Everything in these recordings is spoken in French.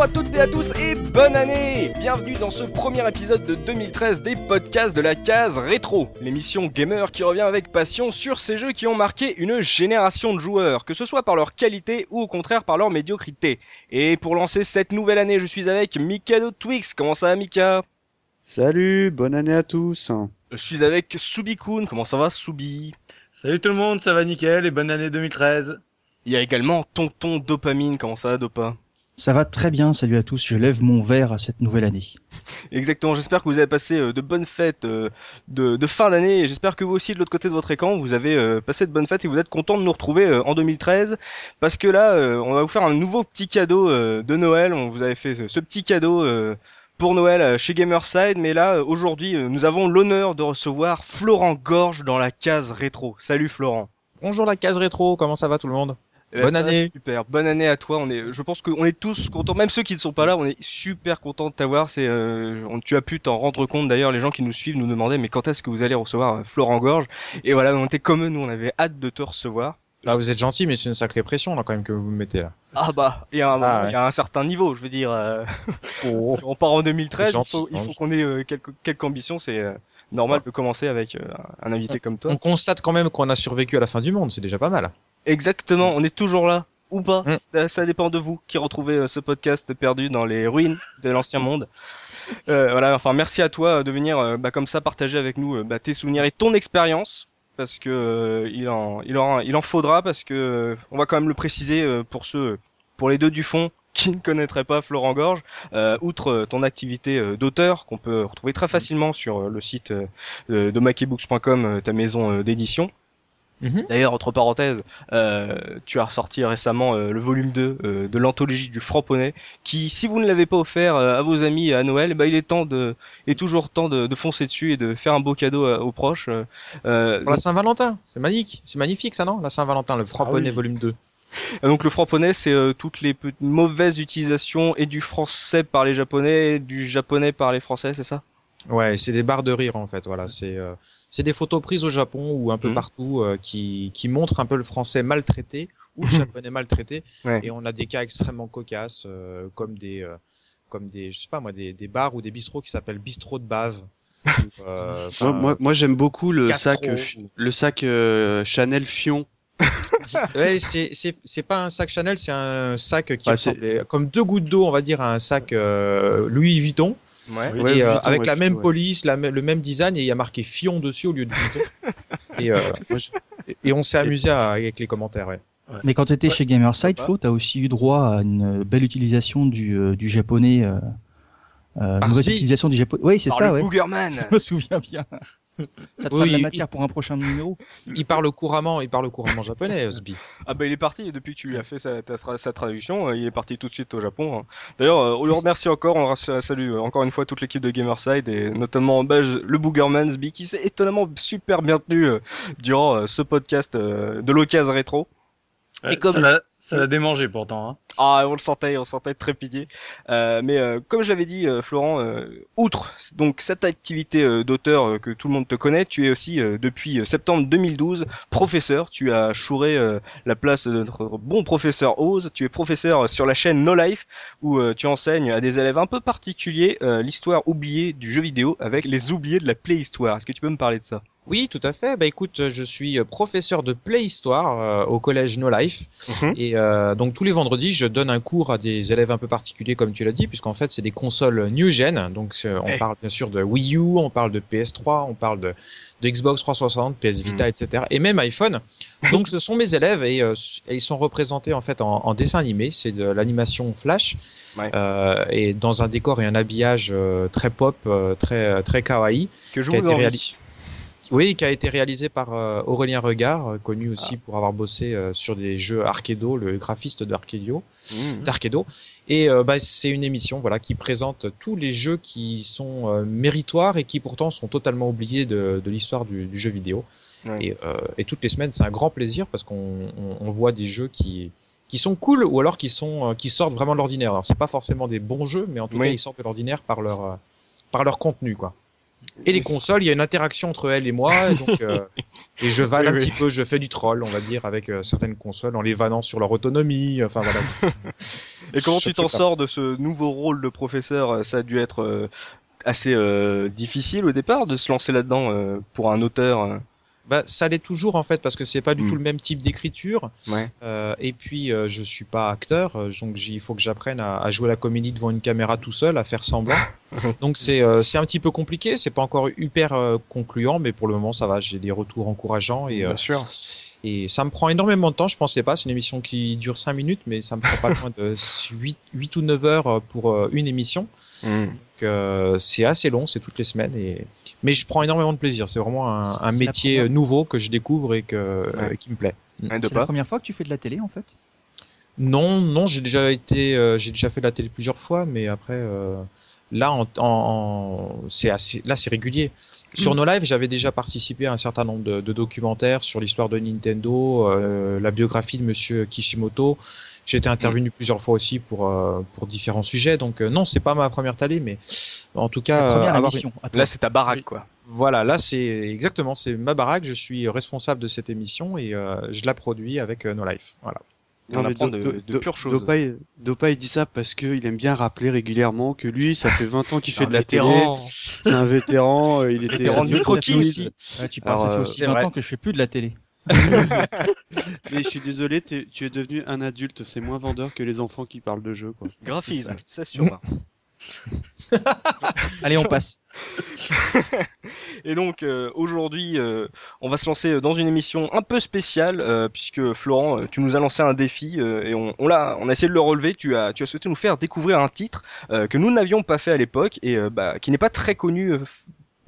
Bonjour à toutes et à tous et bonne année Bienvenue dans ce premier épisode de 2013 des podcasts de la case rétro, l'émission gamer qui revient avec passion sur ces jeux qui ont marqué une génération de joueurs, que ce soit par leur qualité ou au contraire par leur médiocrité. Et pour lancer cette nouvelle année, je suis avec Mikado Twix. Comment ça va Mika? Salut, bonne année à tous. Je suis avec Subikun. Comment ça va Subi? Salut tout le monde, ça va nickel et bonne année 2013. Il y a également Tonton Dopamine. Comment ça va Dopa? Ça va très bien, salut à tous, je lève mon verre à cette nouvelle année. Exactement, j'espère que vous avez passé euh, de bonnes fêtes euh, de, de fin d'année et j'espère que vous aussi de l'autre côté de votre écran vous avez euh, passé de bonnes fêtes et vous êtes content de nous retrouver en 2013 parce que là on va vous faire un nouveau petit cadeau de Noël, on vous avait fait ce, ce petit cadeau pour Noël chez Gamerside mais là aujourd'hui nous avons l'honneur de recevoir Florent Gorge dans la case rétro. Salut Florent. Bonjour la case rétro, comment ça va tout le monde? Eh ben, Bonne ça année. Super, bonne année à toi. On est, je pense qu'on est tous contents, même ceux qui ne sont pas là, on est super contents de t'avoir. C'est, euh, on- tu as pu t'en rendre compte d'ailleurs. Les gens qui nous suivent nous demandaient, mais quand est-ce que vous allez recevoir euh, Florent Gorge? Et voilà, on était comme eux, nous, on avait hâte de te recevoir. Ah vous êtes gentil mais c'est une sacrée pression là quand même que vous me mettez là. Ah bah, il y a un, Ah, il y a un certain niveau, je veux dire. euh, Oh. on part en 2013, C'est il faut, il faut qu'on ait euh, quelque, quelque ambition. C'est euh, normal de commencer avec euh, un invité comme toi. On constate quand même qu'on a survécu à la fin du monde, c'est déjà pas mal. Exactement, on est toujours là ou pas. Mm. Euh, Ça dépend de vous qui retrouvez euh, ce podcast perdu dans les ruines de l'ancien monde. Euh, voilà, enfin merci à toi euh, de venir euh, bah, comme ça partager avec nous bah, tes souvenirs et ton expérience parce que il en il en il en faudra parce que on va quand même le préciser pour ceux pour les deux du fond qui ne connaîtraient pas Florent Gorge, euh, outre ton activité d'auteur qu'on peut retrouver très facilement sur le site de makebooks.com, ta maison d'édition. Mhm. D'ailleurs, entre parenthèses, euh, tu as ressorti récemment euh, le volume 2 euh, de l'anthologie du Franc-Poney, qui, si vous ne l'avez pas offert euh, à vos amis à Noël, bah, il est temps de, est toujours temps de, de foncer dessus et de faire un beau cadeau à- aux proches. euh, euh, Pour la Saint-Valentin, c'est magnifique, c'est magnifique ça non? La Saint-Valentin, le Franc-Poney oui. volume 2. donc le Franc-Poney, c'est euh, toutes les mauvaises utilisations et du français par les japonais, et du japonais par les français, c'est ça? Ouais, c'est des barres de rire en fait, voilà, c'est euh, c'est des photos prises au Japon ou un peu Mhm. partout euh, qui qui montrent un peu le français maltraité ou le japonais maltraité Ouais. et on a des cas extrêmement cocasses euh, comme des euh, comme des je sais pas moi des des bars ou des bistrots qui s'appellent bistrot de bave. ou, euh, Moi, moi, moi, j'aime beaucoup le sac, euh, le sac euh, Chanel Fion. Ouais, c'est c'est c'est pas un sac Chanel, c'est un sac qui comme deux gouttes d'eau, on va dire, à un sac euh, Louis Vuitton, Ouais. Ouais, et, euh, Vuitton, avec ouais, la même ouais. police, la, le même design, et il y a marqué Fion dessus au lieu de Vuitton. et, euh, et on s'est amusé à- avec les commentaires. Ouais. Mais quand tu étais Ouais. chez Gamerside. Flo, tu as aussi eu droit à une belle utilisation du, euh, du japonais. Euh, euh, utilisation du japonais. Oui, c'est ça, le ouais. Boogerman Je me souviens bien. Ça te Oui, fera de la il- matière pour un prochain numéro? Il parle couramment, il parle couramment japonais, Osby. Ah bah il est parti et depuis que tu lui as fait sa, ta- sa traduction, euh, il est parti tout de suite au Japon. hein. D'ailleurs, euh, on le remercie encore, on ra- salue euh, encore une fois toute l'équipe de Gamerside et notamment bah, le Boogerman Sbi qui s'est étonnamment super bien tenu euh, durant euh, ce podcast euh, de l'occasion rétro. Ouais, comme- Ça ça l'a démangé pourtant. Hein. Ah, on le sentait, on le sentait trépigner. Euh, mais euh, comme je l'avais dit, euh, Florent, euh, outre donc cette activité euh, d'auteur euh, que tout le monde te connaît, tu es aussi euh, depuis euh, septembre 2012 professeur. Tu as chouré euh, la place de notre bon professeur Oz. Tu es professeur sur la chaîne No Life où euh, tu enseignes à des élèves un peu particuliers euh, l'histoire oubliée du jeu vidéo avec les oubliés de la playhistoire. Est-ce que tu peux me parler de ça? Oui, tout à fait. Bah écoute, je suis euh, professeur de préhistoire euh, au collège No Life. Et euh, donc tous les vendredis, je donne un cours à des élèves un peu particuliers, comme tu l'as dit, puisqu'en fait, c'est des consoles new gen. Donc on parle bien sûr de Wii U, on parle de PS3, on parle de, de Xbox 360, PS Vita, etc. Et même iPhone. Donc ce sont mes élèves et, euh, et ils sont représentés en fait en, en dessin animé. C'est de l'animation flash Ouais. euh, et dans un décor et un habillage euh, très pop, très très kawaii. Que je vous envie. Oui, qui a été réalisé par euh, Aurélien Regard, euh, connu aussi pour avoir bossé euh, sur des jeux Arcado, le graphiste d'Arcadio, Mmh. d'Arcado. Et euh, bah, c'est une émission voilà qui présente tous les jeux qui sont euh, méritoires et qui pourtant sont totalement oubliés de, de l'histoire du, du jeu vidéo. Ouais. Et, euh, et toutes les semaines, c'est un grand plaisir parce qu'on on, on voit des jeux qui qui sont cool ou alors qui sont qui sortent vraiment de l'ordinaire. Alors c'est pas forcément des bons jeux, mais en tout Oui. cas ils sortent de l'ordinaire par leur par leur contenu quoi. Et les consoles, il y a une interaction entre elles et moi, et donc euh, et je vanne Oui, un oui. petit peu, je fais du troll, on va dire, avec euh, certaines consoles, en les vannant sur leur autonomie. Enfin voilà. Et comment tu t'en sors de ce nouveau rôle de professeur? Ça a dû être euh, assez difficile au départ de se lancer là-dedans pour un auteur. Bah, ça l'est toujours en fait parce que c'est pas du Mm. tout le même type d'écriture. Ouais. Euh, et puis euh, je suis pas acteur, euh, donc il faut que j'apprenne à, à jouer la comédie devant une caméra tout seul, à faire semblant. donc c'est euh, c'est un petit peu compliqué, c'est pas encore hyper concluant, mais pour le moment ça va, j'ai des retours encourageants et Bien sûr. Et ça me prend énormément de temps. Je pensais pas, c'est une émission qui dure 5 minutes, mais ça me prend pas loin de 8, 8 ou 9 heures pour euh, une émission. Mm. Donc euh, c'est assez long, c'est toutes les semaines et mais je prends énormément de plaisir. C'est vraiment un, métier première- nouveau que je découvre et que Ouais. euh, qui me plaît. De C'est la première fois que tu fais de la télé en fait? Non, non, j'ai déjà été, euh, j'ai déjà fait de la télé plusieurs fois, mais après euh, là, en, en- en- c'est assez, là c'est régulier. Sur nos lives, j'avais déjà participé à un certain nombre de, de documentaires sur l'histoire de Nintendo, euh, la biographie de Monsieur Kishimoto. J'ai été intervenu plusieurs fois aussi pour euh, pour différents sujets. Donc euh, non, c'est pas ma première télé, mais en tout cas, première émission. Là, c'est ta baraque, quoi. Voilà, là c'est exactement, c'est ma baraque. Je suis responsable de cette émission et euh, je la produis avec euh, No Life. Voilà. Et on mais apprend Do- de, de Do- pures choses. Dopa, il- Dopa, il dit ça parce qu'il aime bien rappeler régulièrement que lui, ça fait 20 ans qu'il fait de la télé. C'est un vétéran. euh, Il était Vétéran de micro-kids. South. Ouais, tu parles, Alors, ça fait euh, aussi c'est 20 vrai. ans que je fais plus de la télé. Mais je suis désolé, tu es devenu un adulte. C'est moins vendeur que les enfants qui parlent de jeux. Quoi. Graphisme, ça sur 20. Allez, on passe. Et donc euh, aujourd'hui, euh, on va se lancer dans une émission un peu spéciale euh, puisque Florent, euh, tu nous as lancé un défi euh, et on, on l'a, on a essayé de le relever. Tu as, tu as souhaité nous faire découvrir un titre euh, que nous n'avions pas fait à l'époque et bah, qui n'est pas très connu.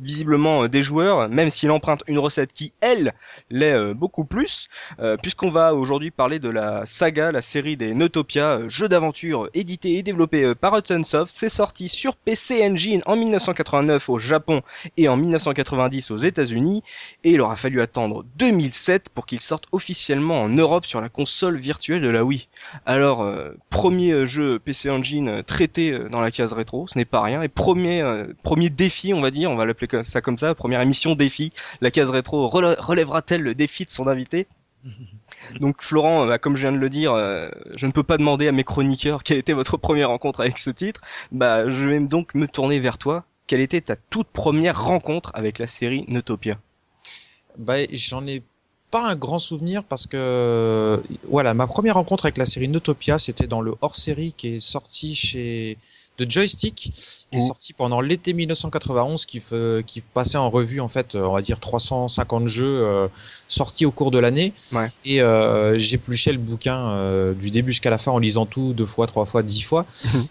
Visiblement euh, des joueurs, même s'il emprunte une recette qui, elle, l'est euh, beaucoup plus, euh, puisqu'on va aujourd'hui parler de la saga, la série des Neutopia, euh, jeu d'aventure édité et développé par Hudson Soft. C'est sorti sur PC Engine en 1989 au Japon et en 1990 aux États-Unis, et il aura fallu attendre 2007 pour qu'il sorte officiellement en Europe sur la console virtuelle de la Wii. Alors, euh, premier jeu PC Engine traité dans la case rétro, ce n'est pas rien, et premier euh, premier défi, on va dire, on va l'appeler comme ça comme ça, première émission défi, la case rétro relèvera-t-elle le défi de son invité? Donc Florent, euh, bah, comme je viens de le dire, euh, je ne peux pas demander à mes chroniqueurs quelle était votre première rencontre avec ce titre. Bah, je vais donc me tourner vers toi. Quelle était ta toute première rencontre avec la série Neutopia Bah, j'en ai pas un grand souvenir parce que voilà, ma première rencontre avec la série Notopia, c'était dans le hors-série qui est sorti chez de Joystick, qui est Mmh. sorti pendant l'été 1991, qui, qui passait en revue en fait, euh, on va dire 350 jeux euh, sortis au cours de l'année. Ouais. Et euh, j'épluchais le bouquin euh, du début jusqu'à la fin en lisant tout deux fois, trois fois, dix fois.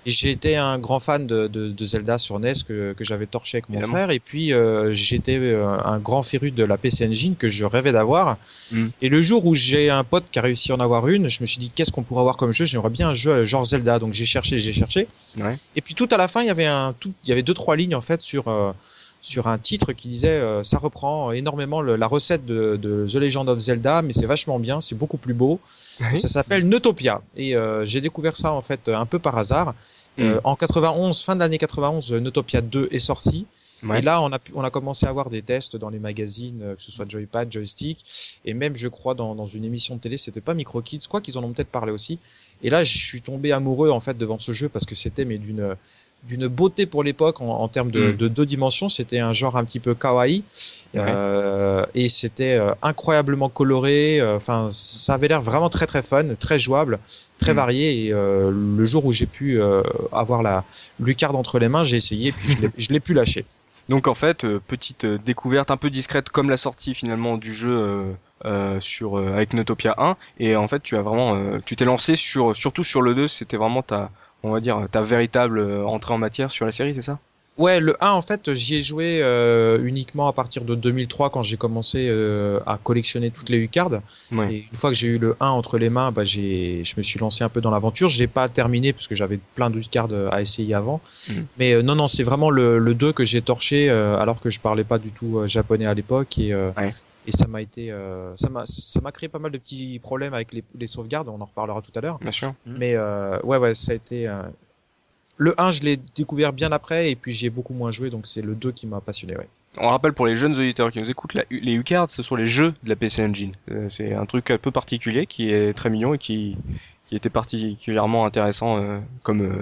et j'étais un grand fan de, de, de Zelda sur NES que, que j'avais torché avec mon Évidemment. frère. Et puis j'étais un grand féru de la PC Engine que je rêvais d'avoir. Mm. Et le jour où j'ai un pote qui a réussi à en avoir une, je me suis dit qu'est-ce qu'on pourrait avoir comme jeu? J'aimerais bien un jeu genre Zelda. Donc j'ai cherché, j'ai cherché. Ouais. Et puis tout à la fin, il y avait un, tout, il y avait deux trois lignes en fait sur euh, sur un titre qui disait euh, ça reprend énormément le- la recette de, de The Legend of Zelda, mais c'est vachement bien, c'est beaucoup plus beau. Oui. Ça s'appelle Neutopia et euh, j'ai découvert ça en fait un peu par hasard. Euh, Mm. en 91, fin de l'année 91, euh, Neutopia 2 est sorti. Ouais. Et là, on a, on a commencé à avoir des tests dans les magazines, euh, que ce soit Joypad, Joystick, et même, je crois, dans, dans une émission de télé, c'était pas Micro Kids, quoi qu'ils en ont peut-être parlé aussi. Et là, je suis tombé amoureux, en fait, devant ce jeu, parce que c'était, mais d'une, d'une beauté pour l'époque, en, en termes de, Mm. de deux dimensions. C'était un genre un petit peu kawaii. Euh, et c'était euh, incroyablement coloré. euh, Enfin, ça avait l'air vraiment très très fun, très jouable, très Mm. varié. Et euh, le jour où j'ai pu euh, avoir la lucarne entre les mains, j'ai essayé, et puis je l'ai- je l'ai pu lâcher. Donc en fait, euh, petite euh, découverte un peu discrète comme la sortie finalement du jeu euh, sur euh, avec Neutopia 1 et en fait tu as vraiment euh, tu t'es lancé sur surtout sur le 2, c'était vraiment ta on va dire ta véritable entrée en matière sur la série, c'est ça? Ouais, le 1, en fait, j'y ai joué euh, uniquement à partir de 2003 quand j'ai commencé euh, à collectionner toutes les U-cards. Ouais. Et une fois que j'ai eu le 1 entre les mains, bah, j'ai, je me suis lancé un peu dans l'aventure. Je l'ai pas terminé parce que j'avais plein de cards à essayer avant. Mhm. Mais euh, non, non, c'est vraiment le, le 2 que j'ai torché euh, alors que je parlais pas du tout euh, japonais à l'époque. Et, euh, Ouais. et ça m'a été, euh, ça m'a, ça m'a créé pas mal de petits problèmes avec les, les sauvegardes. On en reparlera tout à l'heure. Bien sûr. Mais euh, ouais, ouais, ça a été. Le 1, je l'ai découvert bien après, et puis j'y ai beaucoup moins joué, donc c'est le 2 qui m'a passionné. Ouais. On rappelle pour les jeunes auditeurs qui nous écoutent, la- les U-Cards, ce sont les jeux de la PC Engine. Euh, c'est un truc un peu particulier qui est très mignon et qui, qui était particulièrement intéressant euh, comme... euh,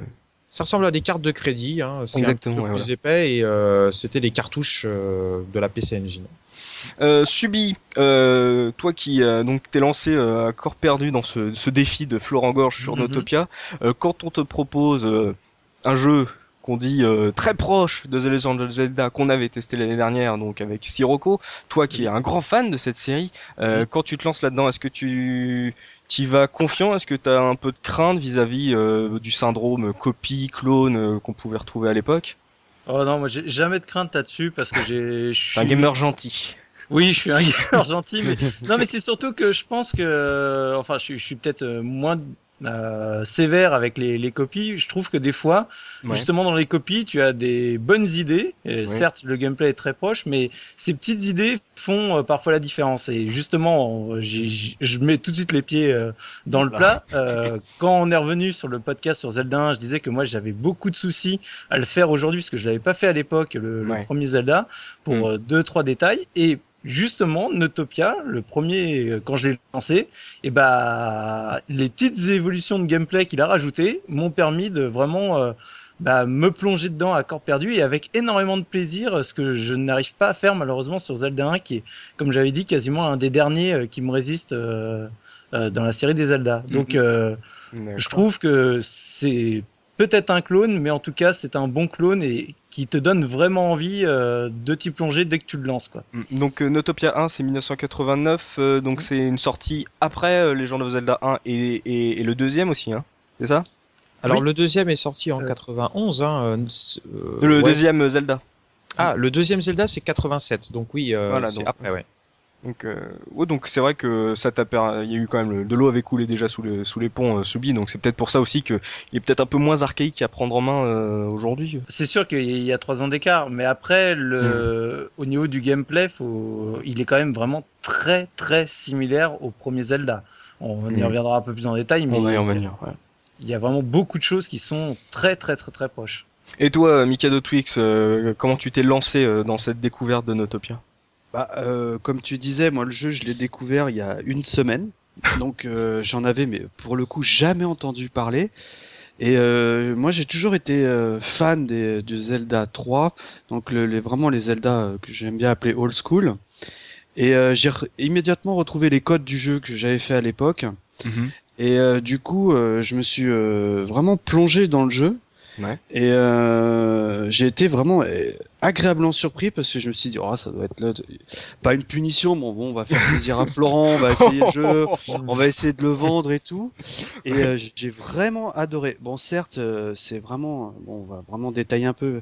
Ça ressemble à des cartes de crédit, hein, c'est un peu ouais, plus voilà. épais et c'était les cartouches de la PC Engine. Euh, Subi, euh, toi qui euh, donc t'es lancé à corps perdu dans ce, ce défi de Florent Gorge sur Mhm. Notopia, quand on te propose un jeu qu'on dit euh, très proche de The Legend of Zelda qu'on avait testé l'année dernière, donc avec Sirocco, toi qui es un grand fan de cette série, euh, quand tu te lances là-dedans, est-ce que tu t'y vas confiant? Est-ce que tu as un peu de crainte vis-à-vis euh, du syndrome copie, clone euh, qu'on pouvait retrouver à l'époque? Oh non, moi j'ai jamais de crainte là-dessus parce que j'ai. je Un suis- gamer gentil. Oui, je suis un gamer gentil, mais non, mais c'est surtout que je pense que, enfin, je, suis- je suis peut-être euh, moins euh, sévère avec les, les copies. Je trouve que des fois, Ouais. justement dans les copies, tu as des bonnes idées. Et Ouais. Certes, le gameplay est très proche, mais ces petites idées font euh, parfois la différence. Et justement, euh, je mets tout de suite les pieds euh, dans le plat. Euh, quand on est revenu sur le podcast sur Zelda 1, je disais que moi j'avais beaucoup de soucis à le faire aujourd'hui parce que je l'avais pas fait à l'époque le, premier Zelda pour Mm. euh, deux trois détails et justement Notopia le premier euh, quand je l'ai lancé et bah les petites évolutions de gameplay qu'il a rajoutées m'ont permis de vraiment euh, bah, me plonger dedans à corps perdu et avec énormément de plaisir ce que je n'arrive pas à faire malheureusement sur Zelda 1 qui est comme j'avais dit quasiment un des derniers euh, qui me résiste euh, euh, dans la série des Zelda donc Mhm. euh, je trouve que c'est peut-être un clone, mais en tout cas, c'est un bon clone et qui te donne vraiment envie euh, de t'y plonger dès que tu le lances. Quoi. Mm. Donc euh, Notopia 1 c'est 1989, euh, donc c'est une sortie après euh, Legend of Zelda 1 et, et, et le deuxième aussi, hein c'est ça? Alors Oui. le deuxième est sorti en Euh. 91. Hein, euh, euh, Le ouais. deuxième Zelda. Ah, le deuxième Zelda c'est 87. Donc oui, euh, Voilà, c'est donc- après, ouais. Donc, euh, ouais, donc c'est vrai que ça t'a il y a eu quand même le- de l'eau avait coulé déjà sous, le, sous les ponts euh, Subi, donc c'est peut-être pour ça aussi que il est peut-être un peu moins archaïque à prendre en main euh, aujourd'hui. C'est sûr qu'il y a trois ans d'écart, mais après, le... au niveau du gameplay, faut... il est quand même vraiment très très similaire au premier Zelda. On y Mhm. reviendra un peu plus en détail, mais On va y revenir. ouais. il y a vraiment beaucoup de choses qui sont très très très très proches. Et toi, Mikado Twix, euh, comment tu t'es lancé euh, dans cette découverte de Notopia? Bah, euh, comme tu disais, moi le jeu je l'ai découvert il y a une semaine, donc euh, j'en avais mais pour le coup jamais entendu parler. Et euh, moi j'ai toujours été euh, fan des, du Zelda 3, donc le, les, vraiment les Zelda euh, que j'aime bien appeler old school. Et euh, j'ai re- immédiatement retrouvé les codes du jeu que j'avais fait à l'époque. Et euh, du coup, euh, je me suis euh, vraiment plongé dans le jeu. Ouais. Et euh, j'ai été vraiment euh, agréablement surpris parce que je me suis dit, oh, ça doit être là, pas une punition, bon, bon, on va faire plaisir à Florent, on va essayer le jeu, on va essayer de le vendre et tout. Et euh, j'ai vraiment adoré. Bon, certes, euh, c'est vraiment, bon, on va vraiment détailler un peu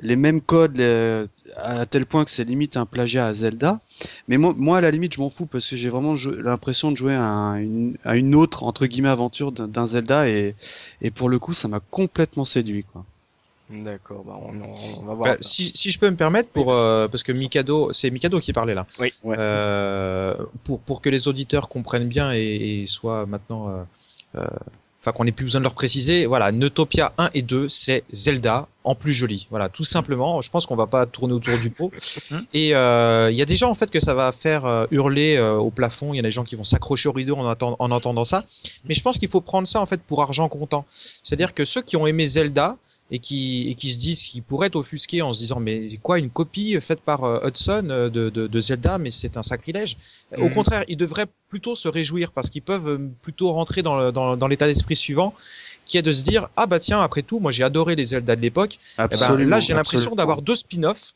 les mêmes codes les- à tel point que c'est limite un plagiat à Zelda. Mais moi, moi à la limite, je m'en fous parce que j'ai vraiment l'impression de jouer à, un- une, à une autre entre guillemets aventure d'un Zelda et, et pour le coup, ça m'a complètement séduit. Quoi. D'accord, bah on, on va voir. Bah, si, si je peux me permettre, pour, euh, parce que Mikado, c'est Mikado qui parlait là. Oui, ouais. Euh, pour, pour que les auditeurs comprennent bien et, et soient maintenant. euh, euh, Enfin, qu'on n'ait plus besoin de leur préciser. Voilà, Neutopia 1 et 2, c'est Zelda en plus joli. Voilà, tout simplement. Je pense qu'on va pas tourner autour du pot. et euh, il y a des gens en fait que ça va faire euh, hurler euh, au plafond. Il y a des gens qui vont s'accrocher au rideau en, attend- en entendant ça. Mais je pense qu'il faut prendre ça en fait pour argent comptant. C'est-à-dire que ceux qui ont aimé Zelda et qui, et qui se disent qu'ils pourraient être offusqués en se disant mais c'est quoi une copie faite par euh, Hudson euh, de, de, de Zelda? Mais c'est un sacrilège. Au Mhm. contraire, ils devraient plutôt se réjouir parce qu'ils peuvent euh, plutôt rentrer dans, le- dans, dans l'état d'esprit suivant qui est de se dire ah bah tiens après tout moi j'ai adoré les Zelda de l'époque Eh ben, là j'ai l'impression d'avoir deux spin-offs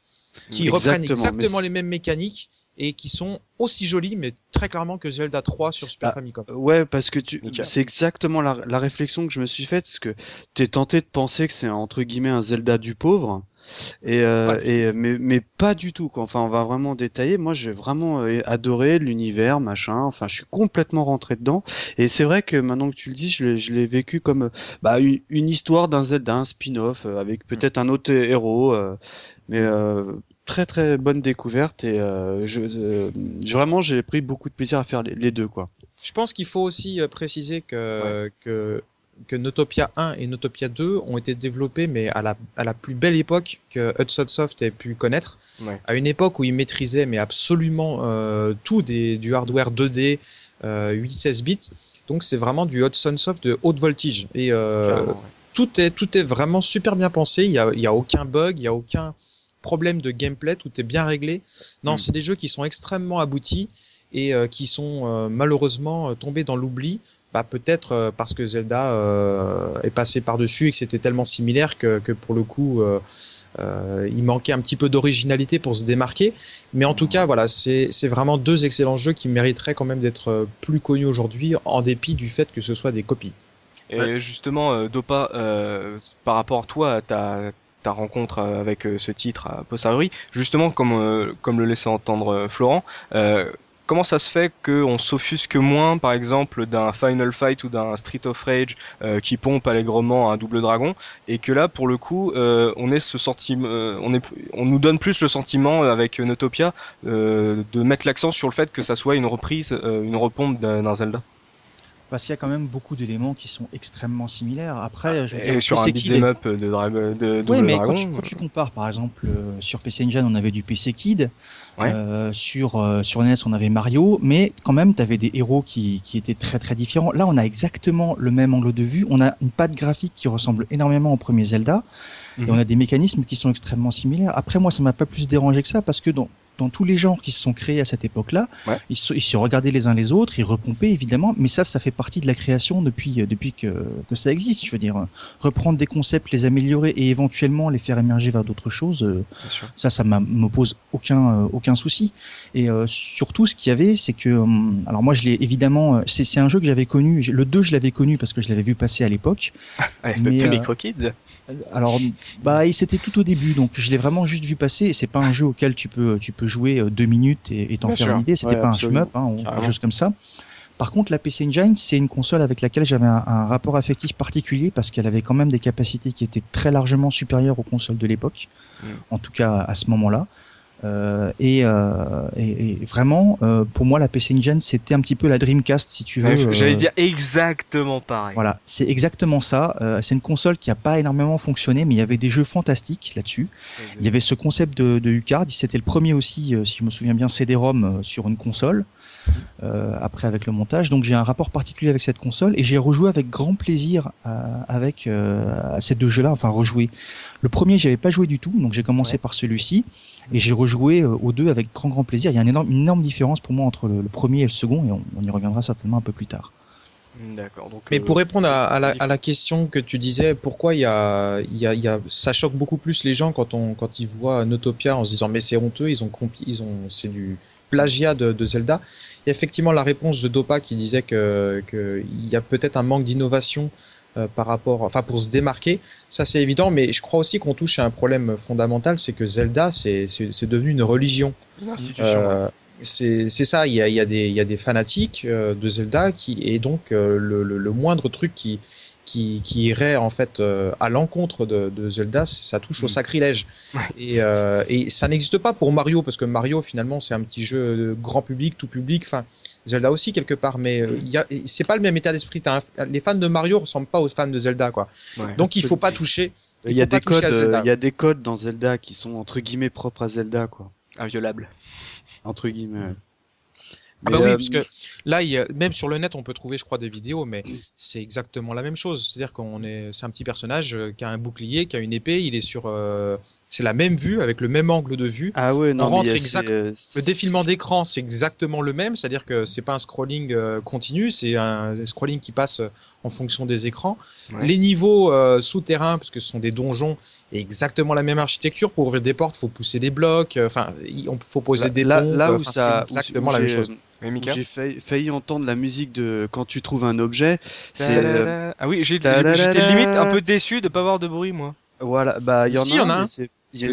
qui reprennent Exactement, les mêmes mécaniques et qui sont aussi jolis mais très clairement que Zelda 3 sur Super Ah, Famicom. Ouais, parce que tu, c'est exactement la, la réflexion que je me suis faite, parce que t'es tenté de penser que c'est entre guillemets un Zelda du pauvre, et, euh, et mais, mais pas du tout. Quoi. Enfin, on va vraiment détailler. Moi, j'ai vraiment euh, adoré l'univers, machin. Enfin, je suis complètement rentré dedans. Et c'est vrai que maintenant que tu le dis, je l'ai, vécu comme euh, bah, une, une histoire d'un Zelda, un spin-off euh, avec peut-être un autre héros, euh, mais euh, très très bonne découverte. Et euh, je, euh, vraiment, j'ai pris beaucoup de plaisir à faire les, les deux, quoi. Je pense qu'il faut aussi euh, préciser que, que que Notopia 1 et Notopia 2 ont été développés, mais à la, à la plus belle époque que Hudson Soft ait pu connaître. Ouais. À une époque où ils maîtrisaient mais absolument euh, tout des, du hardware 2D, euh, 8-16 bits. Donc c'est vraiment du Hudson Soft de haute voltige. Et euh, ouais. tout est tout est vraiment super bien pensé. Il y a, il y a aucun bug, il y a aucun problème de gameplay, tout est bien réglé. Non, Mm. c'est des jeux qui sont extrêmement aboutis et euh, qui sont euh, malheureusement euh, tombés dans l'oubli. Bah, peut-être euh, parce que Zelda euh, est passé par dessus et que c'était tellement similaire que, que pour le coup euh, euh, il manquait un petit peu d'originalité pour se démarquer. Mais en tout cas, voilà, c'est vraiment deux excellents jeux qui mériteraient quand même d'être plus connus aujourd'hui, en dépit du fait que ce soit des copies. Et justement, Dopa, euh, par rapport à toi, à ta, ta rencontre euh, avec euh, ce titre à Possaruri, justement, comme, euh, comme le laissait entendre Florent, comment ça se fait qu'on s'offusque moins, par exemple, d'un Final Fight ou d'un Street of Rage qui pompe allègrement un double dragon, et que là, pour le coup, on est ce sentiment, on on nous donne plus le sentiment avec Notopia de mettre l'accent sur le fait que ça soit une reprise, une repompe d'un Zelda? Parce qu'il y a quand même beaucoup d'éléments qui sont extrêmement similaires. Après, je veux Et dire, sur un beat'em up de, Dragon, de Double Oui, mais Dragon. quand tu, quand tu compares, par exemple, euh, sur PC Engine, on avait du PC Kid. Ouais. Euh, sur euh, sur NES, on avait Mario, mais quand même, tu avais des héros qui, qui étaient très très différents. Là, on a exactement le même angle de vue. On a une patte graphique qui ressemble énormément au premier Zelda, et Mhm. on a des mécanismes qui sont extrêmement similaires. Après, moi, ça m'a pas plus dérangé que ça, parce que dans dans tous les genres qui se sont créés à cette époque-là, Ouais. ils, se, ils se regardaient les uns les autres, ils repompaient évidemment, mais ça, ça fait partie de la création depuis euh, depuis que, que ça existe. Je veux dire, reprendre des concepts, les améliorer et éventuellement les faire émerger vers d'autres choses, euh, ça, ça me pose aucun euh, aucun souci. Et euh, surtout, ce qu'il y avait, c'est que, hum, alors moi, je l'ai évidemment, c'est un jeu que j'avais connu. Le 2, je l'avais connu parce que je l'avais vu passer à l'époque. Ouais, Mais, euh, les Kids. Alors, bah, c'était tout au début, donc je l'ai vraiment juste vu passer. Et c'est pas un jeu auquel tu peux tu peux jouer euh, deux minutes et t'en faire une idée. C'était Ouais, pas absolument. un shmup, hein, ou quelque chose comme ça. Par contre, la PC Engine, c'est une console avec laquelle j'avais un, un rapport affectif particulier parce qu'elle avait quand même des capacités qui étaient très largement supérieures aux consoles de l'époque, Mm. en tout cas à ce moment-là. Euh, et, euh, et, et vraiment, euh, pour moi, la PC Engine, c'était un petit peu la Dreamcast, si tu veux. J'allais euh, dire exactement pareil. voilà, c'est exactement ça. Euh, c'est une console qui a pas énormément fonctionné, mais il y avait des jeux fantastiques là-dessus. Il y avait ce concept de, de Ucard, c'était le premier aussi, euh, si je me souviens bien, CD-ROM sur une console. Euh, après avec le montage, donc j'ai un rapport particulier avec cette console et j'ai rejoué avec grand plaisir à- avec euh, à ces deux jeux-là, enfin rejoué. Le premier, j'avais pas joué du tout, donc j'ai commencé par celui-ci et j'ai rejoué euh, aux deux avec grand grand plaisir. Il y a une énorme, une énorme différence pour moi entre le, le premier et le second et on, on y reviendra certainement un peu plus tard. D'accord. Mais euh, pour répondre à, à la, vas-y, à la question que tu disais, pourquoi il y a, il y a, il y a, ça choque beaucoup plus les gens quand on, quand ils voient Notopia en se disant mais c'est honteux, ils ont, compi- ils ont, c'est du plagiat de, de Zelda. A effectivement la réponse de Dopa qui disait que, que il y a peut-être un manque d'innovation euh, par rapport, enfin pour se démarquer, ça c'est évident, mais je crois aussi qu'on touche à un problème fondamental, c'est que Zelda c'est, devenu une religion. Euh, c'est c'est ça, il y a, il y, a des- il y a des fanatiques euh, de Zelda qui et donc le, le, le moindre truc qui qui, qui irait en fait euh, à l'encontre de, de Zelda, ça touche au Mm. sacrilège. Et, euh, et ça n'existe pas pour Mario parce que Mario finalement c'est un petit jeu grand public, tout public. Enfin Zelda aussi quelque part, mais euh, c'est pas le même état d'esprit. Les fans de Mario ressemblent pas aux fans de Zelda quoi. Ouais. Donc il faut pas toucher. Il y a faut pas des toucher codes, il y a des codes dans Zelda qui sont entre guillemets propres à Zelda, quoi. Inviolable. Entre guillemets. Ah bah oui, euh, parce que là, il y a, même sur le net, on peut trouver, je crois, des vidéos, mais c'est exactement la même chose. C'est-à-dire qu'on est, c'est un petit personnage euh, qui a un bouclier, qui a une épée, il est sur, euh, c'est la même vue avec le même angle de vue. Ah ouais, non, on rentre mais il y a- exact- euh, Le défilement d'écran, c'est exactement le même, c'est-à-dire que c'est pas un scrolling euh, continu, c'est un scrolling qui passe euh, en fonction des écrans. Ouais. Les niveaux euh, souterrains, parce que ce sont des donjons, est exactement la même architecture. Pour ouvrir des portes, faut pousser des blocs. euh, Enfin, il on faut poser des là, là où ça, exactement où la même j'ai- chose. J'ai failli, failli entendre la musique de quand tu trouves un objet. Euh. Ah oui, j'étais limite un peu déçu de pas avoir de bruit, moi. Voilà, bah il y en Si, a, y en a un, un.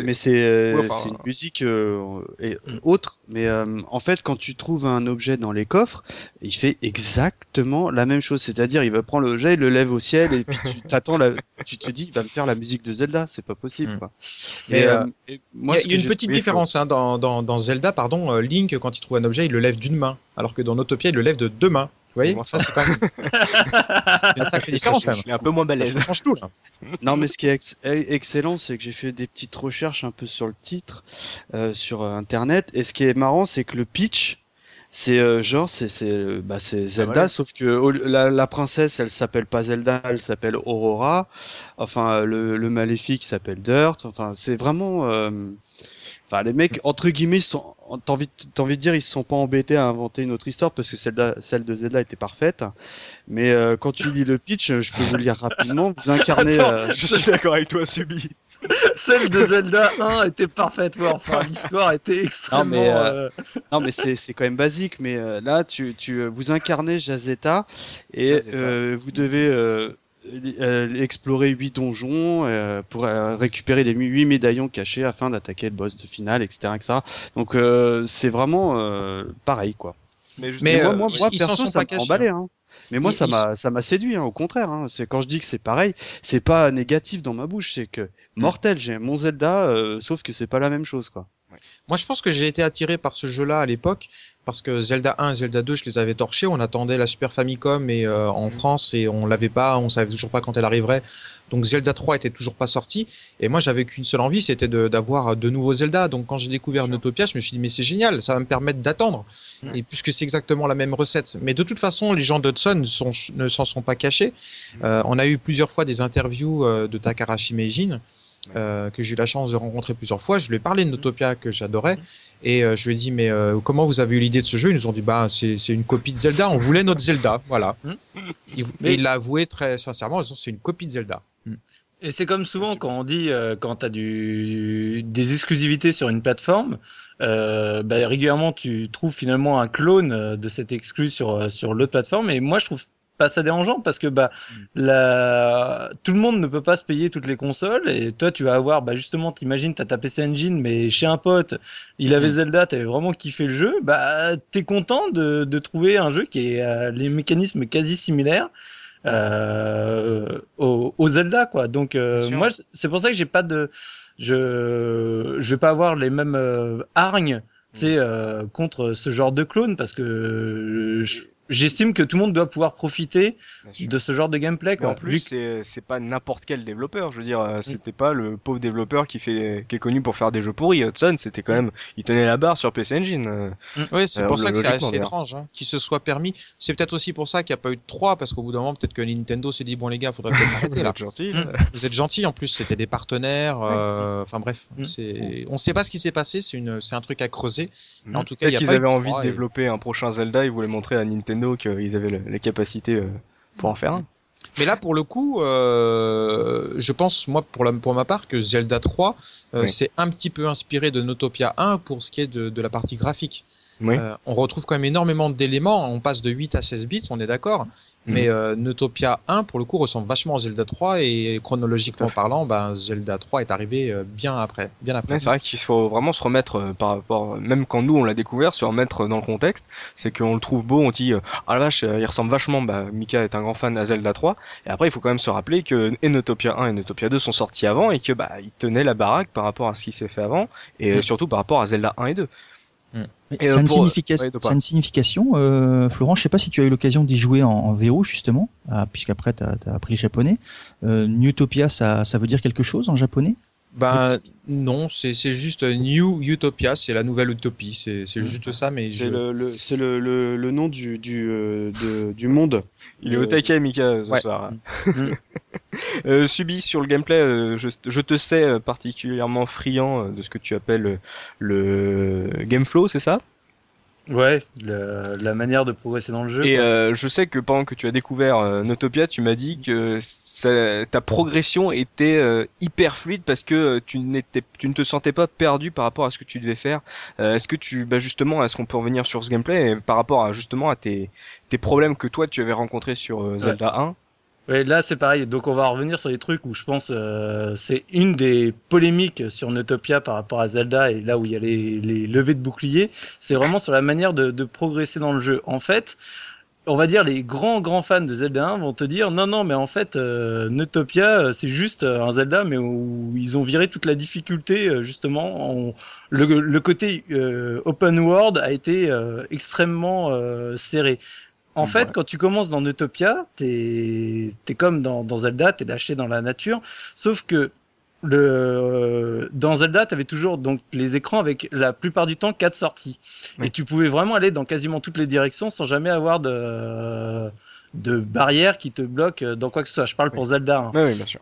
mais c'est- euh, Oui, enfin, une musique euh, et, Mm. autre. Mais euh, en fait, quand tu trouves un objet dans les coffres, il fait exactement la même chose. C'est-à-dire, il va prendre l'objet, il le lève au ciel et puis tu t'attends, la... tu te dis, il va me faire la musique de Zelda. C'est pas possible. Mm. Quoi. Et, euh, et Il moi, y a, y une petite différence hein, dans, dans, dans Zelda, pardon. euh, Link, quand il trouve un objet, il le lève d'une main, alors que dans Autopia, il le lève de deux mains. Voyez, Comment ça c'est quand même c'est une sacrée différence quand Je même. suis un peu moins balèze. Ça change tout là. Non, mais ce qui est ex- excellent, c'est que j'ai fait des petites recherches un peu sur le titre euh, sur euh, internet. Et ce qui est marrant, c'est que le pitch, c'est euh, genre, c'est c'est euh, bah, c'est Zelda, ouais. sauf que la, la princesse, elle s'appelle pas Zelda, elle s'appelle Aurora. Enfin, le, le maléfique s'appelle Dirt. Enfin, c'est vraiment. euh, Enfin, les mecs, entre guillemets, ils sont, t'as envie, de- t'as envie de dire, ils se sont pas embêtés à inventer une autre histoire parce que celle, celle de Zelda était parfaite. Mais euh, quand tu lis le pitch, je peux vous le lire rapidement. Vous incarnez. Attends, euh, Je suis d'accord avec toi, Subi. Celle de Zelda 1 était parfaite, ouais, enfin l'histoire était extrêmement. mais, euh, euh, Non, mais c'est c'est quand même basique. Mais euh, là, tu, tu euh, vous incarnez Jazeta et Jazeta. euh, vous devez explorer huit donjons euh, pour euh, récupérer les huit médaillons cachés afin d'attaquer le boss de finale, etc., etc. Donc euh, c'est vraiment euh, pareil, quoi. Mais, moi, euh, moi, ils- moi, ils s'en perso, ça m'a emballé. Hein. Mais moi, Ils- ça ils m'a, ça m'a séduit. Hein, au contraire. Hein. C'est quand je dis que c'est pareil, c'est pas négatif dans ma bouche. C'est que mortel. J'ai mon Zelda, euh, sauf que c'est pas la même chose, quoi. Moi, je pense que j'ai été attiré par ce jeu-là à l'époque parce que Zelda 1 et Zelda 2, je les avais torchés. On attendait la Super Famicom et euh, en France et on l'avait pas, on savait toujours pas quand elle arriverait. Donc Zelda 3 était toujours pas sorti. Et moi, j'avais qu'une seule envie, c'était d'avoir de, nouveaux Zelda. Donc quand j'ai découvert Notopia, je me suis dit mais c'est génial, ça va me permettre d'attendre. Et puisque c'est exactement la même recette. Mais de toute façon, les gens d'Hudson ne s'en sont pas cachés. Euh, on a eu plusieurs fois des interviews euh, de Takarashi Meijin. Euh, que j'ai eu la chance de rencontrer plusieurs fois. Je lui ai parlé de Notopia que j'adorais et euh, je lui ai dit mais euh, comment vous avez eu l'idée de ce jeu? Ils nous ont dit bah c'est c'est une copie de Zelda. On voulait notre Zelda, voilà. Il, Mais- et il l'a avoué très sincèrement. en disant, C'est une copie de Zelda. Et c'est comme souvent quand on dit euh, quand t'as du des exclusivités sur une plateforme, euh, bah, régulièrement tu trouves finalement un clone de cette exclu sur sur l'autre plateforme. Et moi je trouve pas ça dérangeant parce que bah la tout le monde ne peut pas se payer toutes les consoles et toi tu vas avoir bah justement t'imagines t'as ta PC Engine mais chez un pote il avait Mm. Zelda t'avais vraiment kiffé le jeu bah t'es content de de trouver un jeu qui est euh, les mécanismes quasi similaires euh, au, au Zelda quoi. Donc euh, moi c'est pour ça que j'ai pas de je je vais pas avoir les mêmes euh, hargnes tu sais euh, contre ce genre de clone parce que euh, je- j'estime que tout le monde doit pouvoir profiter de ce genre de gameplay quoi. en plus, que- c'est c'est pas n'importe quel développeur. Je veux dire, euh, c'était pas le pauvre développeur qui fait qui est connu pour faire des jeux pourris. Hudson, c'était quand même, il tenait la barre sur PC Engine. euh. Oui, c'est Euh, pour ça que c'est assez étrange hein, qu'il se soit permis. C'est peut-être aussi pour ça qu'il n'y a pas eu de 3 parce qu'au bout d'un moment peut-être que Nintendo s'est dit bon les gars, faudrait peut-être arrêter Vous là. êtes gentil. Mm. Vous êtes gentils en plus, c'était des partenaires. euh, Enfin bref, Mm. c'est on sait pas ce qui s'est passé. C'est une c'est un truc à creuser. En tout cas, Peut-être qu'ils avaient envie de développer un prochain Zelda. Ils voulaient montrer à Nintendo qu'ils avaient les capacités euh, pour en faire un. Mais là, pour le coup, euh, je pense, moi, pour, la, pour ma part, que Zelda 3, euh, Oui. c'est un petit peu inspiré de Notopia 1 pour ce qui est de, de la partie graphique. Oui. Euh, on retrouve quand même énormément d'éléments. On passe de 8 à 16 bits, on est d'accord. Mhm. Mais euh, Notopia 1, pour le coup, ressemble vachement à Zelda 3 et chronologiquement parlant, ben, Zelda 3 est arrivé euh, bien après. Bien après. Ouais, c'est vrai qu'il faut vraiment se remettre euh, par rapport, même quand nous on l'a découvert, se remettre dans le contexte. C'est qu'on le trouve beau, on dit euh, ah la vache, il ressemble vachement. Bah Mika est un grand fan à Zelda 3. Et après il faut quand même se rappeler que Enotopia 1 et Enotopia 2 sont sortis avant et que bah ils tenaient la baraque par rapport à ce qui s'est fait avant et Mm. surtout par rapport à Zelda 1 et 2. Mais Et, ça, euh, a une pour- significa- ouais, de ça a une signification, euh, Florent. Je sais pas si tu as eu l'occasion d'y jouer en, en VO justement, ah, puisqu'après tu as, appris le japonais. Euh, Newtopia, ça, ça veut dire quelque chose en japonais? Ben, non, c'est c'est juste New Utopia, c'est la nouvelle utopie. C'est c'est juste ça, mais je... C'est le, le, c'est le, le, le nom du, du, euh, de- du monde. Il est Euh, au taquet Mika ce ouais. soir. Mm. euh, Subi sur le gameplay, euh, je, je te sais euh, particulièrement friand de ce que tu appelles le game flow, c'est ça? Ouais, le- la manière de progresser dans le jeu. Et euh, je sais que pendant que tu as découvert euh, Notopia, tu m'as dit que ça- ta progression était euh, hyper fluide parce que euh, tu n'étais, tu ne te sentais pas perdu par rapport à ce que tu devais faire. Euh, est-ce que tu, bah justement, est-ce qu'on peut revenir sur ce gameplay et par rapport à justement à tes, tes problèmes que toi tu avais rencontrés sur euh, Zelda 1 Ouais, là c'est pareil. Donc on va revenir sur les trucs où je pense euh, c'est une des polémiques sur Notopia par rapport à Zelda et là où il y a les, les levées de boucliers, c'est vraiment sur la manière de, de progresser dans le jeu. En fait, on va dire les grands grands fans de Zelda 1 vont te dire non non mais en fait euh, euh, c'est juste euh, un Zelda mais où ils ont viré toute la difficulté euh, justement le, le côté euh, open world a été euh, extrêmement serré En fait, Ouais. quand tu commences dans Utopia, t'es es comme dans, dans Zelda, t'es lâché dans la nature. Sauf que le dans Zelda, t'avais toujours donc les écrans avec la plupart du temps quatre sorties. Et tu pouvais vraiment aller dans quasiment toutes les directions sans jamais avoir de de barrière qui te bloque dans quoi que ce soit. Je parle pour Zelda. hein. Oui, bien sûr.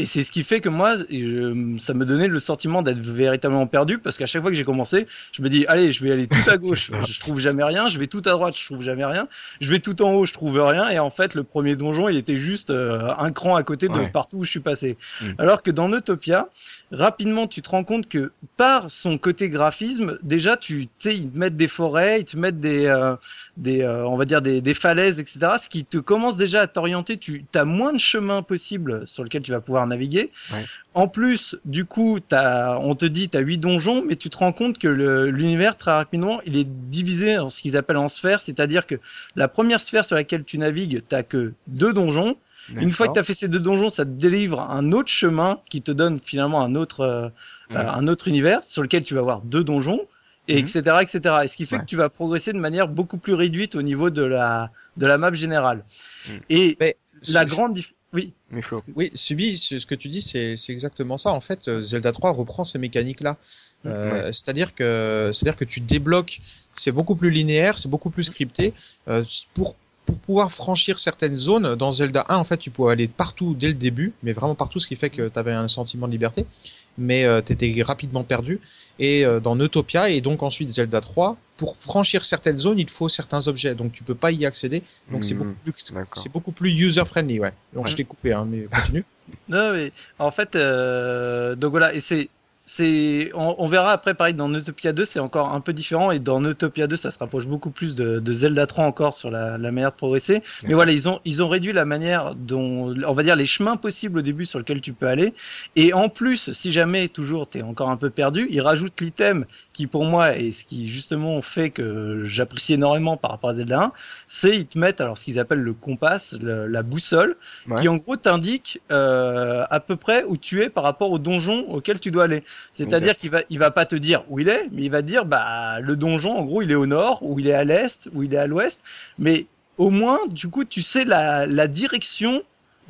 Et c'est ce qui fait que moi, je- ça me donnait le sentiment d'être véritablement perdu parce qu'à chaque fois que j'ai commencé, je me dis, allez, je vais aller tout à gauche, je trouve jamais rien, je vais tout à droite, je trouve jamais rien, je vais tout en haut, je trouve rien. Et en fait, le premier donjon, il était juste euh, un cran à côté de Ouais. partout où je suis passé. Mm. Alors que dans Utopia, rapidement, tu te rends compte que par son côté graphisme, déjà, tu sais, ils te mettent des forêts, ils te mettent des, euh, des euh, on va dire des, des falaises, etc. Ce qui te commence déjà à t'orienter. Tu as moins de chemins possibles sur lequel tu vas pouvoir naviguer. Ouais. En plus, du coup, as, on te dit tu as huit donjons, mais tu te rends compte que l'univers très rapidement, il est divisé en ce qu'ils appellent en sphères, c'est-à-dire que la première sphère sur laquelle tu navigues, t'as que deux donjons. Une fois que tu as fait ces deux donjons, ça te délivre un autre chemin qui te donne finalement un autre, euh, Mhm. un autre univers sur lequel tu vas avoir deux donjons, et Mhm. etc., etc. Et ce qui fait Ouais. que tu vas progresser de manière beaucoup plus réduite au niveau de la, de la map générale. Mhm. Et Mais la je- grande oui. Oui, Subi, ce que tu dis, c'est c'est exactement ça. En fait, euh, Zelda 3 reprend ces mécaniques-là. Euh, C'est-à-dire que, c'est-à-dire que tu débloques, c'est beaucoup plus linéaire, c'est beaucoup plus scripté. Euh, pour pour pouvoir franchir certaines zones, dans Zelda 1, en fait, tu pouvais aller partout dès le début, mais vraiment partout, ce qui fait que tu avais un sentiment de liberté, mais euh, tu étais rapidement perdu. Et euh, dans Utopia, et donc ensuite Zelda 3, pour franchir certaines zones, il te faut certains objets, donc tu peux pas y accéder. Donc c'est beaucoup plus, D'accord. c'est beaucoup plus user-friendly, ouais. Donc je t'ai coupé, hein, mais continue. Non, mais en fait, euh, donc voilà, et c'est, c'est, on, on verra après, pareil, dans Utopia 2, c'est encore un peu différent, et dans Utopia 2, ça se rapproche beaucoup plus de, de Zelda 3 encore sur la, la manière de progresser. Mais voilà, ils ont, ils ont réduit la manière dont, on va dire, les chemins possibles au début sur lesquels tu peux aller. Et en plus, si jamais, toujours, t'es encore un peu perdu, ils rajoutent l'item qui, pour moi, est ce qui, justement, fait que j'apprécie énormément par rapport à Zelda 1, c'est ils te mettent, alors, ce qu'ils appellent le compas, le- la boussole, Ouais. qui en gros t'indique euh, à peu près où tu es par rapport au donjon auquel tu dois aller. C'est-à-dire qu'il va, il va pas te dire où il est, mais il va te dire bah le donjon en gros il est au nord, ou il est à l'est, ou il est à l'ouest. Mais au moins du coup tu sais la, la direction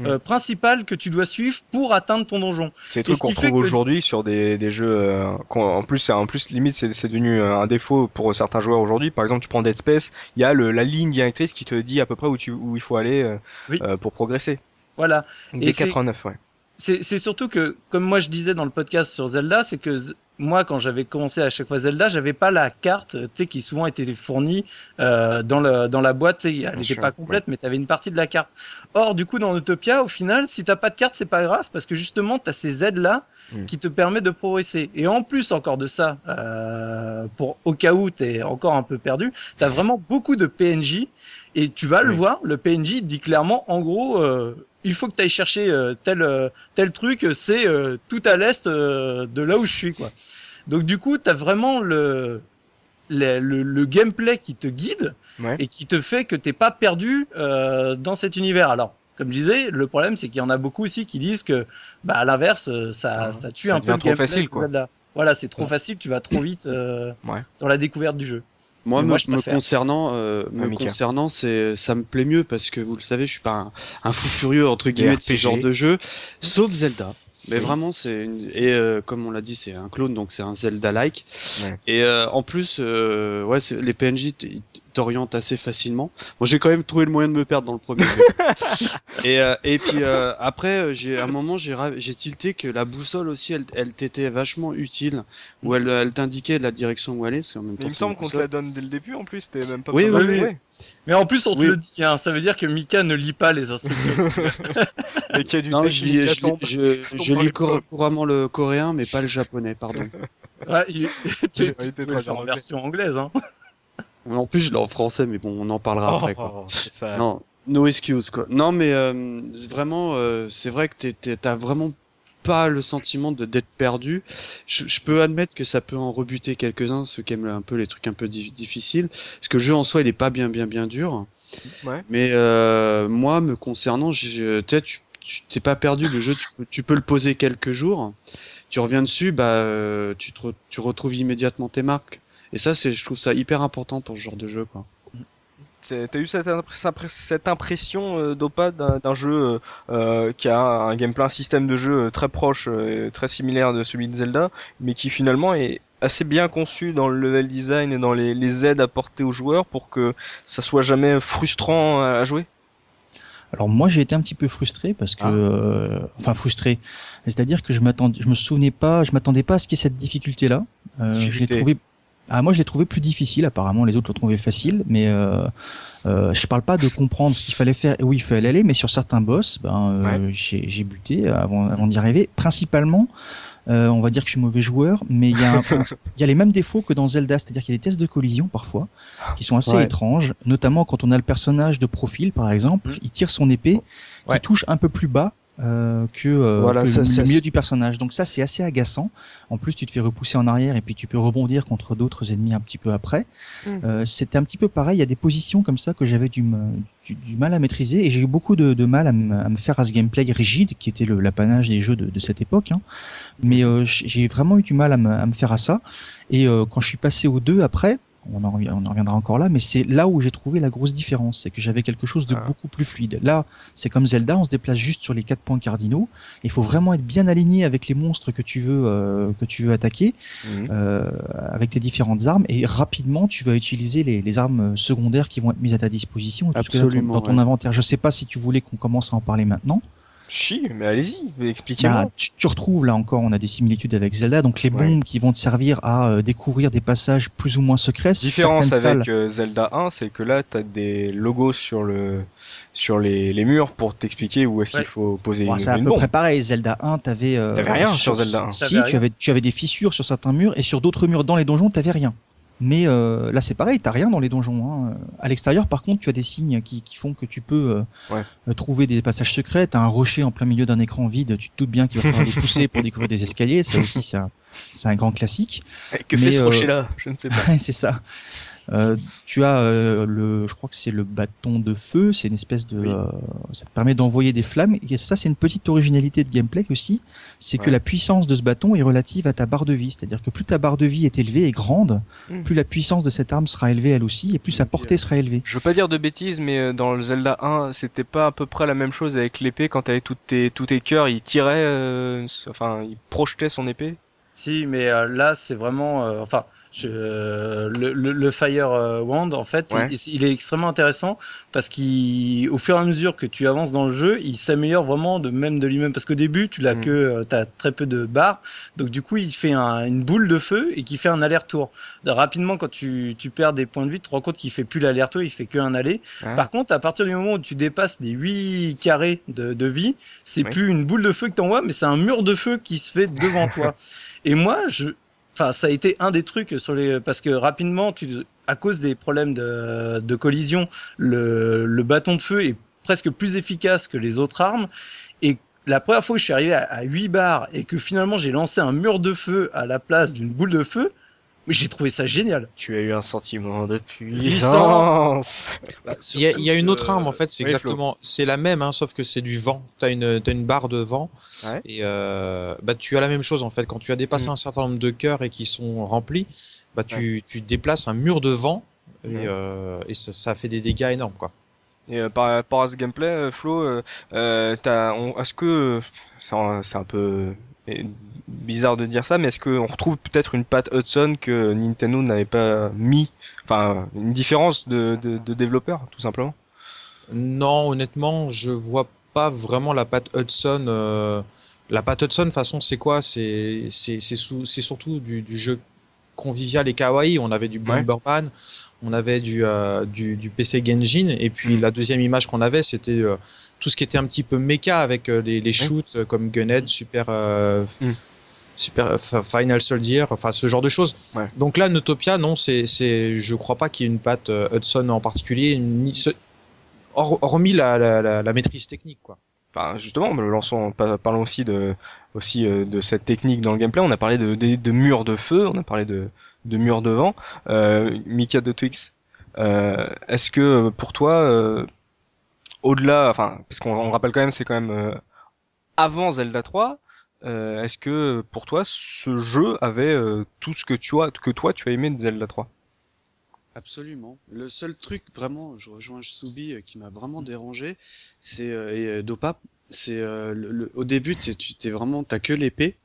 euh, principale que tu dois suivre pour atteindre ton donjon. C'est trucs ce qu'on trouve que- aujourd'hui sur des, des jeux. euh, en plus, en plus limite, c'est devenu euh, un défaut pour certains joueurs aujourd'hui. Par exemple, tu prends Dead Space, il y a le, la ligne directrice qui te dit à peu près où tu où il faut aller euh, Oui. pour progresser. Voilà. Donc, Et dès c'est- 89, ouais. C'est surtout que, comme moi je disais dans le podcast sur Zelda, c'est que moi, quand j'avais commencé à chaque fois Zelda, j'avais pas la carte, qui souvent était fournie euh, dans, le, dans la boîte. Elle n'était pas complète, mais tu avais une partie de la carte. Or, du coup, dans Utopia, au final, si t'as pas de carte, c'est pas grave, parce que justement, tu as ces aides-là Mm. qui te permettent de progresser. Et en plus encore de ça, euh, pour au cas où tu es encore un peu perdu, tu as vraiment beaucoup de PNJ. Et tu vas le voir, le PNJ dit clairement, en gros, euh, il faut que tu ailles chercher euh, tel, euh, tel truc, c'est euh, tout à l'est euh, de là où je suis. quoi. Donc du coup, tu as vraiment le, le, le, le gameplay qui te guide Ouais. et qui te fait que t'es pas perdu euh, dans cet univers. Alors, comme je disais, le problème c'est qu'il y en a beaucoup aussi qui disent que, bah, à l'inverse, ça, Ça- ça tue ça un peu le trop gameplay facile, quoi. Voilà, c'est trop facile, tu vas trop vite euh, Ouais. dans la découverte du jeu. Moi, me, moi, me concernant, euh, me concernant, c'est, ça me plaît mieux parce que vous le savez, je suis pas un, un fou furieux entre guillemets de ce genre de jeu, sauf Zelda. Mais vraiment, c'est une... et euh, comme on l'a dit, c'est un clone, donc c'est un Zelda-like. Ouais. Et euh, en plus, euh, ouais, c'est- les PNJ t'orientent assez facilement. Moi, j'ai quand même trouvé le moyen de me perdre dans le premier. jeu. et euh, et puis euh, après, euh, j'ai à un moment, j'ai j'ai tilté que la boussole aussi, elle, elle t'était vachement utile, où elle, elle t'indiquait la direction où aller. parce qu'en même temps, il me c'est semble qu'on te la donne dès le début en plus, t'es même pas Oui, oui, oui. Mais en plus, on te Oui. le dit, hein, ça veut dire que Mika ne lit pas les instructions. Et qu'il y a du Non, je, lis, je, tombe. lis- je, je couramment le coréen, mais pas le japonais, pardon. ouais, il- tu, tu été peux très le faire en version anglaise. Hein. En plus, je l'ai en français, mais bon, on en parlera après. Quoi. Oh, ça... Non, no excuse quoi. Non, mais euh, vraiment, euh, c'est vrai que t'as vraiment pas le sentiment d'être perdu. Je, je peux admettre que ça peut en rebuter quelques-uns, ceux qui aiment un peu les trucs un peu di- difficiles, parce que le jeu en soi, il est pas bien, bien, bien dur. Ouais. Mais euh, moi, me concernant, je- tu sais, tu tu t'es pas perdu. Le jeu, tu peux, tu peux le poser quelques jours. Tu reviens dessus, bah, euh, tu, te re- tu retrouves immédiatement tes marques. Et ça, c'est, je trouve ça hyper important pour ce genre de jeu, quoi. T'as eu cette, cette impression, euh, d'Opa, d'un jeu euh, euh, qui a un gameplay, un système de jeu très proche, très similaire de celui de Zelda, mais qui finalement est assez bien conçu dans le level design et dans les, les aides apportées aux joueurs pour que ça soit jamais frustrant à jouer? Alors moi j'ai été un petit peu frustré parce que, ah. enfin frustré, c'est-à-dire que je m'attendais, je me souvenais pas, je m'attendais pas à ce qu'il y ait cette difficulté là. Euh, je l'ai trouvé ah, moi, je l'ai trouvé plus difficile. Apparemment, les autres l'ont trouvé facile. Mais euh, euh, je parle pas de comprendre ce qu'il fallait faire et où il fallait aller, mais sur certains boss, ben, euh, j'ai buté avant, avant d'y arriver. Principalement, euh, on va dire que je suis mauvais joueur, mais il y, a y a les mêmes défauts que dans Zelda, c'est-à-dire qu'il y a des tests de collision parfois qui sont assez étranges, notamment quand on a le personnage de profil, par exemple, mm. il tire son épée qui touche un peu plus bas euh, que, euh, le milieu du personnage. Donc ça, c'est assez agaçant. En plus, tu te fais repousser en arrière et puis tu peux rebondir contre d'autres ennemis un petit peu après. Mm. Euh, C'était un petit peu pareil. Il y a des positions comme ça que j'avais du, du, mal à maîtriser et j'ai eu beaucoup de, de mal à, me faire à ce gameplay rigide qui était l'apanage des jeux de, de cette époque. Hein. Mais euh, j'ai vraiment eu du mal à me, à me faire à ça. Et euh, quand je suis passé au 2 après, on en, reviendra encore là, mais c'est là où j'ai trouvé la grosse différence, c'est que j'avais quelque chose de ah. beaucoup plus fluide. Là, c'est comme Zelda, on se déplace juste sur les quatre points cardinaux. Il faut vraiment être bien aligné avec les monstres que tu veux euh, que tu veux attaquer, mhm. euh, avec tes différentes armes, et rapidement tu vas utiliser les, armes secondaires qui vont être mises à ta disposition Absolument, dans ton, inventaire. Je sais pas si tu voulais qu'on commence à en parler maintenant. Si, mais allez-y, expliquez-moi. Bah, tu, retrouves là encore, on a des similitudes avec Zelda, donc les bombes qui vont te servir à euh, découvrir des passages plus ou moins secrets. Différence avec euh, Zelda 1, c'est que là, tu as des logos sur le sur les, les murs pour t'expliquer où est-ce qu'il faut poser une, C'est à peu près pareil. Zelda 1, t'avais. Euh, t'avais rien sur, Zelda 1. Si, tu avais tu avais des fissures sur certains murs et sur d'autres murs dans les donjons, t'avais rien. Mais euh, là, c'est pareil, t'as rien dans les donjons. Hein. À l'extérieur, par contre, tu as des signes qui, qui font que tu peux euh, euh, trouver des passages secrets. T'as un rocher en plein milieu d'un écran vide. Tu te doutes bien qu'il va falloir les pousser pour découvrir des escaliers. Ça aussi, c'est un, un, grand classique. Que fait ce rocher-là? Je ne sais pas. c'est ça. Euh, tu as euh, le, je crois que c'est le bâton de feu, c'est une espèce de, euh, ça te permet d'envoyer des flammes. Et ça, c'est une petite originalité de gameplay aussi, c'est que la puissance de ce bâton est relative à ta barre de vie. C'est-à-dire que plus ta barre de vie est élevée et grande, hmm. plus la puissance de cette arme sera élevée elle aussi, et plus sa portée sera élevée. Je veux pas dire de bêtises, mais dans le Zelda 1, c'était pas à peu près la même chose avec l'épée quand t'avais tous tes tous tes cœurs, il tirait, enfin, il projetait son épée. Si, mais là, c'est vraiment, enfin je, le, le, le, Fire euh, Wand, en fait, il, est extrêmement intéressant parce qu'au fur et à mesure que tu avances dans le jeu, il s'améliore vraiment de même de lui-même. Parce qu'au début, tu l'as mm. que, euh, t'as très peu de barres, donc du coup, il fait un, une boule de feu et qui fait un aller-retour. Rapidement, quand tu, tu perds des points de vie, tu te rends compte qu'il fait plus l'aller-retour, il fait qu'un aller. Par contre, à partir du moment où tu dépasses les 8 carrés de, de vie, c'est plus une boule de feu que t'envoies, mais c'est un mur de feu qui se fait devant toi. Et moi, je, Ça a été un des trucs sur les parce que rapidement, à cause des problèmes de, collision, le, bâton de feu est presque plus efficace que les autres armes. Et la première fois que je suis arrivé à, à 8 barres et que finalement j'ai lancé un mur de feu à la place d'une boule de feu, j'ai trouvé ça génial. Tu as eu un sentiment de puissance. Bah, il, y a, une autre arme en fait, c'est exactement, c'est la même, hein, sauf que c'est du vent. T'as une, as une barre de vent et euh, bah tu as la même chose en fait. Quand tu as dépassé mm. un certain nombre de cœurs et qui sont remplis, bah tu, tu déplaces un mur de vent et, euh, et ça, ça, fait des dégâts énormes quoi. Et euh, par rapport à ce gameplay, euh, Flo, euh, euh est-ce que c'est un peu bizarre de dire ça, mais est-ce qu'on retrouve peut-être une patte Hudson que Nintendo n'avait pas mis, enfin une différence de, de, de développeur, tout simplement? Non, honnêtement, je vois pas vraiment la patte Hudson. Euh, la patte Hudson, de façon, c'est quoi? C'est surtout du, du, jeu convivial et kawaii. On avait du Bomberman, on avait du, euh, du, du PC Genjin, et puis mm. la deuxième image qu'on avait, c'était euh, tout ce qui était un petit peu méca avec les, les shoots comme Gunhead, Super. Mm. Super Final Soldier, enfin ce genre de choses. Donc là, Notopia, non, c'est, c'est, je crois pas qu'il y ait une patte euh, Hudson en particulier, ni ce, hormis la, la, la, maîtrise technique, quoi. Enfin, justement, lançons, parlons aussi de, aussi euh, de cette technique dans le gameplay. On a parlé de, de, murs de feu, on a parlé de, de murs de vent. Euh, Mika de Twix, euh, est-ce que pour toi, euh, au-delà, enfin, parce qu'on rappelle quand même, c'est quand même avant Zelda 3, euh, est-ce que pour toi ce jeu avait euh, tout ce que tu as, que toi tu as aimé de Zelda 3 Absolument. Le seul truc vraiment, je rejoins Soubi euh, qui m'a vraiment dérangé, c'est euh, et euh, Dopa, c'est euh, le, le- au début t'es- tu t'es vraiment t'as que l'épée.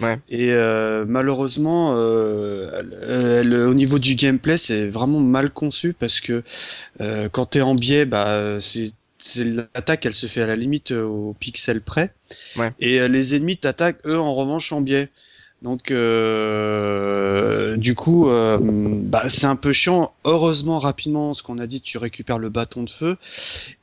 Ouais. Et euh, malheureusement, euh, elle- au niveau du gameplay, c'est vraiment mal conçu parce que euh, quand t'es en biais, bah c'est l'attaque, elle se fait à la limite euh, au pixel près. Ouais. Et euh, les ennemis t'attaquent eux en revanche en biais. Donc euh, du coup, euh, bah, c'est un peu chiant. Heureusement, rapidement, ce qu'on a dit, tu récupères le bâton de feu.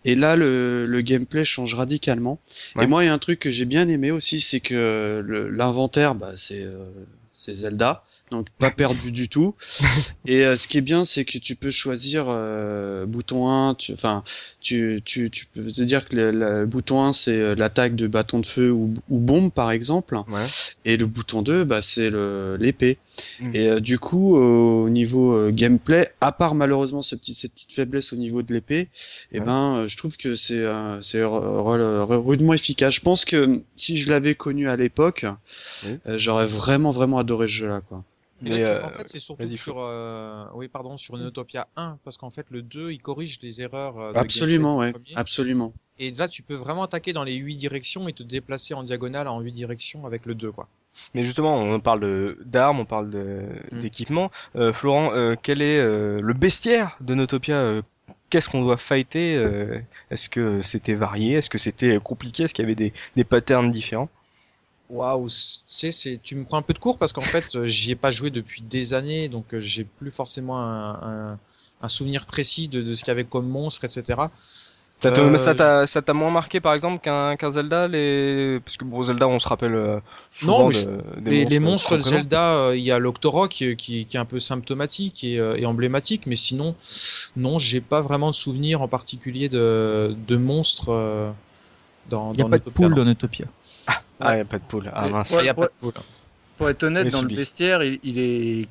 Et là, le, le gameplay change radicalement. Ouais. Et moi, il y a un truc que j'ai bien aimé aussi, c'est que l'inventaire, bah, c'est euh, c'est Zelda. Donc pas perdu du tout. Et euh, ce qui est bien, c'est que tu peux choisir euh, bouton 1, tu, enfin, tu, tu, tu peux te dire que le, le bouton 1 c'est euh, l'attaque de bâton de feu ou, ou bombe par exemple, Ouais. et le bouton 2 bah, c'est l'épée. Mhm. Et euh, du coup, au niveau euh, gameplay, à part malheureusement ce petit, cette petite faiblesse au niveau de l'épée, et Ouais. ben je trouve que c'est euh, rudement efficace. Je pense que si je l'avais connu à l'époque, euh, j'aurais vraiment vraiment adoré ce jeu-là quoi. Mais, là, tu- euh, en fait, c'est surtout sur, euh, oui, pardon, sur une Utopia 1, parce qu'en fait, le 2, il corrige les erreurs. euh, de Absolument, ouais, absolument. Et là, tu peux vraiment attaquer dans les 8 directions et te déplacer en diagonale en 8 directions avec le 2, quoi. Mais justement, on parle d'armes, on parle Mm. d'équipement. Euh, Florent, euh, quel est euh, le bestiaire de Notopia Qu'est-ce qu'on doit fighter euh, Est-ce que c'était varié Est-ce que c'était compliqué Est-ce qu'il y avait des, des patterns différents? Waouh, tu sais, c'est, tu me prends un peu de cours parce qu'en fait, euh, j'y ai pas joué depuis des années, donc euh, j'ai plus forcément un, un, un souvenir précis de, de ce qu'il y avait comme monstre, etc. Ça te- Euh, ça t'a ça t'a moins marqué par exemple qu'un qu'un Zelda les parce que bon Zelda on se rappelle euh, souvent Non, mais de- je- des Les, les qui monstres de. Zelda, euh, il y a l'Octorok qui, qui, qui est un peu symptomatique et, euh, et emblématique, mais sinon, non, j'ai pas vraiment de souvenir en particulier de, de monstres euh, dans, Il n'y a dans pas de poule dans Utopia. Ah y a pas de poule. Ah mince. Ouais, Il y a pas de poule. Pour être honnête, dans subi. le bestiaire, il, il est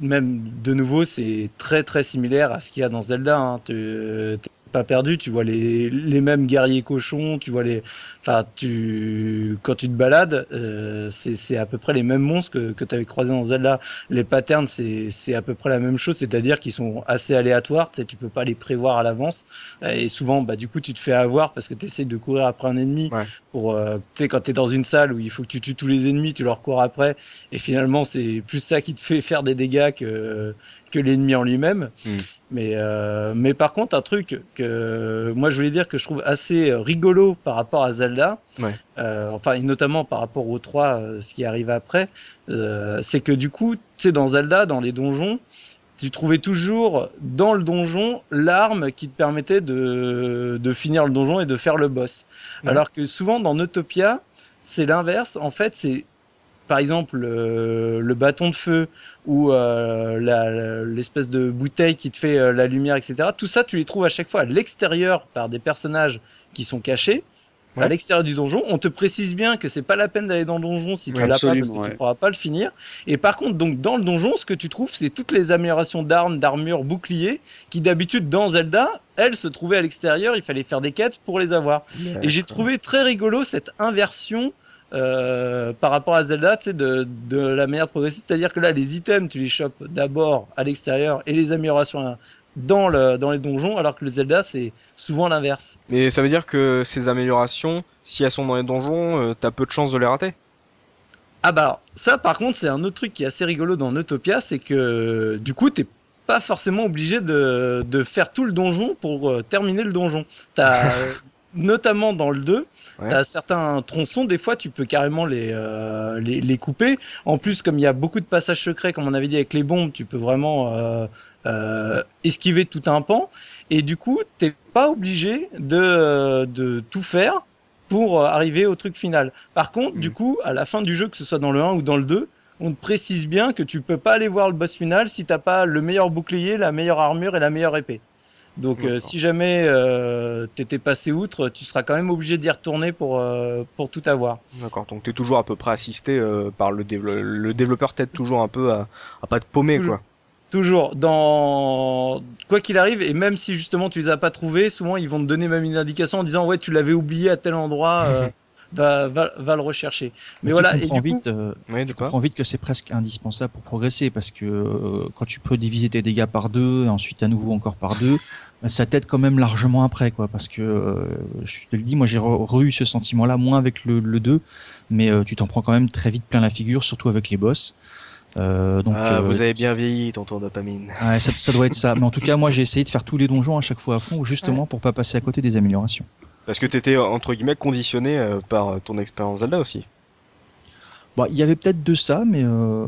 même de nouveau, c'est très très similaire à ce qu'il y a dans Zelda. Hein. Tu- pas perdu, tu vois les, les mêmes guerriers cochons, tu vois les, enfin tu quand tu te balades, euh, c'est c'est à peu près les mêmes monstres que que t'avais croisés dans Zelda. Les patterns, c'est c'est à peu près la même chose, c'est-à-dire qu'ils sont assez aléatoires. Tu sais, tu peux pas les prévoir à l'avance et souvent, bah du coup, tu te fais avoir parce que tu essayes de courir après un ennemi Ouais. pour, euh, tu sais, quand tu es dans une salle où il faut que tu tues tous les ennemis, tu leur cours après, et finalement, c'est plus ça qui te fait faire des dégâts que, que l'ennemi en lui-même. Mm. Mais, euh, mais par contre, un truc que moi je voulais dire que je trouve assez rigolo par rapport à Zelda, Ouais. euh, enfin, et notamment par rapport au 3, euh, ce qui arrive après, c'est que du coup, tu sais, dans Zelda, dans les donjons, tu trouvais toujours dans le donjon l'arme qui te permettait de, de finir le donjon et de faire le boss. Ouais. Alors que souvent dans Utopia, c'est l'inverse. En fait, c'est par exemple euh, le bâton de feu ou euh, l'espèce de bouteille qui te fait euh, la lumière, etc. Tout ça, tu les trouves à chaque fois à l'extérieur par des personnages qui sont cachés. À Ouais. l'extérieur du donjon, on te précise bien que c'est pas la peine d'aller dans le donjon si tu Ouais, l'as pas parce que absolument, tu ouais. pourras pas le finir. Et par contre, donc dans le donjon, ce que tu trouves, c'est toutes les améliorations d'armes, d'armure, boucliers, qui d'habitude dans Zelda, elles se trouvaient à l'extérieur. Il fallait faire des quêtes pour les avoir. Et j'ai trouvé très rigolo cette inversion euh, par rapport à Zelda, tu sais, de, de la manière progressive. C'est-à-dire que là, les items, tu les chopes d'abord à l'extérieur et les améliorations dans, le, dans les donjons, alors que le Zelda, c'est souvent l'inverse. Mais ça veut dire que ces améliorations, si elles sont dans les donjons, euh, t'as peu de chances de les rater. Ah bah alors, ça par contre c'est un autre truc qui est assez rigolo dans Utopia, c'est que du coup t'es pas forcément obligé de, de faire tout le donjon pour euh, terminer le donjon. T'as notamment dans le 2, Ouais. t'as certains tronçons, des fois tu peux carrément les, euh, les, les couper. En plus comme il y a beaucoup de passages secrets, comme on avait dit avec les bombes, tu peux vraiment euh, euh, esquiver tout un pan. Et du coup t'es pas obligé de, de tout faire pour euh, arriver au truc final. Par contre, du coup, à la fin du jeu, que ce soit dans le 1 ou dans le 2, on te précise bien que tu peux pas aller voir le boss final si t'as pas le meilleur bouclier, la meilleure armure et la meilleure épée. Donc, euh, si jamais euh, t'étais passé outre, tu seras quand même obligé d'y retourner pour euh, pour tout avoir. D'accord. Donc t'es toujours à peu près assisté euh, par le développeur. Le développeur t'aide toujours un peu à, à pas te paumer Toujours. quoi. Toujours, dans quoi qu'il arrive, et même si justement tu les as pas trouvés, souvent ils vont te donner même une indication en disant ouais tu l'avais oublié à tel endroit. euh, va, va, va le rechercher. Mais, Mais voilà, tu et du coup, vite, euh, Oui, de tu comprends vite que c'est presque indispensable pour progresser parce que euh, quand tu peux diviser tes dégâts par deux et ensuite à nouveau encore par deux, euh, ça t'aide quand même largement après quoi parce que euh, je te le dis moi j'ai eu ce sentiment là moins avec le, le 2 mais euh, tu t'en prends quand même très vite plein la figure surtout avec les boss. Euh, donc Ah, euh, vous avez bien vieilli, tonton dopamine. ouais, ça, ça doit être ça mais en tout cas moi j'ai essayé de faire tous les donjons à chaque fois à fond justement pour pas passer à côté des améliorations. Parce que t'étais entre guillemets conditionné euh, par euh, ton expérience Zelda aussi. Bah, il y avait peut-être de ça, mais euh,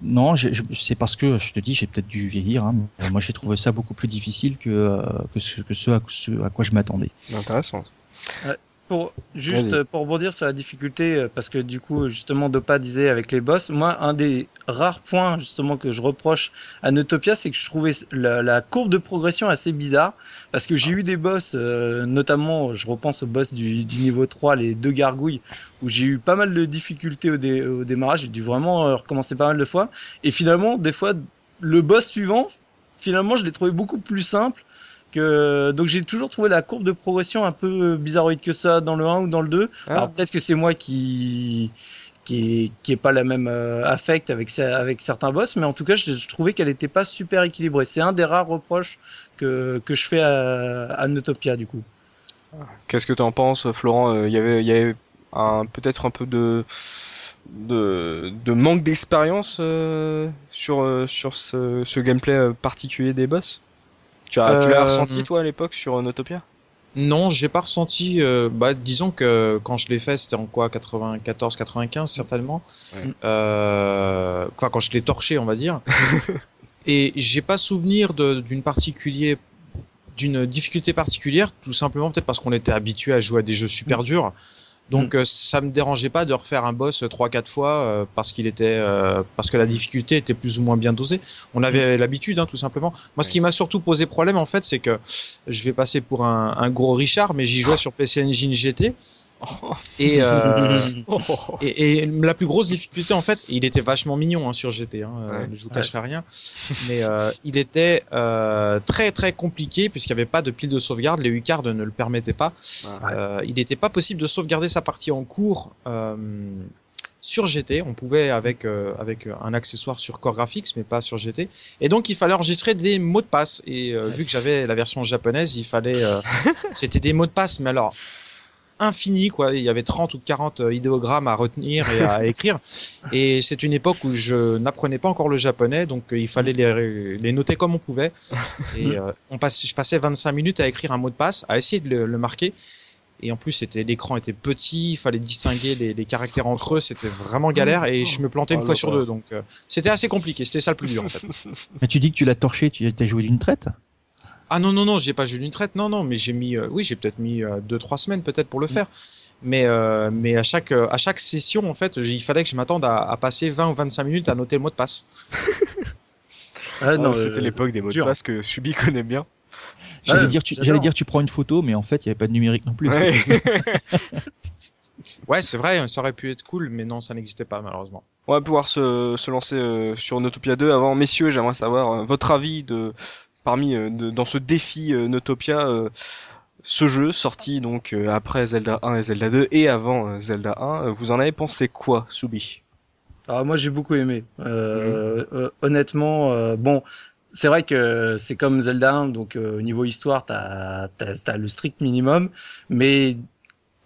non, c'est parce que je te dis, j'ai peut-être dû vieillir. Hein, mais, euh, moi, j'ai trouvé ça beaucoup plus difficile que euh, que ce, que ce à, ce à quoi je m'attendais. Intéressant. Pour, juste pour rebondir sur la difficulté, euh, parce que du coup, justement, Dopa disait avec les boss, moi, un des rares points, justement, que je reproche à Notopia, c'est que je trouvais la, la courbe de progression assez bizarre, parce que j'ai eu des boss, euh, notamment, je repense au boss du, du niveau 3, les deux gargouilles, où j'ai eu pas mal de difficultés au, dé- au démarrage, j'ai dû vraiment euh, recommencer pas mal de fois, et finalement, des fois, le boss suivant, finalement, je l'ai trouvé beaucoup plus simple, que... donc j'ai toujours trouvé la courbe de progression un peu bizarroïde que ça dans le 1 ou dans le 2. Ah. Alors peut-être que c'est moi qui qui est, qui est pas la même euh, affect avec certains boss, mais en tout cas je, je trouvais qu'elle était pas super équilibrée. C'est un des rares reproches que que je fais à, à Notopia du coup. Qu'est-ce que tu en penses, Florent? Euh, Il y avait, il y avait un peut-être un peu de de, de manque d'expérience euh, sur euh, sur ce, ce gameplay particulier des boss? Tu as, tu l'as Euh, ressenti toi à l'époque sur euh, Notopia? Non, j'ai pas ressenti. euh, bah, disons que quand je l'ai fait, c'était en quoi 94, 95 certainement. Ouais. Euh, Enfin, quand je l'ai torché, on va dire. Et j'ai pas souvenir d'une particulier, d'une difficulté particulière, tout simplement peut-être parce qu'on était habitué à jouer à des jeux super durs. Donc euh, ça me dérangeait pas de refaire un boss trois quatre fois euh, parce qu'il était euh, parce que la difficulté était plus ou moins bien dosée. On avait l'habitude hein, tout simplement. Moi ce qui m'a surtout posé problème en fait c'est que je vais passer pour un, un gros Richard mais j'y jouais sur PC Engine GT et, euh, et, et la plus grosse difficulté en fait il était vachement mignon hein, sur GT hein, euh, Ouais. je vous cacherai rien mais euh, il était euh, très très compliqué puisqu'il n'y avait pas de pile de sauvegarde les U-cards ne le permettaient pas il n'était pas possible de sauvegarder sa partie en cours sur GT. On pouvait avec euh, avec un accessoire sur Core Graphics, mais pas sur GT. Et donc il fallait enregistrer des mots de passe. Et euh, vu que j'avais la version japonaise, il fallait euh, c'était des mots de passe, mais alors infini quoi. Il y avait 30 ou 40 euh, idéogrammes à retenir et à écrire. Et c'est une époque où je n'apprenais pas encore le japonais, donc euh, il fallait les, les noter comme on pouvait. Et euh, on passe, je passais 25 minutes à écrire un mot de passe, à essayer de le, le marquer. Et en plus, c'était l'écran était petit, il fallait distinguer les, les caractères entre eux, c'était vraiment galère et je me plantais une Oh, fois sur deux, donc euh, c'était assez compliqué. C'était ça le plus dur en fait. Mais tu dis que tu l'as torché, tu as joué d'une traite? Ah non non non, j'ai pas joué d'une traite, non non, mais j'ai mis, euh, oui j'ai peut-être mis euh, deux trois semaines peut-être pour le faire. Mais euh, mais à chaque euh, à chaque session en fait, il fallait que je m'attende à, à passer 20 ou 25 minutes à noter le mot de passe. Ah, non, C'était euh, l'époque des mots de dur. passe que Subi connaît bien. J'allais dire, tu, j'adore. j'allais dire, tu prends une photo, mais en fait, il n'y avait pas de numérique non plus. Ouais. Ouais c'est vrai, ça aurait pu être cool, mais non ça n'existait pas malheureusement. On va pouvoir se, se lancer euh, sur Notopia 2. Avant, messieurs, j'aimerais savoir euh, votre avis de parmi euh, de- dans ce défi euh, Notopia, euh, ce jeu sorti donc après Zelda 1 et Zelda 2 et avant Zelda 1. euh, vous en avez pensé quoi, Subi? Alors moi j'ai beaucoup aimé. Euh, euh, honnêtement, euh, bon, c'est vrai que c'est comme Zelda 1, donc au niveau histoire, t'as as, le strict minimum, mais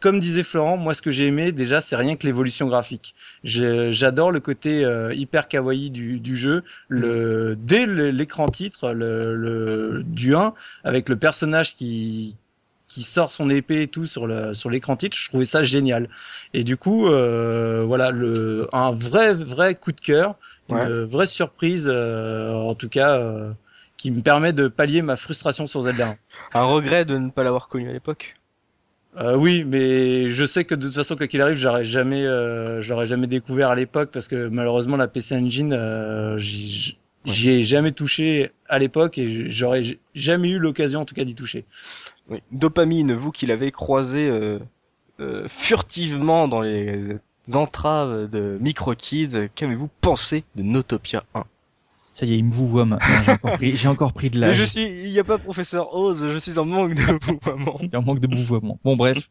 comme disait Florent, moi ce que j'ai aimé déjà, c'est rien que l'évolution graphique. J'adore le côté euh, hyper kawaii du, du jeu. Le dès le- l'écran titre, le, le du 1 avec le personnage qui qui sort son épée et tout sur le sur l'écran titre, je trouvais ça génial. Et du coup, euh, voilà, le un vrai vrai coup de cœur, une vraie surprise, euh, en tout cas, euh, qui me permet de pallier ma frustration sur Zelda 1. Un regret de ne pas l'avoir connu à l'époque Euh, oui, mais je sais que de toute façon, quoi qu'il arrive, j'aurais jamais, euh, j'aurais jamais découvert à l'époque parce que malheureusement la PC Engine, euh, j'y ai jamais touché à l'époque et j'aurais jamais eu l'occasion en tout cas d'y toucher. Oui. Dopamine, vous qui l'avez croisé euh, euh, furtivement dans les entraves de Micro Kids, qu'avez-vous pensé de Notopia 1 Ça y est, il me vous voit maintenant. J'ai encore pris, j'ai encore pris de l'âge. je suis, il n'y a pas professeur Oz, je suis en manque de vouvoiement. Un manque de mouvement. Bon, bref.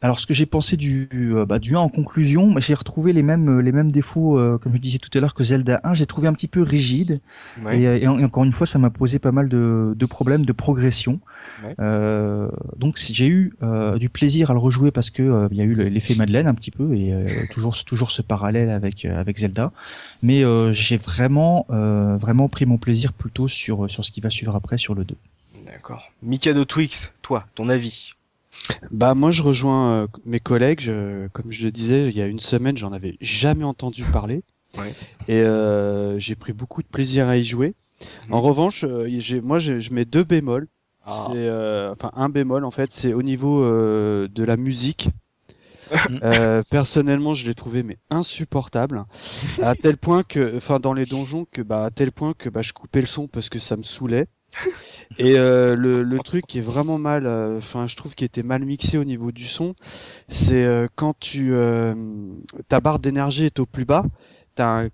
Alors, ce que j'ai pensé du, euh, bah, du 1 en conclusion, bah, j'ai retrouvé les mêmes, les mêmes défauts, euh, comme je disais tout à l'heure, que Zelda 1. J'ai trouvé un petit peu rigide. Ouais. Et, euh, en- encore une fois, ça m'a posé pas mal de, de problèmes de progression. Ouais. Euh, donc, j'ai eu euh, du plaisir à le rejouer parce que euh, il y a eu le- l'effet Madeleine un petit peu et euh, toujours, toujours ce parallèle avec euh, avec Zelda. Mais euh, j'ai vraiment, euh, vraiment pris mon plaisir plutôt sur sur ce qui va suivre après sur le 2. D'accord. Mikado Twix, toi, ton avis Bah moi je rejoins euh, mes collègues. Je- comme je le disais, il y a une semaine, j'en avais jamais entendu parler. Ouais. Et euh, j'ai pris beaucoup de plaisir à y jouer. Mhm. En revanche, euh, j'ai- moi je, je mets deux bémols. Ah. C'est euh, enfin un bémol en fait, c'est au niveau euh, de la musique. Euh, personnellement, je l'ai trouvé mais insupportable à tel point que, enfin dans les donjons que bah à tel point que bah je coupais le son parce que ça me saoulait. Et euh, le, le truc qui est vraiment mal, euh, enfin je trouve qu'il était mal mixé au niveau du son, c'est euh, quand tu euh, ta barre d'énergie est au plus bas, t'as un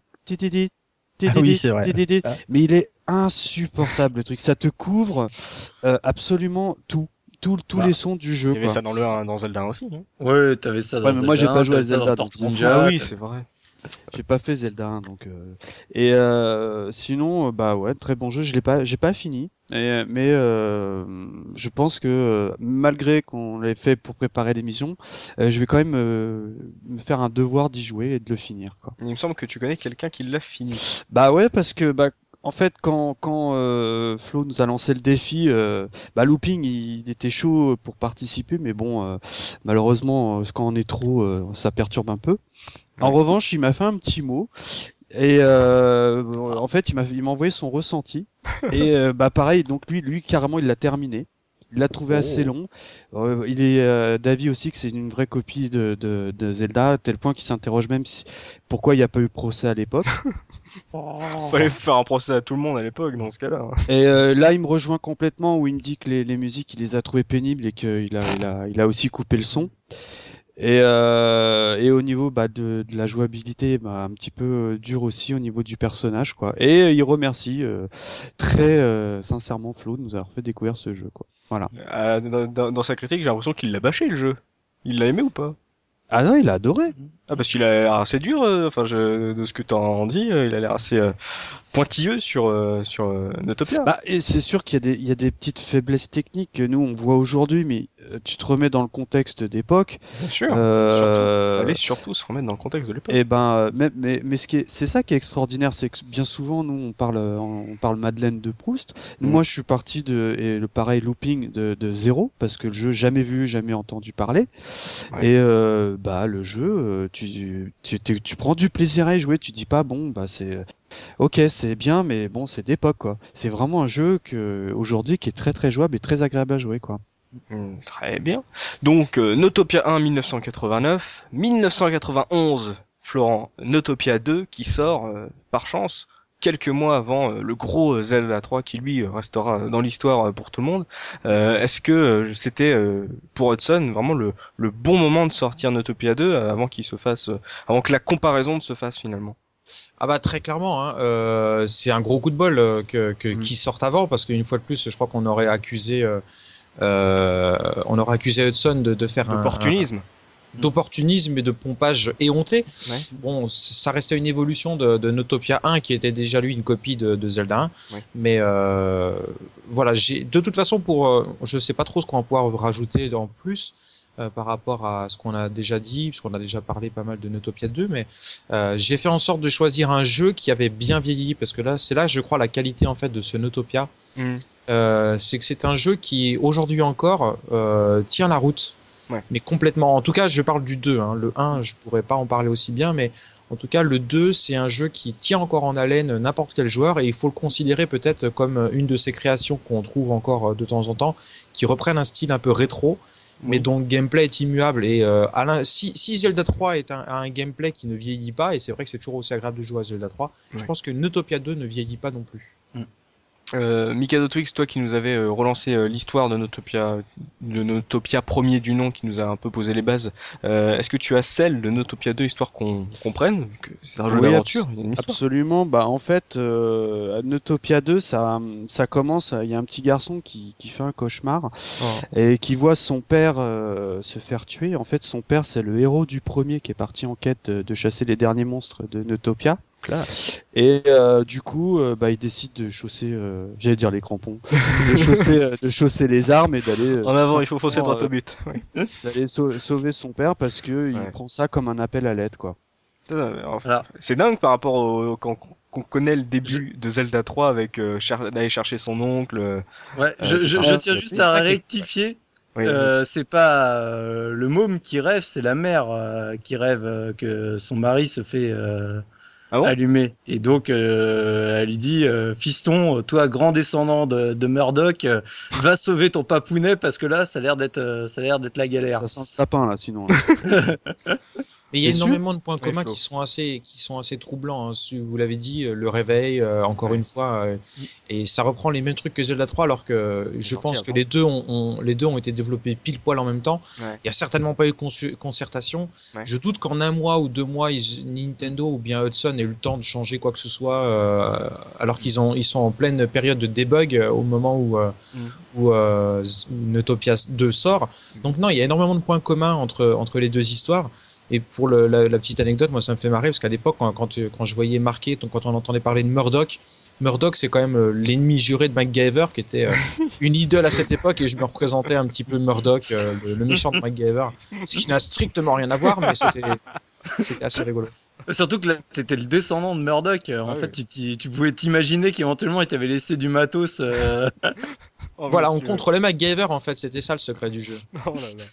Ah oui, c'est vrai. Ah. mais il est insupportable le truc, ça te couvre euh, absolument tout tous Bah, les sons du jeu. Il y avait quoi. ça dans le 1, dans Zelda 1 aussi. hein. Ouais, t'avais ça dans Ouais, mais moi, j'ai Zelda pas 1, joué à Zelda, dans. Ninja, ah oui, c'est vrai. J'ai pas fait Zelda 1 donc euh, et euh, sinon euh, bah ouais très bon jeu je l'ai pas j'ai pas fini et, mais euh, je pense que malgré qu'on l'ait fait pour préparer l'émission euh, je vais quand même euh, me faire un devoir d'y jouer et de le finir quoi. Il me semble que tu connais quelqu'un qui l'a fini. Bah ouais parce que bah en fait quand quand euh, Flo nous a lancé le défi euh, bah Looping il, il était chaud pour participer mais bon euh, malheureusement euh, quand on est trop euh, ça perturbe un peu. En Ouais. revanche, il m'a fait un petit mot. Et euh, en fait, il m'a il m'a envoyé son ressenti. Et bah pareil, donc lui, lui carrément, il l'a terminé. Il l'a trouvé Oh. assez long. Euh, il est euh, d'avis aussi que c'est une vraie copie de, de, de Zelda, à tel point qu'il s'interroge même si, pourquoi il n'y a pas eu procès à l'époque. Fallait faire un procès à tout le monde à l'époque dans ce cas-là. Et euh, là, il me rejoint complètement où il me dit que les, les musiques, il les a trouvées pénibles et qu'il a, il a, il a aussi coupé le son. Et, euh, et au niveau bah, de, de la jouabilité, bah, un petit peu euh, dur aussi au niveau du personnage, quoi. Et euh, il remercie euh, très euh, sincèrement Flo de nous avoir fait découvrir ce jeu, quoi. Voilà. Euh, dans, dans- dans sa critique, j'ai l'impression qu'il l'a bâché le jeu. Il l'a aimé ou pas? Ah non, il a adoré. Ah parce qu'il a l'air assez dur, euh, enfin je, de ce que t'en dis, euh, il a l'air assez euh, pointilleux sur euh, sur euh, Notopia. Bah, et c'est sûr qu'il y a des, il y a des petites faiblesses techniques que nous on voit aujourd'hui, mais euh, tu te remets dans le contexte d'époque. Bien sûr. euh, Surtout, fallait surtout se remettre dans le contexte de l'époque. Et ben, euh, mais, mais, mais ce qui est, c'est ça qui est extraordinaire, c'est que bien souvent, nous, on parle, euh, on parle Madeleine de Proust. Mm. Moi, je suis parti de, et le pareil looping de, de zéro, parce que le jeu, jamais vu, jamais entendu parler. Ouais. Et, euh, bah, le jeu, euh, tu, tu, tu, prends du plaisir à y jouer, tu dis pas, bon, bah, c'est, ok, c'est bien, mais bon, c'est d'époque, quoi. C'est vraiment un jeu que, aujourd'hui, qui est très, très jouable et très agréable à jouer, quoi. Hmm, Très bien. Donc euh, Notopia 1 1989, 1991 Florent, Notopia 2 qui sort euh, par chance quelques mois avant euh, le gros Zelda 3 qui lui restera dans l'histoire euh, pour tout le monde. Euh, Est-ce que euh, c'était pour Hudson vraiment le, le bon moment de sortir Notopia 2 euh, avant qu'il se fasse, avant que la comparaison ne se fasse finalement? Ah bah très clairement, hein, euh, c'est un gros coup de bol euh, que, que Mm. qui sortent avant parce qu'une fois de plus, je crois qu'on aurait accusé, euh, on aurait accusé Hudson de, de faire un- L'opportunisme. Un- d'opportunisme et de pompage éhonté. Ouais. Bon, ça restait une évolution de, de Notopia 1 qui était déjà lui une copie de, de Zelda 1. Ouais. Mais euh, voilà, j'ai de toute façon pour, euh, je sais pas trop ce qu'on va pouvoir rajouter en plus. euh, par rapport à ce qu'on a déjà dit, puisqu'on a déjà parlé pas mal de Notopia 2, mais euh, j'ai fait en sorte de choisir un jeu qui avait bien vieilli, parce que là, c'est là, je crois, la qualité en fait de ce Notopia, euh, c'est que c'est un jeu qui aujourd'hui encore tient la route, Ouais. mais complètement. En tout cas, je parle du 2. Hein. Le 1, je pourrais pas en parler aussi bien, mais en tout cas, le 2, c'est un jeu qui tient encore en haleine n'importe quel joueur, et il faut le considérer peut-être comme une de ces créations qu'on trouve encore euh, de temps en temps, qui reprennent un style un peu rétro. Mais Oui. dont le gameplay est immuable et euh, à l'in- si, si Zelda 3 est un, un gameplay qui ne vieillit pas et c'est vrai que c'est toujours aussi agréable de jouer à Zelda 3, je pense que Notopia 2 ne vieillit pas non plus. Euh, Mikado Twix, toi qui nous avais euh, relancé euh, l'histoire de Notopia, de Notopia premier du nom, qui nous a un peu posé les bases, euh, est-ce que tu as celle de Notopia 2, histoire qu'on comprenne c'est un jeu Oui, d'aventure, Absolument. Bah en fait, euh, Notopia 2, ça, ça commence. Il y a un petit garçon qui, qui fait un cauchemar Oh. et qui voit son père euh, se faire tuer. En fait, son père, c'est le héros du premier qui est parti en quête de, de chasser les derniers monstres de Notopia. Classe. Et euh, du coup, euh, bah, il décide de chausser, euh, j'allais dire les crampons, de chausser, de chausser les armes et d'aller. euh, En avant, il faut foncer droit au but. Oui. d'aller sau- sauver son père parce que il Ouais. prend ça comme un appel à l'aide, quoi. Voilà. C'est dingue par rapport au quand qu'on connaît le début de Zelda 3 avec euh, cher- d'aller chercher son oncle. Ouais, Euh, je, c'est- tiens juste à rectifier. oui, Euh, c'est pas euh, le môme qui rêve, c'est la mère euh, qui rêve euh, que son mari se fait euh, Ah bon allumer. Et donc, euh, elle lui dit euh, Fiston, toi, grand descendant de, de Murdoch, euh, va sauver ton papounet parce que là, ça a l'air d'être euh, ça a l'air d'être la galère. Ça sent le sapin là, sinon. là. Mais il y a énormément de points communs qui sont assez, qui sont assez troublants. hein. Vous l'avez dit, euh, le réveil, euh, encore une fois, euh, et ça reprend les mêmes trucs que Zelda 3, alors que je pense que les deux ont, ont- les deux ont été développés pile poil en même temps. Ouais. Il y a certainement pas eu de concertation. Ouais. Je doute qu'en un mois ou deux mois, ils- Nintendo ou bien Hudson ait eu le temps de changer quoi que ce soit, euh, alors qu'ils ont, ils sont en pleine période de debug euh, au moment où, euh, Mm. où, euh, Z- Notopia 2 sort. Donc non, il y a énormément de points communs entre, entre les deux histoires. Et pour le- la, la petite anecdote, moi ça me fait marrer parce qu'à l'époque, quand, quand, quand je voyais marqué, donc, quand on entendait parler de Murdoch, Murdoch c'est quand même euh, l'ennemi juré de MacGyver qui était euh, une idole à cette époque et je me représentais un petit peu Murdoch, euh, le, le méchant de MacGyver, ce qui n'a strictement rien à voir, mais c'était assez rigolo. Surtout que là, t'étais le descendant de Murdoch. En Ah fait, oui. tu, pouvais t'imaginer qu'éventuellement, il t'avait laissé du matos. euh, Oh, voilà, on contrôlait MacGyver en fait, c'était ça le secret du jeu. Oh là là.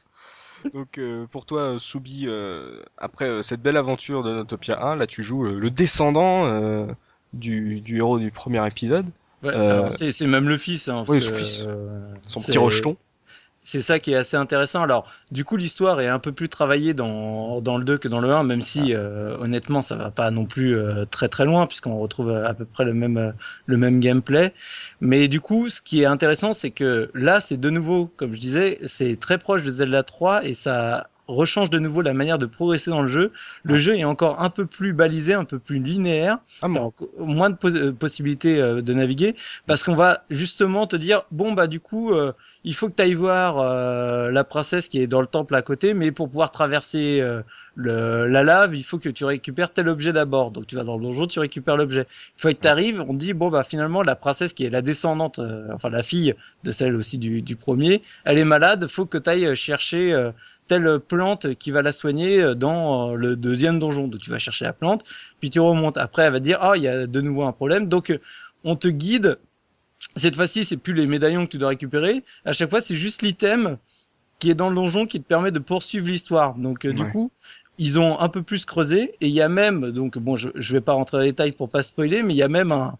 Donc euh, pour toi, euh, Soubi, euh, après euh, cette belle aventure de Notopia 1, là tu joues euh, le descendant euh, du, du héros du premier épisode, ouais, Euh, c'est même le fils. Hein, parce oui, que, son fils. son petit rejeton. C'est ça qui est assez intéressant. Alors, du coup, l'histoire est un peu plus travaillée dans, dans le 2 que dans le 1, même si, euh, honnêtement, ça va pas non plus euh, très très loin, puisqu'on retrouve à peu près le même, euh, le même gameplay. Mais du coup, ce qui est intéressant, c'est que là, c'est de nouveau, comme je disais, c'est très proche de Zelda 3 et ça rechange de nouveau la manière de progresser dans le jeu. Le jeu est encore un peu plus balisé, un peu plus linéaire. Ah bon. moins de pos- euh, possibilités euh, de naviguer parce qu'on va justement te dire bon bah du coup euh, il faut que tu ailles voir euh, la princesse qui est dans le temple à côté mais pour pouvoir traverser euh, le, la lave il faut que tu récupères tel objet d'abord donc tu vas dans le donjon tu récupères l'objet une fois que tu arrives on dit bon bah finalement la princesse qui est la descendante euh, enfin la fille de celle aussi du, du premier elle est malade faut que tu ailles chercher euh, telle plante qui va la soigner euh, dans euh, le deuxième donjon donc tu vas chercher la plante puis tu remontes. Après, elle va dire, ah, il y a de nouveau un problème. Donc, on te guide. Cette fois-ci, c'est plus les médaillons que tu dois récupérer. À chaque fois, c'est juste l'item qui est dans le donjon qui te permet de poursuivre l'histoire. Donc, euh, du coup, ils ont un peu plus creusé. Et il y a même, donc, bon, je, je vais pas rentrer dans les détails pour pas spoiler, mais il y a même un,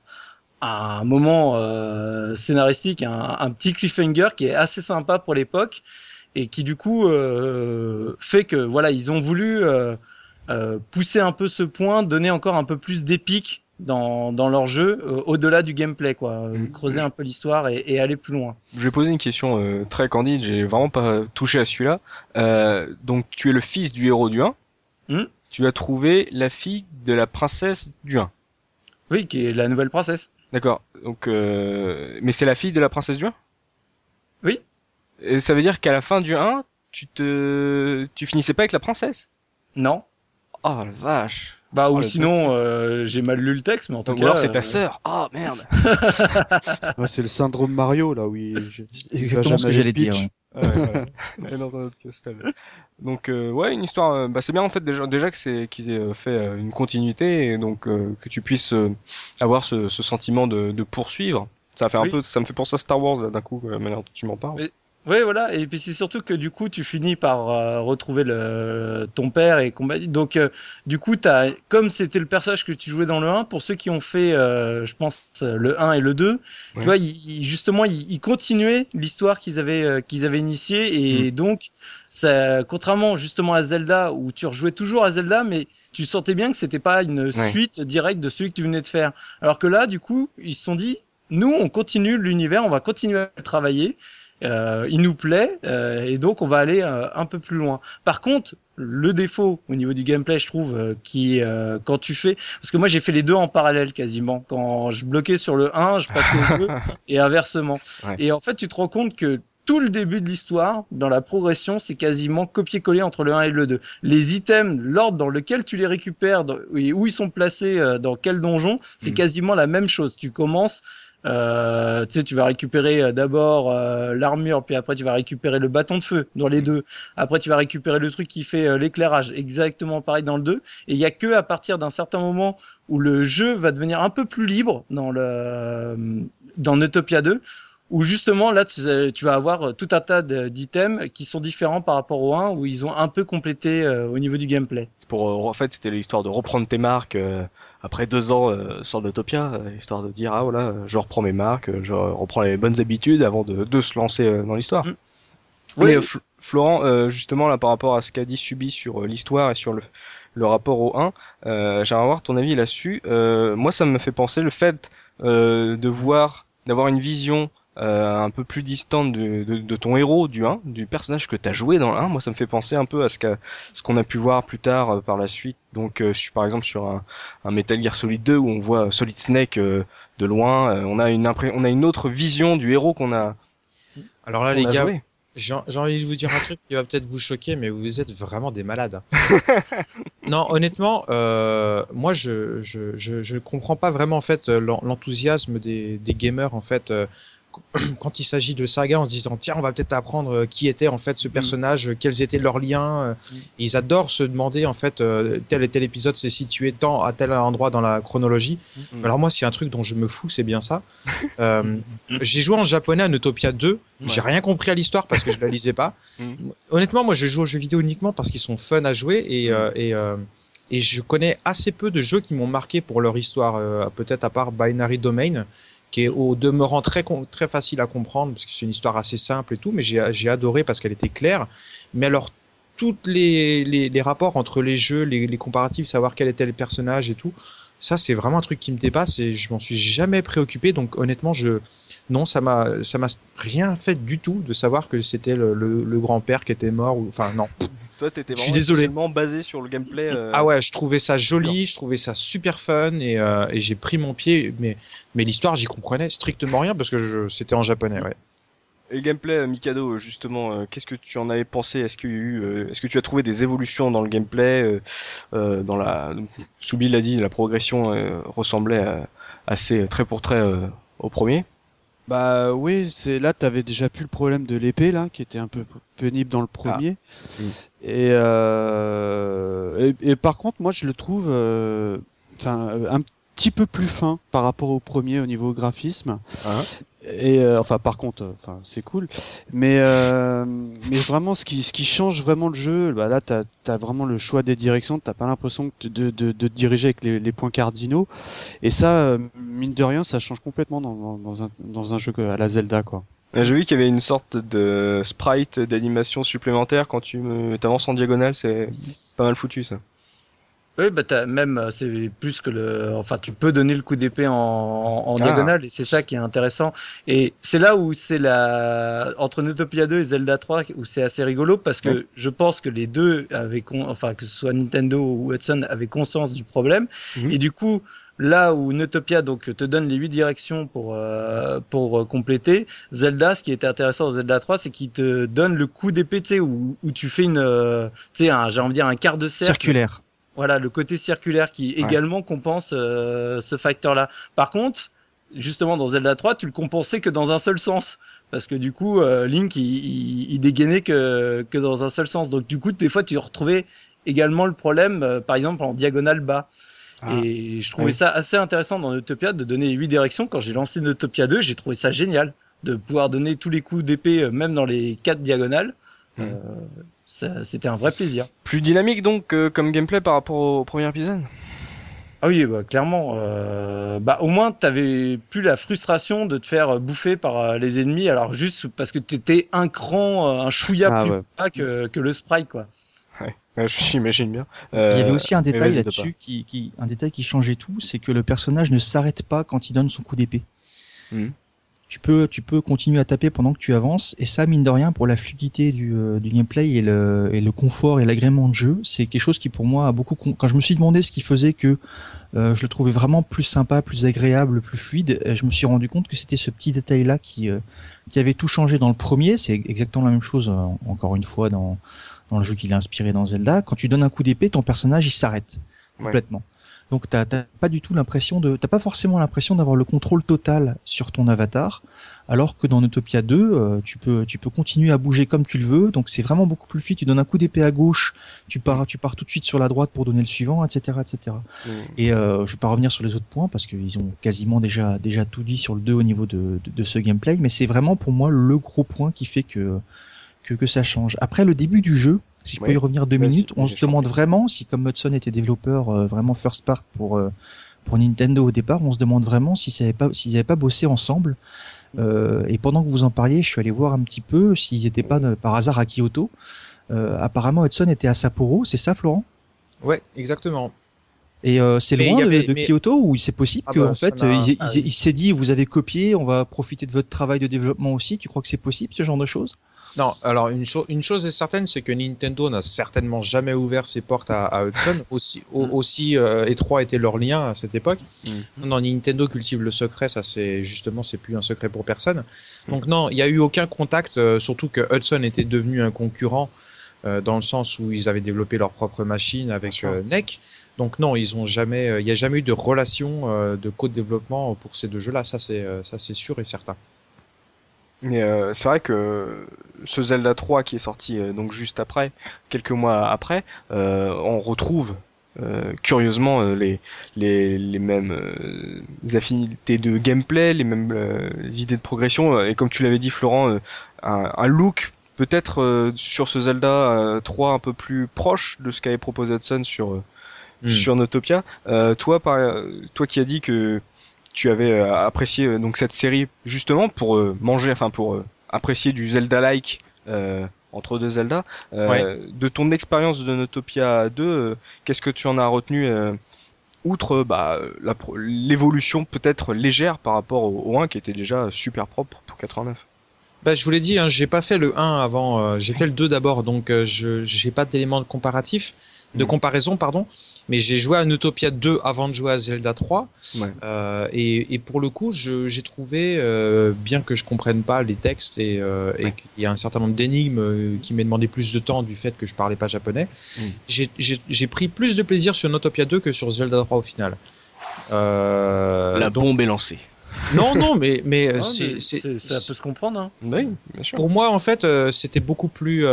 un moment euh, scénaristique, un, un petit cliffhanger qui est assez sympa pour l'époque et qui du coup euh, fait que voilà ils ont voulu euh, euh, pousser un peu ce point, donner encore un peu plus d'épique dans, dans leur jeu, euh, au-delà du gameplay, quoi. Euh, Mhm. Creuser un peu l'histoire et, et aller plus loin. Je vais poser une question euh, très candide, j'ai vraiment pas touché à celui-là. Euh, donc tu es le fils du héros du 1. Hmm. Tu as trouvé la fille de la princesse du 1. Oui, qui est la nouvelle princesse. D'accord. Donc mais c'est la fille de la princesse du 1 Oui. Et ça veut dire qu'à la fin du 1, tu te tu finissais pas avec la princesse? Non. Oh la vache. Bah, Oh, ou le sinon, euh, j'ai mal lu le texte, mais en tout Donc, cas. ou alors c'est euh, ta sœur. Oh merde. Ouais, c'est le syndrome Mario là, oui. Exactement ce que j'allais dire. ouais. Ouais, dans un autre castel. Donc euh, ouais, une histoire. euh, bah c'est bien en fait déjà, déjà que c'est qu'ils aient euh, fait euh, une continuité et donc euh, que tu puisses euh, avoir ce, ce sentiment de, de poursuivre. Ça fait un peu, ça me fait penser à Star Wars d'un coup, euh, la manière dont tu m'en parles. Oui, voilà. Et puis c'est surtout que du coup, tu finis par euh, retrouver le, ton père et combattre. Donc, euh, du coup, as, comme c'était le personnage que tu jouais dans le 1, pour ceux qui ont fait, euh, je pense, euh, le 1 et le 2, Ouais. tu vois, ils, justement, ils, ils continuaient l'histoire qu'ils avaient, euh, qu'ils avaient initiée. Et donc, ça, contrairement justement à Zelda, où tu rejouais toujours à Zelda, mais tu sentais bien que c'était pas une Ouais. suite directe de celui que tu venais de faire. Alors que là, du coup, ils se sont dit, nous, on continue l'univers, on va continuer à le travailler. Euh, il nous plaît euh, et donc on va aller euh, un peu plus loin. Par contre, le défaut au niveau du gameplay, je trouve, euh, qui euh, quand tu fais, parce que moi j'ai fait les deux en parallèle quasiment. Quand je bloquais sur le 1, je passais au 2 et inversement. Ouais. Et en fait, tu te rends compte que tout le début de l'histoire, dans la progression, c'est quasiment copier-coller entre le 1 et le 2. Les items, l'ordre dans lequel tu les récupères et où ils sont placés, euh, dans quel donjon, c'est Mm. quasiment la même chose. Tu commences euh, tu sais, tu vas récupérer euh, d'abord euh, l'armure, puis après tu vas récupérer le bâton de feu dans les deux. Après tu vas récupérer le truc qui fait euh, l'éclairage, exactement pareil dans le 2. Et il y a que à partir d'un certain moment où le jeu va devenir un peu plus libre dans le dans Utopia 2 où justement là tu, tu vas avoir tout un tas d'items qui sont différents par rapport au 1 où ils ont un peu complété euh, au niveau du gameplay. Pour euh, en fait, c'était l'histoire de reprendre tes marques euh, après deux ans euh, sans Autopia, euh, histoire de dire ah voilà, euh, je reprends mes marques, euh, je reprends les bonnes habitudes avant de, de se lancer euh, dans l'histoire. Mm. Oui. euh, Fl- Florent, euh, justement là par rapport à ce qu'a dit Subi sur euh, l'histoire et sur le, le rapport au 1, euh, j'aimerais avoir ton avis là-dessus. Euh, moi, ça me fait penser le fait euh, de voir, d'avoir une vision euh, un peu plus distante de, de, de ton héros du 1, du personnage que tu as joué dans le 1. Moi, ça me fait penser un peu à ce qu'a ce qu'on a pu voir plus tard euh, par la suite. Donc, euh, sur- par exemple, sur un, un Metal Gear Solid 2 où on voit Solid Snake euh, de loin, euh, on a une impré- on a une autre vision du héros qu'on a, Alors là, les gars, joué. J'ai j'ai envie de vous dire un truc qui va peut-être vous choquer, mais vous êtes vraiment des malades. non, honnêtement, euh, moi, je, je, je, je comprends pas vraiment en fait euh, l'en- l'enthousiasme des, des gamers en fait euh, quand il s'agit de saga en se disant tiens, on va peut-être apprendre euh, qui était en fait ce personnage, euh, quels étaient leurs liens. euh, Mm. Ils adorent se demander en fait tel et tel épisode s'est situé tant à tel endroit dans la chronologie. Mm. Alors moi, a un truc dont je me fous, c'est bien ça. Euh, j'ai joué en japonais à Utopia 2. J'ai rien compris à l'histoire parce que je la lisais pas. Mm. Honnêtement, moi, je joue aux jeux vidéo uniquement parce qu'ils sont fun à jouer et euh, et euh, et je connais assez peu de jeux qui m'ont marqué pour leur histoire. euh, Peut-être à part Binary Domain, qui est au demeurant très très facile à comprendre parce que c'est une histoire assez simple et tout, mais j'ai adoré parce qu'elle était claire. Mais alors toutes les, les, rapports entre les jeux, les, les comparatifs, savoir quel était le personnage et tout, ça c'est vraiment un truc qui me dépasse et je m'en suis jamais préoccupé. Donc honnêtement, je non, ça m'a rien fait du tout de savoir que c'était le grand-père qui était mort ou enfin non. Toi, t'étais Je suis vraiment désolé. basé sur le gameplay. euh, Ah ouais, je trouvais ça joli, je trouvais ça super fun et, euh, et j'ai pris mon pied mais mais l'histoire, j'y comprenais strictement rien parce que je- c'était en japonais, ouais. Et le gameplay, euh, Mikado, justement, qu'est-ce que tu en avais pensé? Est-ce qu'il y a eu, est-ce que tu as trouvé des évolutions dans le gameplay euh, Dans la, Soubi l'a dit, la progression ressemblait à- assez trait pour trait au premier. Bah oui, c'est là t'avais déjà plus le problème de l'épée là, qui était un peu pénible dans le premier. Mm. Et, euh, et, et par contre, moi je le trouve, euh, enfin un petit peu plus fin par rapport au premier au niveau graphisme. Hein et euh, enfin par contre, euh, enfin c'est cool. Mais euh, mais vraiment ce qui ce qui change vraiment le jeu, bah là t'as as vraiment le choix des directions. T'as pas l'impression de, de de diriger avec les, les points cardinaux. Et ça, euh, mine de rien, ça change complètement dans, dans, dans un dans un jeu à la Zelda quoi. Euh, J'ai vu qu'il y avait une sorte de sprite d'animation supplémentaire quand tu t'avances en diagonale, c'est pas mal foutu ça. Oui, bah t'as même euh, c'est plus que le, enfin tu peux donner le coup d'épée en, en Ah. diagonale et c'est ça qui est intéressant. Et c'est là où c'est la entre Utopia 2 et Zelda 3 où c'est assez rigolo parce que je pense que les deux avaient, con... enfin que ce soit Nintendo ou Hudson avaient conscience du problème Mhm. et du coup là où Utopia donc te donne les huit directions pour euh, pour euh, compléter Zelda ce qui était intéressant dans Zelda 3 c'est qu'il te donne le coup d'épée tu sais où, où tu fais une euh, tu sais un j'ai envie de dire un quart de cercle Circulaire. Voilà, le côté circulaire qui Ouais. également compense euh, ce facteur-là. Par contre, justement dans Zelda 3, tu le compensais que dans un seul sens. Parce que du coup, euh, Link, il, il, il dégainait que, que dans un seul sens. Donc du coup, des fois, tu retrouvais également le problème, euh, par exemple, en diagonale bas. Ah. Et je trouvais Oui. ça assez intéressant dans Utopia de donner les huit directions. Quand j'ai lancé Utopia 2, j'ai trouvé ça génial de pouvoir donner tous les coups d'épée, euh, même dans les quatre diagonales. Mhm. Euh, C'était un vrai plaisir. Plus dynamique donc euh, comme gameplay par rapport au premier épisode? Ah oui, bah, clairement. Euh, bah, au moins, t'avais plus la frustration de te faire bouffer par euh, les ennemis, alors juste parce que t'étais un cran, euh, un chouïa Ah plus ouais. bas que, que le sprite, quoi. Ouais, J'imagine bien. Il y avait aussi un détail là-dessus qui, qui, un détail qui changeait tout, c'est que le personnage ne s'arrête pas quand il donne son coup d'épée. Mhm. Tu peux, tu peux continuer à taper pendant que tu avances, et ça, mine de rien, pour la fluidité du, euh, du gameplay et le, et le confort et l'agrément de jeu, c'est quelque chose qui pour moi a beaucoup. con- Quand je me suis demandé ce qui faisait que euh, je le trouvais vraiment plus sympa, plus agréable, plus fluide, euh, je me suis rendu compte que c'était ce petit détail-là qui, euh, qui avait tout changé dans le premier. C'est exactement la même chose, euh, encore une fois, dans, dans le jeu qu'il a inspiré dans Zelda. Quand tu donnes un coup d'épée, ton personnage il s'arrête Ouais. Donc t'as pas du tout l'impression de, t'as pas forcément l'impression d'avoir le contrôle total sur ton avatar, alors que dans Utopia 2, euh, tu peux tu peux continuer à bouger comme tu le veux. Donc c'est vraiment beaucoup plus fluide. Tu donnes un coup d'épée à gauche, tu pars tu pars tout de suite sur la droite pour donner le suivant, etc., etc. Et euh, je vais pas revenir sur les autres points parce qu'ils ont quasiment déjà déjà tout dit sur le 2 au niveau de, de, de ce gameplay, mais c'est vraiment pour moi le gros point qui fait que que, que ça change. Après le début du jeu, si je peux y revenir deux minutes, on se demande vraiment si comme Hudson était développeur euh, vraiment first part pour euh, pour Nintendo au départ, on se demande vraiment si ça avait pas s'ils n'avaient pas bossé ensemble. Euh, et pendant que vous en parliez, je suis allé voir un petit peu s'ils n'étaient pas euh, par hasard à Kyoto. Euh, apparemment, Hudson était à Sapporo, c'est ça, Florent? Ouais, exactement. et euh, c'est loin de, avait- de mais- Kyoto ou c'est possible Ah que bah, en fait euh, il, il- ah il oui. s'est dit vous avez copié, on va profiter de votre travail de développement aussi. Tu crois que c'est possible ce genre de choses? Non, alors une, cho- une chose est certaine, c'est que Nintendo n'a certainement jamais ouvert ses portes à, à Hudson, aussi, au- Mm. aussi euh, étroit étaient leurs liens à cette époque. Mm. Non, non, Nintendo cultive le secret, ça c'est justement c'est plus un secret pour personne. Donc non, il n'y a eu aucun contact, euh, surtout que Hudson était devenu un concurrent euh, dans le sens où ils avaient développé leur propre machine avec euh, NEC. Donc non, ils ont jamais, euh, il n'y a jamais eu de relation euh, de co-développement pour ces deux jeux-là. Ça c'est euh, ça c'est sûr et certain. Mais euh, c'est vrai que ce Zelda 3 qui est sorti euh, donc juste après, quelques mois après, euh, on retrouve euh, curieusement euh, les, les, les mêmes euh, affinités de gameplay, les mêmes euh, idées de progression, et comme tu l'avais dit Florent, euh, un, un look peut-être euh, sur ce Zelda euh, 3 un peu plus proche de ce qu'avait proposé Hudson sur, euh, Hmm. sur Notopia. Euh, toi, par, toi qui as dit que tu avais euh, apprécié euh, donc cette série justement pour euh, manger, enfin pour apprécier du Zelda-like entre deux Zelda. Ouais. De ton expérience de Notopia 2, euh, qu'est-ce que tu en as retenu outre bah, l'évolution peut-être légère par rapport au, au 1 qui était déjà super propre pour 89 Bah, je vous l'ai dit, hein, j'ai pas fait le 1 avant, euh, j'ai fait le 2 d'abord, donc euh, je j'ai pas d'éléments de comparatif, de Mhm. comparaison, pardon. Mais j'ai joué à Utopia 2 avant de jouer à Zelda 3, Ouais. euh, et, et pour le coup, j'ai trouvé, euh, bien que je comprenne pas les textes et, euh, et qu'il y a un certain nombre d'énigmes euh, qui m'aient demandé plus de temps du fait que je parlais pas japonais, Mhm. j'ai- pris plus de plaisir sur Utopia 2 que sur Zelda 3 au final. Euh, La donc- bombe est lancée. non, non, mais, mais Ah, mais c'est- ça peut se comprendre. Hein. Oui, bien sûr. pour moi, en fait, euh, c'était beaucoup plus.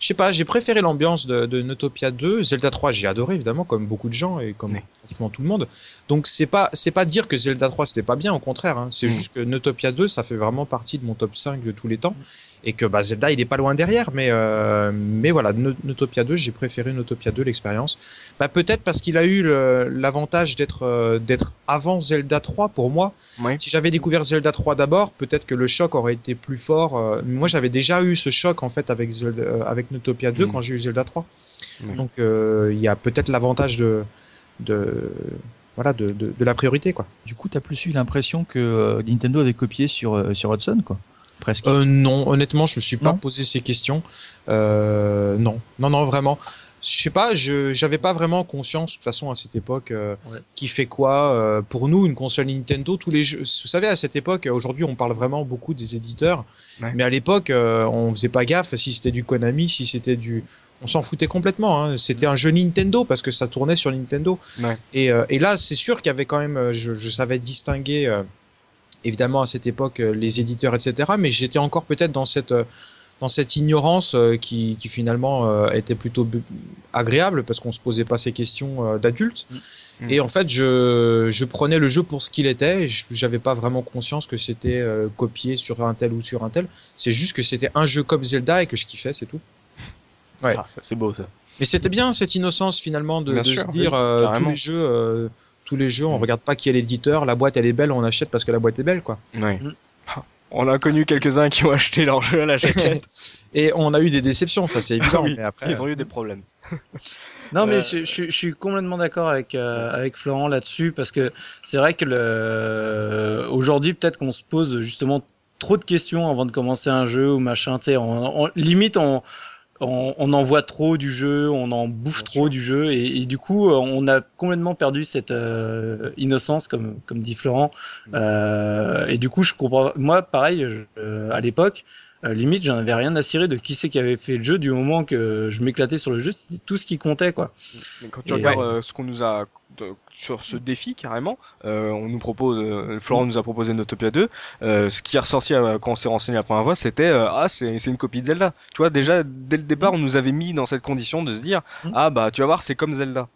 Je sais pas, j'ai préféré l'ambiance de, de Notopia 2. Zelda 3, j'ai adoré évidemment, comme beaucoup de gens et comme Oui. pratiquement tout le monde. Donc c'est pas c'est pas dire que Zelda 3 c'était pas bien, au contraire. hein. C'est Mm. juste que Notopia 2, ça fait vraiment partie de mon top 5 de tous les temps. Et que bah, Zelda, il est pas loin derrière, mais euh, mais voilà, No- Notopia 2, j'ai préféré Notopia 2 l'expérience. Bah peut-être parce qu'il a eu l'avantage d'être euh, d'être avant Zelda 3 pour moi. Si j'avais découvert Zelda 3 d'abord, peut-être que le choc aurait été plus fort. euh, moi, j'avais déjà eu ce choc en fait avec Zelda, euh, avec Notopia 2 Mm. quand j'ai eu Zelda 3. Ouais. Donc euh, il y a peut-être l'avantage de de voilà de, de, de la priorité quoi. Du coup, t'as plus eu l'impression que Nintendo avait copié sur sur Hudson, quoi. Presque. Euh, non, honnêtement, je me suis pas Non posé ces questions. Euh, non, non, non, vraiment. Je sais pas, je j'avais pas vraiment conscience de toute façon à cette époque euh, Ouais. qui fait quoi. pour nous, une console Nintendo, tous les jeux. Vous savez, à cette époque, aujourd'hui, on parle vraiment beaucoup des éditeurs, Ouais. mais à l'époque, on faisait pas gaffe si c'était du Konami, si c'était du. On s'en foutait complètement. Hein. C'était un jeu Nintendo parce que ça tournait sur Nintendo. Ouais. Et, euh, et là, c'est sûr qu'il y avait quand même. Je, je savais distinguer. euh, évidemment à cette époque euh, les éditeurs etc mais j'étais encore peut-être dans cette euh, dans cette ignorance euh, qui, qui finalement était plutôt agréable parce qu'on se posait pas ces questions d'adultes Mm. et en fait je, je prenais le jeu pour ce qu'il était j'avais pas vraiment conscience que c'était copié sur un tel ou sur un tel c'est juste que c'était un jeu comme Zelda et que je kiffais c'est tout Ouais. Ah, c'est beau ça. mais c'était bien cette innocence finalement de, de sûr, se dire oui, euh, tous les jeux euh, tous les jeux on Mm. regarde pas qui est l'éditeur la boîte elle est belle on achète parce que la boîte est belle quoi Ouais. Mm. On a connu quelques-uns qui ont acheté leur jeu à la jaquette. Et on a eu des déceptions, ça c'est évident. oui, mais après, Ils ont eu des problèmes. Non, mais Euh, je, je- je suis complètement d'accord avec euh, avec Florent là-dessus parce que c'est vrai que le aujourd'hui peut-être qu'on se pose justement trop de questions avant de commencer un jeu ou machin. Tu sais, on, on- limite on, on on en voit trop du jeu, on en bouffe Bien trop sûr. du jeu et, et du coup on a complètement perdu cette euh, innocence comme comme dit Florent. Mm. Euh, et du coup je comprends. Moi pareil je- euh, à l'époque. Euh, limite, j'en avais rien à cirer de qui c'est qui avait fait le jeu du moment que je m'éclatais sur le jeu, c'était tout ce qui comptait quoi. Mais quand tu Et regardes euh, ce qu'on nous a de- sur ce défi carrément, euh, on nous propose, Florent nous a proposé Notopia 2. euh, ce qui est ressorti quand on s'est renseigné la première fois, c'était ah c'est c'est une copie de Zelda. Tu vois déjà dès le départ on nous avait mis dans cette condition de se dire Mhm. ah bah tu vas voir c'est comme Zelda.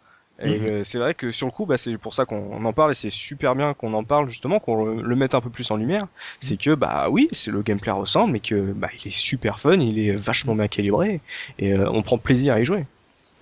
Et Mhm. euh, c'est vrai que sur le coup, bah, c'est pour ça qu'on en parle et c'est super bien qu'on en parle justement, qu'on le, le mette un peu plus en lumière. C'est que bah oui, c'est le gameplay ressemble, mais que bah il est super fun, il est vachement bien calibré et euh, on prend plaisir à y jouer.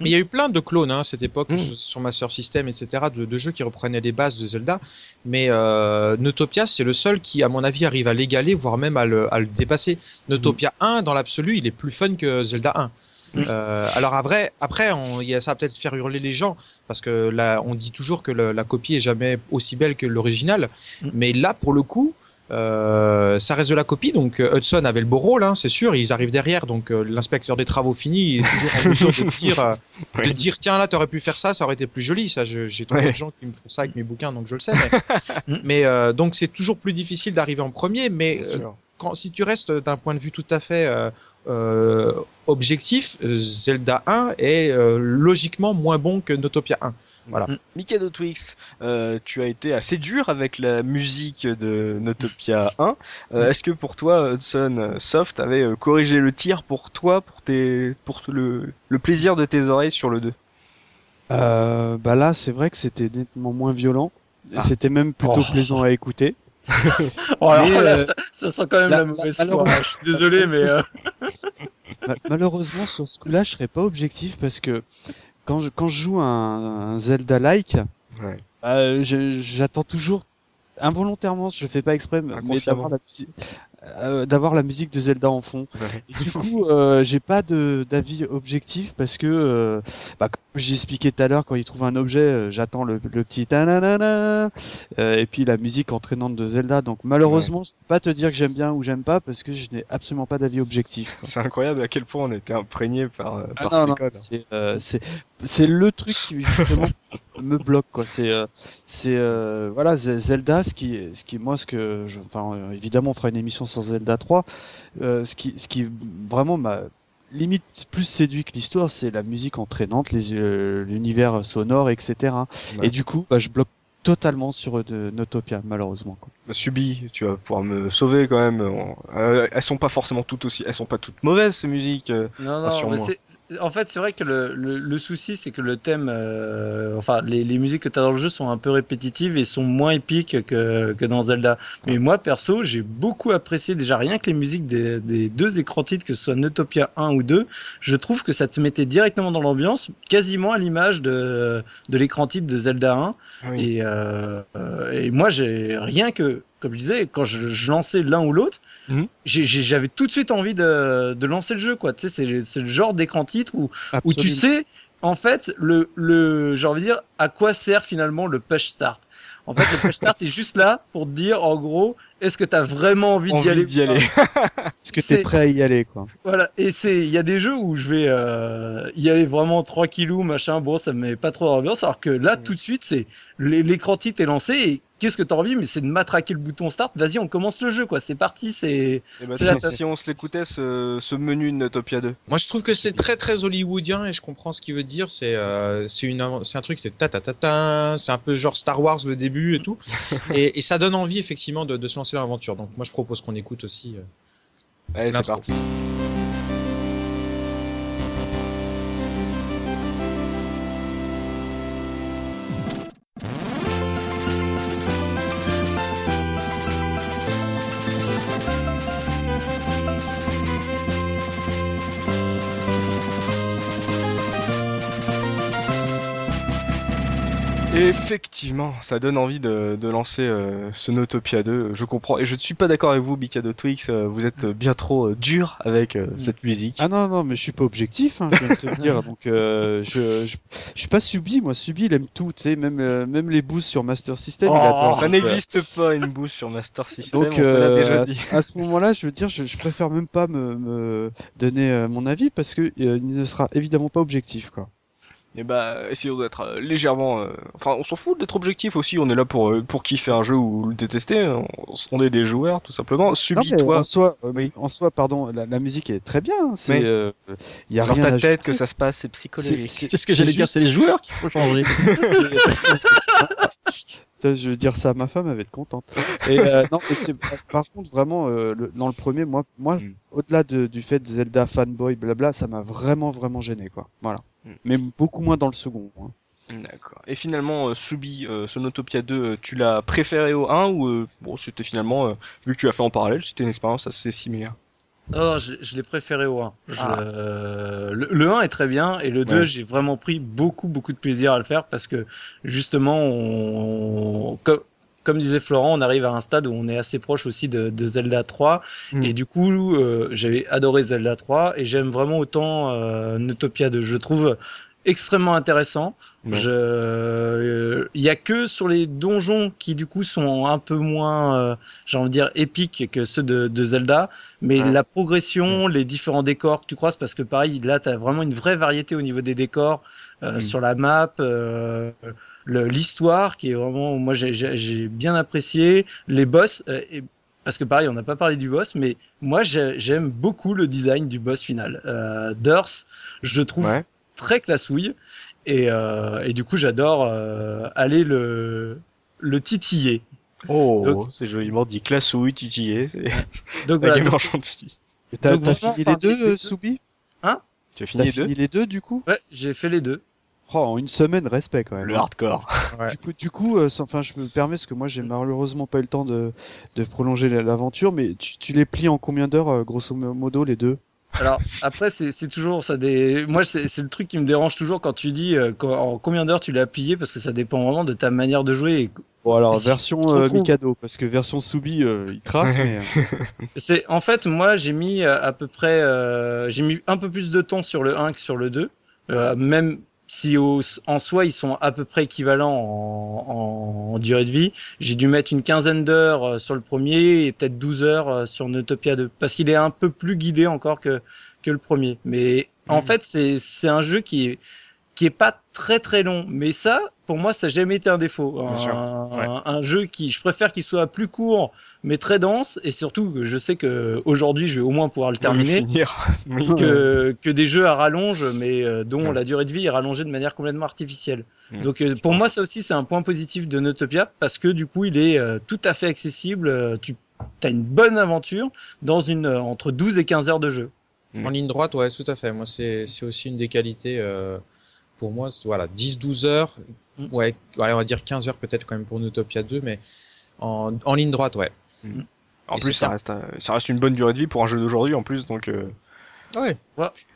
Mais il y a eu plein de clones hein, à cette époque Mm. sur- Master System, etc., de, de jeux qui reprenaient les bases de Zelda. Mais euh, Notopia, c'est le seul qui, à mon avis, arrive à l'égaler, voire même à le, à le dépasser. Notopia 1, dans l'absolu, il est plus fun que Zelda 1. Euh, alors après, après on, il y a, ça va peut-être faire hurler les gens parce que là, on dit toujours que le- la copie est jamais aussi belle que l'original, Mm. mais là, pour le coup, euh, ça reste de la copie. Donc euh, Hudson avait le beau rôle, hein, c'est sûr. Ils arrivent derrière, donc euh, l'inspecteur des travaux finis il est toujours en mesure de dire, euh, de dire tiens là, t'aurais pu faire ça, ça aurait été plus joli. Ça, j'ai trop de gens qui me font ça avec mes bouquins, donc je le sais. Mais, mais, euh, donc c'est toujours plus difficile d'arriver en premier, mais euh. Quand, si tu restes d'un point de vue tout à fait euh, euh, objectif, euh, Zelda 1 est euh, logiquement moins bon que Notopia 1. Voilà. Mikado Twix, euh, tu as été assez dur avec la musique de Notopia 1. Euh, Est-ce que pour toi, Hudson Soft avait corrigé le tir pour toi, pour tes, pour le, le plaisir de tes oreilles sur le 2 Euh, bah là, c'est vrai que c'était nettement moins violent. Ah. C'était même plutôt Oh. plaisant à écouter. Oh, alors Mais, là, euh, ça, ça sent quand même là- la mauvaise alors- foi. hein. Je suis désolé, mais euh, Ma- Malheureusement, sur ce coup-là, je serais pas objectif parce que quand je, quand je joue un, un Zelda-like, Ouais. euh, je- j'attends toujours involontairement, je fais pas exprès, mais d'avoir la, euh, d'avoir la musique de Zelda en fond. Ouais. Et du coup, euh, j'ai pas de d'avis objectif parce que, euh, bah, comme j'ai expliqué tout à l'heure, quand il trouve un objet, euh, j'attends le, le petit tananana, euh, et puis la musique entraînante de Zelda. Donc malheureusement, je peux pas te dire que j'aime bien ou j'aime pas parce que je n'ai absolument pas d'avis objectif. C'est incroyable à quel point on était imprégné par, Ah par non, ces non, codes. c'est, euh, c'est le truc qui justement me bloque quoi. C'est euh, c'est euh, voilà Ze- Zelda ce qui ce qui moi ce que je, enfin euh, évidemment on fera une émission sur Zelda 3 euh, ce qui ce qui vraiment m'a limite plus séduit que l'histoire c'est la musique entraînante les euh, l'univers sonore etc. Ouais. Et du coup bah, je bloque totalement sur de Notopia malheureusement quoi. Subi, tu vas pouvoir me sauver quand même. Euh, elles sont pas forcément toutes aussi, elles sont pas toutes mauvaises ces musiques. euh. non, non. Rassure-moi. mais c'est- en fait, c'est vrai que le, le, le souci, c'est que le thème, euh, enfin, les, les musiques que tu as dans le jeu sont un peu répétitives et sont moins épiques que, que dans Zelda. Mais moi, perso, j'ai beaucoup apprécié déjà rien que les musiques des, des deux écrans titres, que ce soit Neutopia 1 ou 2. Je trouve que ça te mettait directement dans l'ambiance, quasiment à l'image de, de l'écran titre de Zelda 1. Oui. Et, euh, et moi, j'ai rien que, comme je disais, quand je, je lançais l'un ou l'autre, Mhm. j'avais tout de suite envie de, de lancer le jeu. quoi. Tu sais, c'est c'est le genre d'écran titre où, où tu sais, en fait, le, le, j'ai envie de dire, à quoi sert finalement le push start? En fait, le push start est juste là pour te dire, en gros, est-ce que tu as vraiment envie, Envie d'y aller, d'y aller. Est-ce que tu es c'est- prêt à y aller quoi Voilà, et c'est, il y a des jeux où je vais euh, y aller vraiment tranquillou, machin, bon, ça me met pas trop d'ambiance, alors que là, Mm. tout de suite, c'est l'é- l'écran titre est lancé et qu'est-ce que t'as envie? Mais c'est de matraquer le bouton start. Vas-y, on commence le jeu, quoi. C'est parti, c'est. La- si on se l'écoutait ce, ce menu de Notopia 2. Moi, je trouve que c'est très très hollywoodien et je comprends ce qu'il veut dire. C'est euh, c'est une c'est un truc c'est ta ta ta ta. C'est un peu genre Star Wars le début et tout. et, et ça donne envie effectivement de, de se lancer dans l'aventure. Donc moi, je propose qu'on écoute aussi. euh. Allez, c'est parti. Effectivement, ça donne envie de, de lancer euh, ce Notopia 2. Je comprends. Et je ne suis pas d'accord avec vous, Bicado Twix. euh, vous êtes bien trop euh, dur avec euh, cette musique. Ah non, non, mais je suis pas objectif, hein, je viens de te le dire. Donc, euh, je, je, je suis pas Subi, moi. Subi, il aime tout, tu sais, même, euh, même les boosts sur Master System. il Oh, adore. ça n'existe pas une bouche sur Master System, Donc, on te l'a euh, déjà à, dit. à ce moment-là, je veux dire, je, je préfère même pas me, me donner euh, mon avis parce que euh, il ne sera évidemment pas objectif, quoi. Et bah, essayons d'être euh, légèrement. euh, Enfin, on s'en fout d'être objectif aussi. On est là pour euh, pour kiffer un jeu ou le détester. On, on est des joueurs, tout simplement. Non, Subis mais toi en soi, euh, Oui. en soi, pardon, la, la musique est très bien. hein, C'est, Oui. euh, il y a dans rien ta à tête que ça se passe, c'est psychologique. c'est- ce que j'allais dire, c'est les joueurs qu'il faut changer. Je veux dire ça à ma femme, elle va être contente. Et euh, non, mais c'est par contre vraiment euh, le- dans le premier, moi, moi, Mm. au-delà de, du fait de Zelda fanboy, blabla, ça m'a vraiment vraiment gêné quoi. Voilà. Mm. Mais beaucoup moins dans le second. hein. D'accord. Et finalement, euh, Subi, euh, Sonotopia 2, euh, tu l'as préféré au 1 ou euh, bon, c'était finalement, euh, vu que tu l'as fait en parallèle, c'était une expérience assez similaire? Oh, je, je l'ai préféré au 1. Je- Ah. euh, le, le 1 est très bien et le 2, Ouais. j'ai vraiment pris beaucoup, beaucoup de plaisir à le faire parce que justement, on, comme, comme disait Florent, on arrive à un stade où on est assez proche aussi de, de Zelda 3 Mm. et du coup, euh, j'avais adoré Zelda 3 et j'aime vraiment autant euh, Notopia 2. Je trouve extrêmement intéressant. Ouais. Euh, il y a que sur les donjons qui du coup sont un peu moins, euh, j'ai envie de dire épiques que ceux de, de Zelda, mais Ouais. la progression, les différents décors que tu croises, parce que pareil, là, tu as vraiment une vraie variété au niveau des décors euh, Mm. sur la map, l'histoire qui est vraiment, moi j'ai- j'ai j'ai bien apprécié, les boss. euh, et, parce que pareil, on n'a pas parlé du boss, mais moi j'ai- j'aime beaucoup le design du boss final. Euh, Durs, je le trouve Ouais. très classouille. Et, euh, et du coup, j'adore euh, aller le, le titiller. Oh, c'est joliment dit classouille, titillé, c'est Donc voilà, donc, gentil. Et T'as fini les deux, deux- Soubi? Tu as fini les deux? fini les deux du coup? Ouais, j'ai fait les deux. Oh, En une semaine, respect quand même. Le hardcore. Du coup, du coup euh, sans- je me permets parce que moi, j'ai malheureusement pas eu le temps de, de prolonger la- l'aventure, mais tu, tu les plies en combien d'heures, euh, grosso modo, les deux? Alors après, c'est c'est toujours ça. Des... Moi, c'est c'est le truc qui me dérange toujours quand tu dis euh, en combien d'heures tu l'as plié, parce que ça dépend vraiment de ta manière de jouer. Et Bon, alors, Si version euh, Mikado, parce que version Soubi, euh, il mais. C'est en fait moi j'ai mis à peu près euh, j'ai mis un peu plus de temps sur le 1 que sur le 2 euh, même si au, en soi ils sont à peu près équivalents en, en, en durée de vie, j'ai dû mettre une quinzaine d'heures euh, sur le premier et peut-être 12 heures euh, sur Notopia 2 parce qu'il est un peu plus guidé encore que que le premier. Mais en Mhm. fait c'est c'est un jeu qui est qui est pas très très long, mais ça pour moi ça n'a jamais été un défaut. Bien Un, sûr, ouais. un- un jeu qui je préfère qu'il soit plus court mais très dense et surtout je sais que aujourd'hui je vais au moins pouvoir le terminer finir. oui. que, que des jeux à rallonge mais euh, dont Ouais. la durée de vie est rallongée de manière complètement artificielle. Mm. Donc euh, pour moi ça aussi c'est un point positif de Notopia parce que du coup il est euh, tout à fait accessible, euh, tu as une bonne aventure dans une euh, entre 12 et 15 heures de jeu. Mm. En ligne droite, ouais, tout à fait. Moi, c'est c'est aussi une des qualités euh, pour moi. Voilà, 10-12 heures, Mm. ouais, allez, on va dire 15 heures peut-être quand même pour Notopia 2, mais en, en ligne droite, ouais. En Et plus, ça ça. reste, un- ça reste une bonne durée de vie pour un jeu d'aujourd'hui en plus, donc euh, Ouais.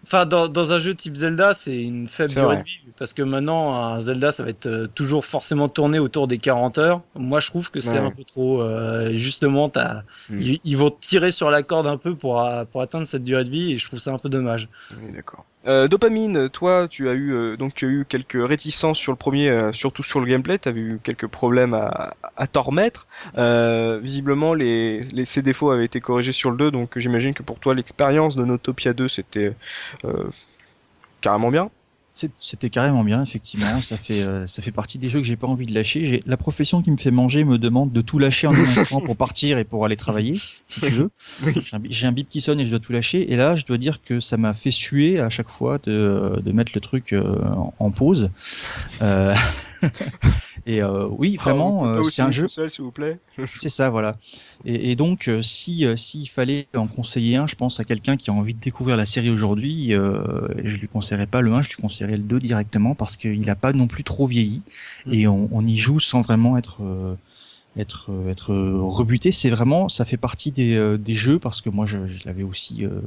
Enfin, dans, dans un jeu type Zelda, c'est une faible durée de vie parce que maintenant, un Zelda, ça va être euh, toujours forcément tourné autour des 40 heures. Moi, je trouve que c'est Ouais. un peu trop. euh, justement, t'as- Mm. ils, ils vont tirer sur la corde un peu pour, euh, pour atteindre cette durée de vie et je trouve ça un peu dommage. oui, d'accord. Euh, dopamine, toi, tu as eu euh, donc tu as eu quelques réticences sur le premier, euh, surtout sur le gameplay. Tu as eu quelques problèmes à, à t'en remettre. Visiblement, les, les ces défauts avaient été corrigés sur le 2, donc j'imagine que pour toi, l'expérience de Notopia 2, c'était carrément bien. C'était carrément bien, effectivement. Ça fait, euh, ça fait partie des jeux que j'ai pas envie de lâcher. J'ai la profession qui me fait manger me demande de tout lâcher en un instant pour partir et pour aller travailler, si tu veux. Oui. J'ai un, bip qui sonne et je dois tout lâcher. Et là, je dois dire que ça m'a fait suer à chaque fois de, de mettre le truc euh, en, en pause. Euh, et euh, oui, vraiment, Oh, euh, c'est un jeu. console, s'il vous plaît. C'est ça, voilà. Et, et donc, euh, si s'il fallait en conseiller un, je pense à quelqu'un qui a envie de découvrir la série aujourd'hui, euh, je lui conseillerais pas le 1, je lui conseillerais le 2 directement parce qu'il n'a pas non plus trop vieilli et on, on y joue sans vraiment être être être rebuté. C'est vraiment, ça fait partie des, euh, des jeux parce que moi je, je l'avais aussi euh,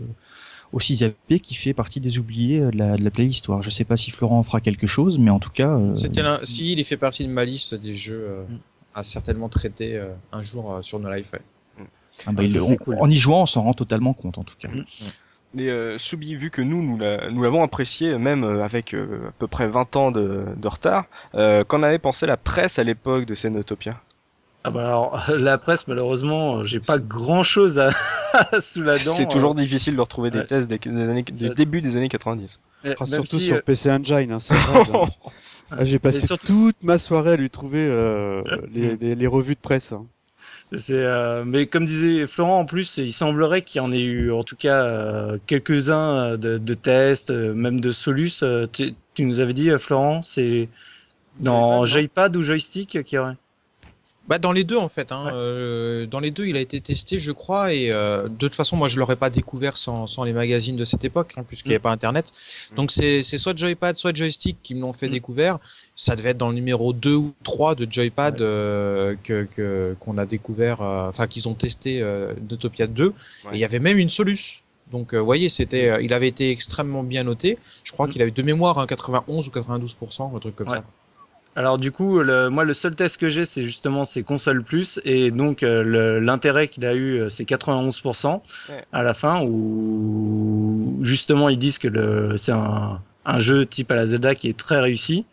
aussi zappé qui fait partie des oubliés de la, de la playlist. Alors, je sais pas si Florent en fera quelque chose, mais en tout cas. C'était si il fait partie de ma liste des jeux mm. à certainement traiter un jour sur nos live. Ah bah, En y jouant, on s'en rend totalement compte en tout cas. Mm. Mais euh, Soubi, vu que nous, nous l'avons apprécié, même euh, avec euh, à peu près 20 ans de, de retard, euh, qu'en avait pensé la presse à l'époque de Scénotopia ah bah alors, la presse, malheureusement, j'ai pas grand chose à, sous la dent. C'est toujours difficile de retrouver des tests des, années, du début des années 90. Ah, surtout sur PC Engine, hein, ah, J'ai passé toute ma soirée à lui trouver les, les, les, revues de presse. Hein. C'est, euh, mais comme disait Florent, en plus, il semblerait qu'il y en ait eu, en tout cas, euh, quelques-uns de, de, tests, euh, même de Solus. Tu, tu, nous avais dit, Florent, c'est dans Joypad ou Joystick qui aurait? Bah dans les deux en fait. Hein. Euh, dans les deux, il a été testé, je crois, et euh, de toute façon, moi, je l'aurais pas découvert sans, sans les magazines de cette époque, hein, puisqu'il n'y avait mm. pas Internet. Mm. Donc c'est soit Joypad, soit Joystick qui me l'ont fait mm. découvrir. Ça devait être dans le numéro 2 ou 3 de Joypad euh, que qu'on a découvert, euh, enfin qu'ils ont testé euh, d'Utopia 2. Et il y avait même une Solus. Donc, vous voyez, c'était, il avait été extrêmement bien noté. Je crois qu'il avait de mémoire hein, 91 ou 92 un truc comme ça. Alors du coup, le, moi le seul test que j'ai, c'est justement ces consoles plus et donc euh, l'intérêt qu'il a eu, euh, c'est 91% à la fin où justement ils disent que c'est un, un, jeu type à la Zelda qui est très réussi.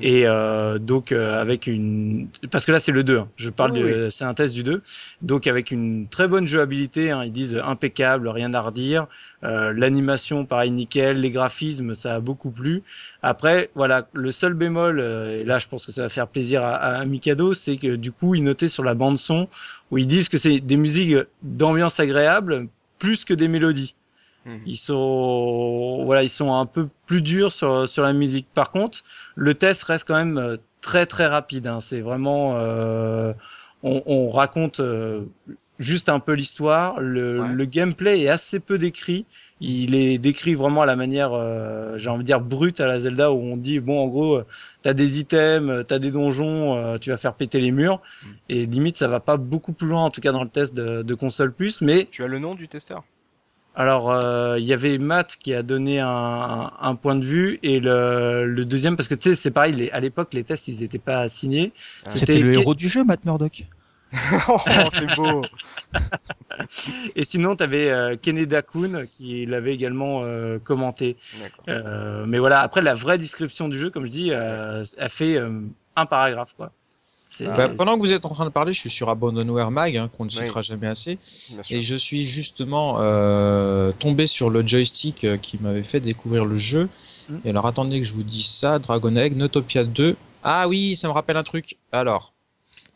Et euh, donc euh, avec une parce que là c'est le 2, hein. je parle de c'est un test du 2. Donc avec une très bonne jouabilité, hein, ils disent impeccable, rien à redire. Euh, l'animation pareil nickel, les graphismes ça a beaucoup plu. Après voilà, le seul bémol euh, et là je pense que ça va faire plaisir à, à Mikado, c'est que du coup ils notaient sur la bande son où ils disent que c'est des musiques d'ambiance agréable plus que des mélodies. Mhm. Ils sont, voilà, ils sont un peu plus durs sur, sur la musique. Par contre, le test reste quand même euh, très très rapide. Hein. C'est vraiment, euh, on, on, raconte euh, juste un peu l'histoire. Le, le, gameplay est assez peu décrit. Il est décrit vraiment à la manière, euh, j'ai envie de dire brute à la Zelda où on dit bon en gros, t'as des items, t'as des donjons, tu vas faire péter les murs. Mhm. Et limite, ça va pas beaucoup plus loin en tout cas dans le test de, de console plus. Mais tu as le nom du testeur? Alors, euh, il y avait Matt qui a donné un, un point de vue et le, le deuxième, parce que tu sais, c'est pareil, les, à l'époque, les tests, ils n'étaient pas signés. C'était le héros du jeu, Matt Murdock. oh, c'est beau. et sinon, tu avais euh, Kennedy Kun qui l'avait également euh, commenté. Euh, mais voilà, après, la vraie description du jeu, comme je dis, euh, a fait euh, un paragraphe, quoi. Bah, pendant que vous êtes en train de parler, je suis sur Abandonware Mag, hein, qu'on ne citera jamais assez, et je suis justement euh, tombé sur le joystick euh, qui m'avait fait découvrir le jeu. Hmm. Et alors attendez que je vous dise ça, Dragon Egg, Notopia 2. Ah oui, ça me rappelle un truc. Alors,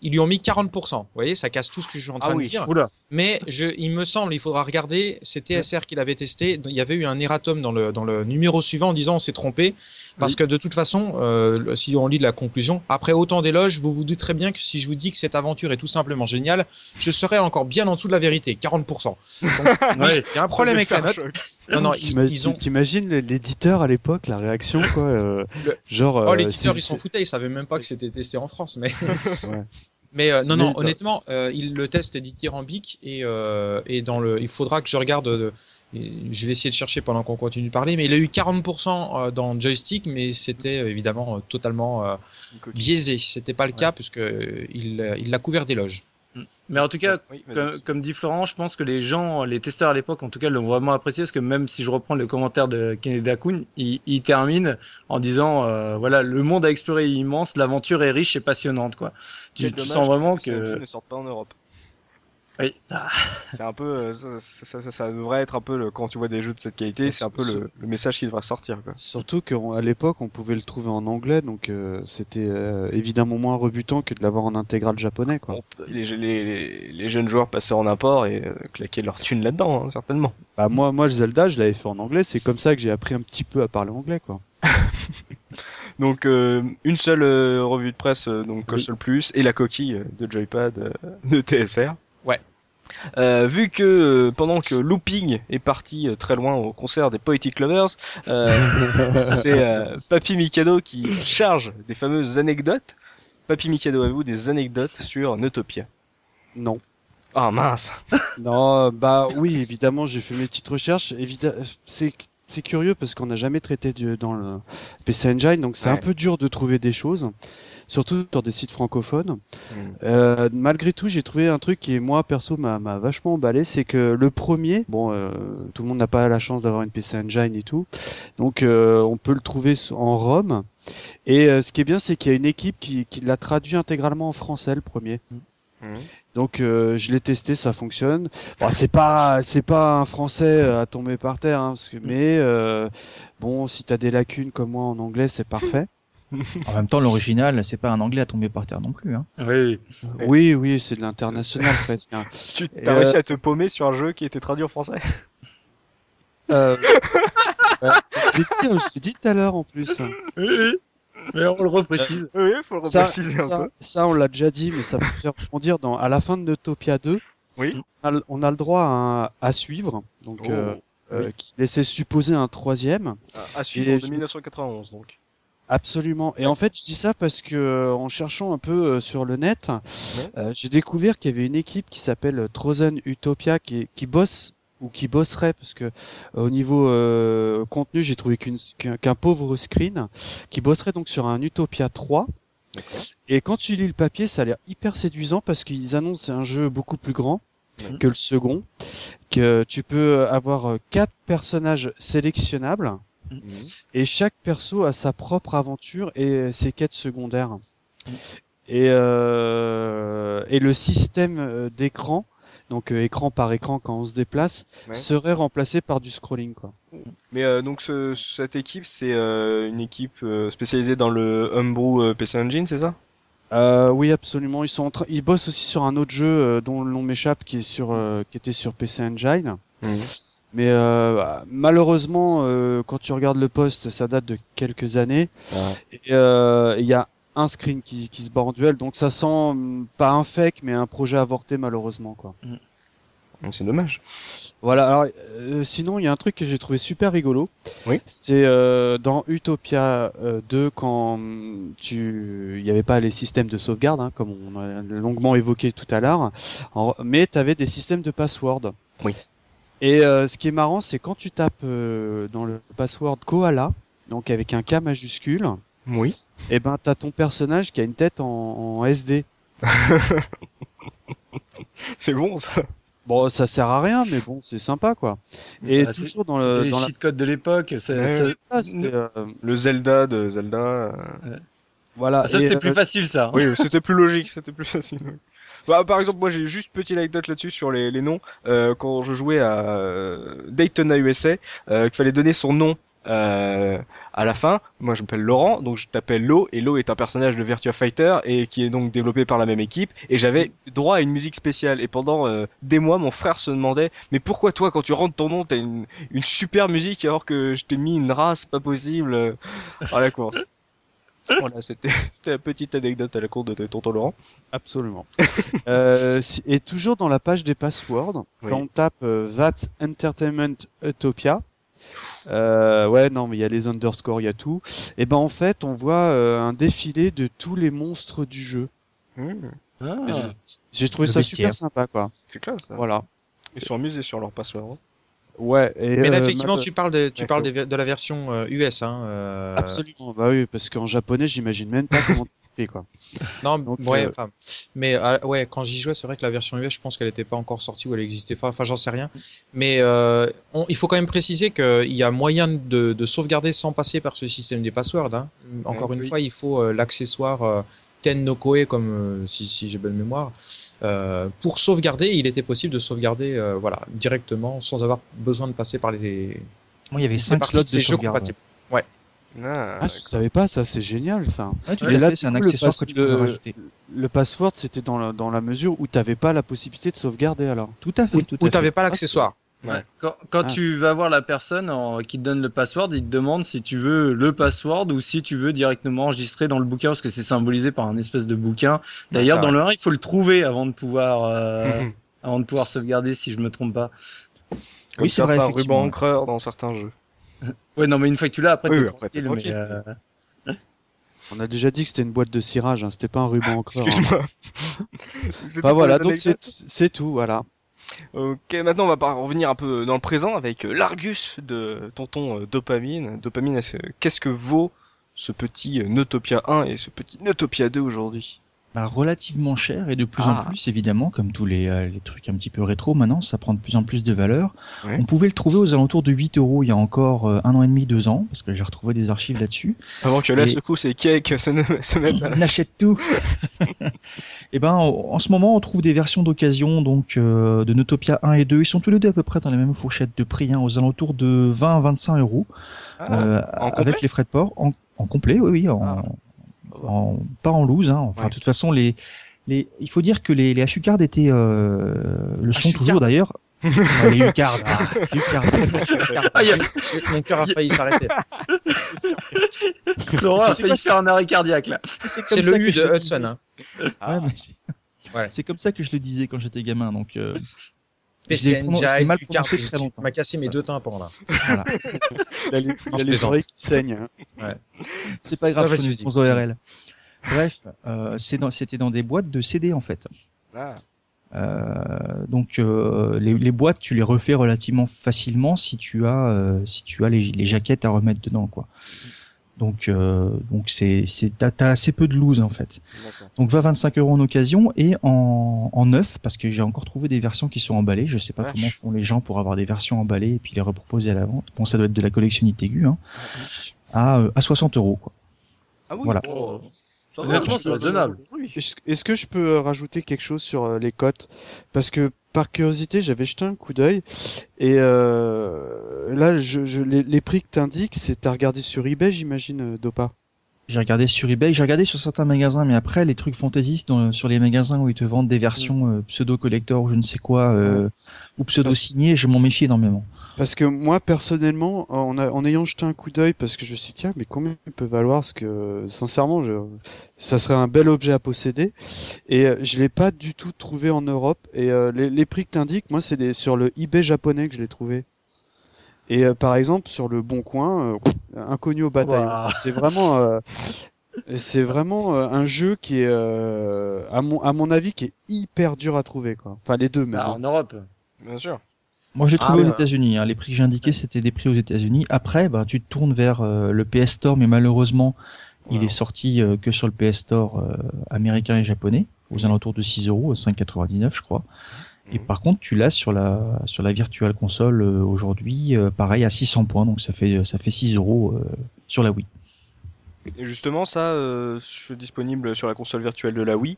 ils lui ont mis 40%. Vous voyez, ça casse tout ce que je suis en train ah de dire. Mais je, il me semble, il faudra regarder, c'est TSR qu'il avait testé. Il y avait eu un erratum dans le, dans le numéro suivant en disant on s'est trompé. Parce que de toute façon, euh, si on lit la conclusion, après autant d'éloges, vous vous dites très bien que si je vous dis que cette aventure est tout simplement géniale, je serais encore bien en dessous de la vérité, 40%. Donc, il y a un problème avec la note. Non, non, ils, ont. T'imagines l'éditeur à l'époque, la réaction, quoi. Euh, genre. Oh, euh, l'éditeur, ils s'en foutaient, ils savaient même pas que c'était testé en France, mais. ouais. Mais euh, non, non, bah honnêtement, euh, il, le test est dithyrambique et, euh, et dans le, il faudra que je regarde. Euh, je vais essayer de chercher pendant qu'on continue de parler, mais il a eu 40% dans joystick, mais c'était évidemment totalement biaisé. C'était pas le cas puisque il, il l'a couvert d'éloges. Mais en tout cas, comme, dit Florent, je pense que les gens, les testeurs à l'époque, en tout cas, l'ont vraiment apprécié parce que même si je reprends le commentaire de Kennedy Dakun, il, il, termine en disant, euh, voilà, le monde à explorer est immense, l'aventure est riche et passionnante, quoi. Tu, tu sens vraiment que, que... ne sortent pas en Europe. Oui. c'est un peu, euh, ça, ça, ça, ça, devrait être un peu le, quand tu vois des jeux de cette qualité, c'est un peu le, le, message qui devrait sortir. Quoi. Surtout qu'à l'époque, on pouvait le trouver en anglais, donc euh, c'était euh, évidemment moins rebutant que de l'avoir en intégral japonais. Quoi. Les, les, les, jeunes joueurs passaient en import et euh, claquaient leur thune là-dedans, hein, certainement. Bah moi, moi Zelda, je l'avais fait en anglais, c'est comme ça que j'ai appris un petit peu à parler anglais, quoi. donc une seule revue de presse, donc Console Plus, et la coquille de Joypad de TSR. Ouais. Euh, vu que euh, pendant que Looping est parti euh, très loin au concert des Poetic Lovers, euh, c'est euh, Papy Mikado qui se charge des fameuses anecdotes. Papy Mikado, avez-vous des anecdotes sur Notopia Non. Ah mince. Non, bah oui, évidemment, j'ai fait mes petites recherches. Évidemment, c'est c'est curieux parce qu'on n'a jamais traité du, dans le PC Engine, donc c'est Ouais. un peu dur de trouver des choses, surtout sur des sites francophones. Mm. Euh, malgré tout, j'ai trouvé un truc qui, moi, perso, m'a m'a vachement emballé, c'est que le premier, bon, euh, tout le monde n'a pas la chance d'avoir une PC Engine et tout, donc euh, on peut le trouver en ROM. Et euh, ce qui est bien, c'est qu'il y a une équipe qui, qui l'a traduit intégralement en français, le premier. Mm. Donc euh, je l'ai testé, ça fonctionne. Bon, c'est pas c'est pas un français euh, à tomber par terre, hein, parce que, mais euh, bon, si t'as des lacunes comme moi en anglais, c'est parfait. En même temps, l'original, c'est pas un anglais à tomber par terre non plus. Hein. Oui. oui, oui, c'est de l'international presque. hein. Tu as euh, réussi à te paumer sur un jeu qui était traduit en français? Euh, ouais, je hein, je t'ai dit tout à l'heure en plus. oui, oui. Mais on le reprécise. Oui, faut le Ça, repréciser un ça, peu. ça, on l'a déjà dit, mais ça peut faire rebondir dans à la fin de Notopia 2. Oui. On a, le- on a le droit à, à suivre, donc Oh. euh, euh, qui laissait supposer un troisième. À suivre Et en je- 1991 donc. Absolument. Et en fait, je dis ça parce que euh, en cherchant un peu euh, sur le net, euh, j'ai découvert qu'il y avait une équipe qui s'appelle euh, Trozen Utopia qui, qui bosse ou qui bosserait parce que euh, au niveau euh, contenu, j'ai trouvé qu'un pauvre screen qui bosserait donc sur un Utopia 3. D'accord. Et quand tu lis le papier, ça a l'air hyper séduisant parce qu'ils annoncent un jeu beaucoup plus grand que le second, que tu peux avoir quatre personnages sélectionnables et chaque perso a sa propre aventure et ses quêtes secondaires. Et, euh, et le système euh, d'écran, donc euh, écran par écran quand on se déplace, Ouais. serait remplacé par du scrolling. Quoi. Mais euh, donc ce- cette équipe, c'est euh, une équipe spécialisée dans le Homebrew PC Engine, c'est ça? Euh, oui, absolument. Ils sont en train, ils bossent aussi sur un autre jeu euh, dont le nom m'échappe, qui est sur, euh, qui était sur PC Engine. Mais euh, malheureusement, euh, quand tu regardes le poste, ça date de quelques années. Et euh, il y a un screen qui, qui se bat en duel, donc ça sent hum, pas un fake, mais un projet avorté malheureusement quoi. Donc c'est dommage. Voilà. Alors euh, sinon, il y a un truc que j'ai trouvé super rigolo. Oui. C'est euh, dans Utopia euh, 2 quand hum, tu, il n'y avait pas les systèmes de sauvegarde, hein, comme on a longuement évoqué tout à l'heure, En- mais tu avais des systèmes de password. Oui. Et euh, ce qui est marrant, c'est quand tu tapes euh, dans le password Koala, donc avec un K majuscule, Oui. et ben t'as ton personnage qui a une tête en, en SD. C'est bon ça. Bon, ça sert à rien, mais bon, c'est sympa quoi. Et Bah, c'est- toujours dans C'était le les dans la cheat codes de l'époque. Ouais, ça- ouais. Ah, c'est, euh, Le Zelda de Zelda. euh, voilà. Ah, ça, c'était euh, plus facile, ça. hein. Oui, c'était plus logique, c'était plus facile. Bah, par exemple, moi j'ai juste petite anecdote là-dessus sur les, les noms. Euh, quand je jouais à euh, Daytona USA, euh, qu'il fallait donner son nom euh, à la fin. Moi je m'appelle Laurent, donc je t'appelle Lo, et Lo est un personnage de Virtua Fighter et qui est donc développé par la même équipe. Et j'avais droit à une musique spéciale. Et pendant euh, des mois, mon frère se demandait, mais pourquoi toi, quand tu rentres ton nom, t'as une, une super musique alors que je t'ai mis une race pas possible euh, à la course? Voilà, c'était c'était la petite anecdote à la cour de, de tonton Laurent. Absolument. euh, et toujours dans la page des passwords, Oui. quand on tape euh, That Entertainment Utopia, euh, ouais, non, mais il y a les underscores, il y a tout. Et ben en fait, on voit euh, un défilé de tous les monstres du jeu. Mmh, Ah. J'ai trouvé Le ça bestiaire. super sympa, quoi. c'est classe ça. Voilà. Ils sont amusés sur leur password. Ouais. Et, Mais là, euh, effectivement, ma- tu parles de, tu parles des- de la version euh, US. Hein, euh, Absolument. Bah oui, parce qu'en japonais, j'imagine même pas comment quoi. Non, Donc, ouais, euh, enfin, mais euh, ouais, quand j'y jouais, c'est vrai que la version US, je pense qu'elle n'était pas encore sortie ou elle n'existait pas. Enfin, j'en sais rien. Mais euh, on- il faut quand même préciser qu'il y a moyen de, de sauvegarder sans passer par ce système des passwords. Hein. Encore Ouais, une oui. fois, il faut euh, l'accessoire euh, Ten no Koe, comme euh, si, si j'ai bonne mémoire. Euh, pour sauvegarder, il était possible de sauvegarder, euh, voilà, directement, sans avoir besoin de passer par les. Moi, il y avait C'est 5 parti slots de jeux sauvegarde. compatibles. Ouais. Ah, Ah, je savais pas, ça, c'est génial, ça. Ouais, tu Et l'as là, fait, c'est un coup, accessoire pass- que tu peux le- rajouter. Le password, c'était dans la, dans la mesure où t'avais pas la possibilité de sauvegarder, alors. Tout à fait, Ou tout fait. t'avais pas l'accessoire. Ouais. Quand, quand Ah. tu vas voir la personne en- qui te donne le password, il te demande si tu veux le password ou si tu veux directement enregistrer dans le bouquin parce que c'est symbolisé par un espèce de bouquin. D'ailleurs, dans le 1, il faut le trouver avant de pouvoir euh, avant de pouvoir sauvegarder si je me trompe pas. Comme Oui, c'est vrai, rubans encreurs dans certains jeux. Ouais, non, mais une fois que tu l'as, après Oui, oui, après, tranquille. mais, euh, On a déjà dit que c'était une boîte de cirage, hein, c'était pas un ruban encreur. hein. Excuse-moi. Bah voilà, donc c'est tout, voilà. Ok, maintenant on va revenir un peu dans le présent avec euh, l'Argus de tonton euh, Dopamine. Dopamine, est-ce- qu'est-ce que vaut ce petit euh, Notopia 1 et ce petit Notopia 2 aujourd'hui? Relativement cher et de plus Ah. en plus évidemment comme tous les, euh, les trucs un petit peu rétro maintenant ça prend de plus en plus de valeur Ouais. on pouvait le trouver aux alentours de 8 euros il y a encore euh, un an et demi deux ans parce que j'ai retrouvé des archives là-dessus Avant que la Et- secousse et Cake se, ne- se mettent à... on achète tout et ben en, en ce moment on trouve des versions d'occasion donc euh, de Notopia 1 et 2 ils sont tous les deux à peu près dans la même fourchette de prix hein, aux alentours de 20 à 25 euros Ah, avec les frais de port en, en complet oui oui en, Ah. En- pas en loose hein. enfin Ouais. de toute façon les les, il faut dire que les, les HU-Card étaient, euh, le sont HU-Card. toujours d'ailleurs. Ah, les U-Card, ah, U-Card. Ah, y a- Mon cœur a failli s'arrêter. Florent a failli faire un arrêt cardiaque là. C'est le U de Hudson. Hein. Ouais, mais c'est Ouais. c'est comme ça que je le disais quand j'étais gamin, donc euh, Très tu longtemps. m'as cassé mes deux tympans là. voilà. Il a les, il a les oreilles qui saignent. hein. c'est pas grave, sans continue. ORL. Bref, euh, c'est dans- c'était dans des boîtes de CD en fait. Ah. Euh, donc euh, les, les boîtes, tu les refais relativement facilement si tu as euh, si tu as les, les jaquettes à remettre dedans quoi. Donc euh, donc c'est c'est t'as t'as assez peu de loose en fait. D'accord. Donc va 25 euros en occasion et en, en neuf parce que j'ai encore trouvé des versions qui sont emballées. Je sais pas Vache. comment font les gens pour avoir des versions emballées et puis les reproposer à la vente. Bon ça doit être de la collection Itegu hein, à euh, à 60 euros quoi. Ah oui, Voilà. oh, Honnêtement, c'est raisonnable. Est-ce que je peux euh, rajouter quelque chose sur euh, les cotes? Parce que par curiosité, j'avais jeté un coup d'œil et euh, là, je, je- les, les prix que t'indiques, c'est à regarder sur eBay, j'imagine, euh, Dopa? J'ai regardé sur eBay, j'ai regardé sur certains magasins, mais après les trucs fantaisistes dans- sur les magasins où ils te vendent des versions euh, pseudo collector ou je ne sais quoi euh, ou pseudo signées, je m'en méfie énormément. Parce que moi, personnellement, en, a- en ayant jeté un coup d'œil, parce que je me suis dit, tiens, mais combien il peut valoir Parce que, sincèrement, je, ça serait un bel objet à posséder. Et euh, je l'ai pas du tout trouvé en Europe. Et euh, les, les prix que t'indiques, moi, c'est sur le eBay japonais que je l'ai trouvé. Et euh, par exemple, sur le Bon Coin, euh, inconnu au bataillon. Ouah. C'est vraiment, euh, c'est vraiment euh, un jeu qui est, euh, à mon, à mon avis, qui est hyper dur à trouver, quoi. Enfin, les deux, même. Bah, en Europe. Bien sûr. Moi, j'ai Ah, trouvé aux États-Unis. Hein. Les prix que j'ai indiqués, c'était des prix aux États-Unis. Après, bah, tu te tournes vers euh, le PS Store, mais malheureusement, il est sorti euh, que sur le PS Store euh, américain et japonais, aux alentours de 6 euros, 5,99 je crois. Et par contre, tu l'as sur la sur la Virtual Console euh, aujourd'hui, euh, pareil à 600 points, donc ça fait ça fait 6 euros euh, sur la Wii. Et justement, ça, euh, c'est disponible sur la console virtuelle de la Wii,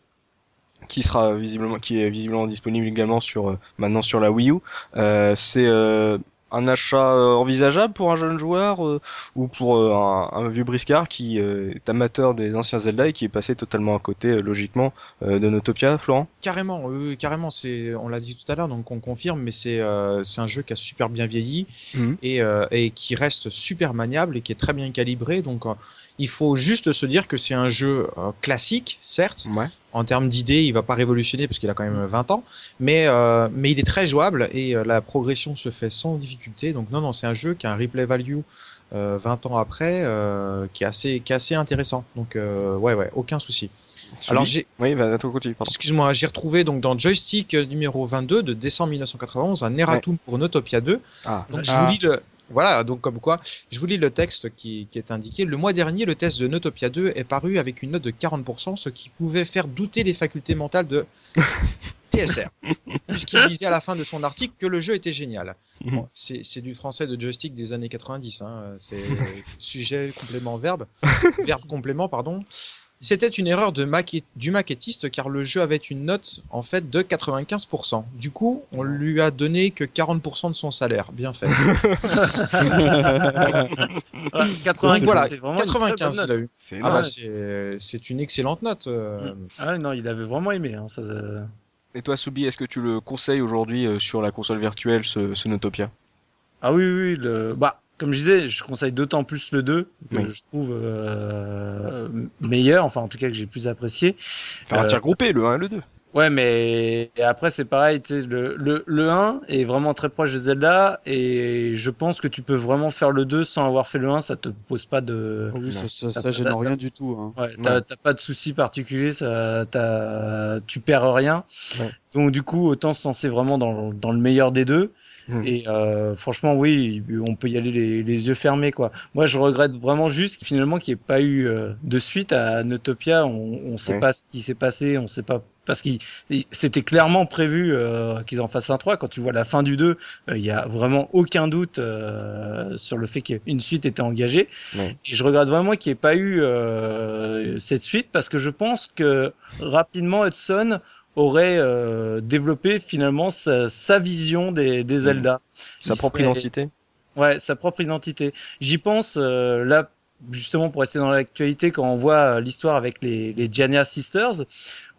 qui sera visiblement, qui est visiblement disponible également sur euh, maintenant sur la Wii U. Euh, c'est euh, un achat envisageable pour un jeune joueur euh, ou pour euh, un, un vieux briscard qui euh, est amateur des anciens Zelda et qui est passé totalement à côté, logiquement, de Notopia, Florent? Carrément, carrément. C'est, on l'a dit tout à l'heure, donc on confirme, mais c'est, c'est un jeu qui a super bien vieilli Mhm. et, et qui reste super maniable et qui est très bien calibré. Donc, il faut juste se dire que c'est un jeu euh, classique, certes. Ouais. En termes d'idées, il va pas révolutionner parce qu'il a quand même 20 ans, mais euh, mais il est très jouable et euh, la progression se fait sans difficulté. Donc non, non, c'est un jeu qui a un replay value euh, 20 ans après, euh, qui est assez qui est assez intéressant. Donc euh, ouais, ouais, aucun souci. Alors j'ai Oui, pardon. Excuse-moi, j'ai retrouvé donc dans Joystick numéro 22 de décembre 1991 un Erratum pour Notopia 2. Ah, Donc je Ah. vous lis le voilà, donc comme quoi, je vous lis le texte qui, qui est indiqué. Le mois dernier, le test de Notopia 2 est paru avec une note de 40%, ce qui pouvait faire douter les facultés mentales de TSR, puisqu'il disait à la fin de son article que le jeu était génial. Bon, c'est c'est du français de joystick des années 90, hein. c'est sujet, complément, verbe, verbe complément, pardon. C'était une erreur de maquet- du maquettiste car le jeu avait une note en fait de 95%. Du coup, on lui a donné que 40% de son salaire. Bien fait. Ouais, 95, Donc voilà, c'est vraiment une très bonne 95 il a eu. c'est Ah bah c'est c'est une excellente note. euh. Ah non, il avait vraiment aimé. Hein, ça, ça- Et toi, Soubi, est-ce que tu le conseilles aujourd'hui euh, sur la console virtuelle, ce, ce Notopia? Ah oui, oui, oui, le... bah, comme je disais, je conseille d'autant plus le 2 que Oui. je trouve euh, meilleur, enfin en tout cas que j'ai plus apprécié. Faire un Euh, tir groupé, le 1 et le 2. Ouais, mais après, c'est pareil, tu sais, le, le, le 1 est vraiment très proche de Zelda, et je pense que tu peux vraiment faire le 2 sans avoir fait le 1, ça te pose pas de. Ah oui, ça, ça, ça gêne rien du tout. Hein. Ouais, t'as t'as pas de soucis particuliers, ça, t'as, tu perds rien. Ouais. Donc du coup, autant se lancer vraiment dans, dans le meilleur des deux. Mm. Et euh, franchement, oui, on peut y aller les, les yeux fermés, quoi. Moi, je regrette vraiment juste finalement qu'il n'y ait pas eu euh, de suite à Notopia. On, on sait pas ce qui s'est passé, on sait pas parce qu'il il- c'était clairement prévu euh, qu'ils en fassent un 3 quand tu vois la fin du 2 euh, il y a vraiment aucun doute euh, sur le fait qu'une suite était engagée Ouais. et je regrette vraiment qu'il n'y ait pas eu euh, cette suite parce que je pense que rapidement Hudson aurait euh, développé finalement sa, sa vision des, des Zelda. Sa propre serait- identité. Ouais, sa propre identité. J'y pense euh, là justement pour rester dans l'actualité quand on voit euh, l'histoire avec les, les Gianna Sisters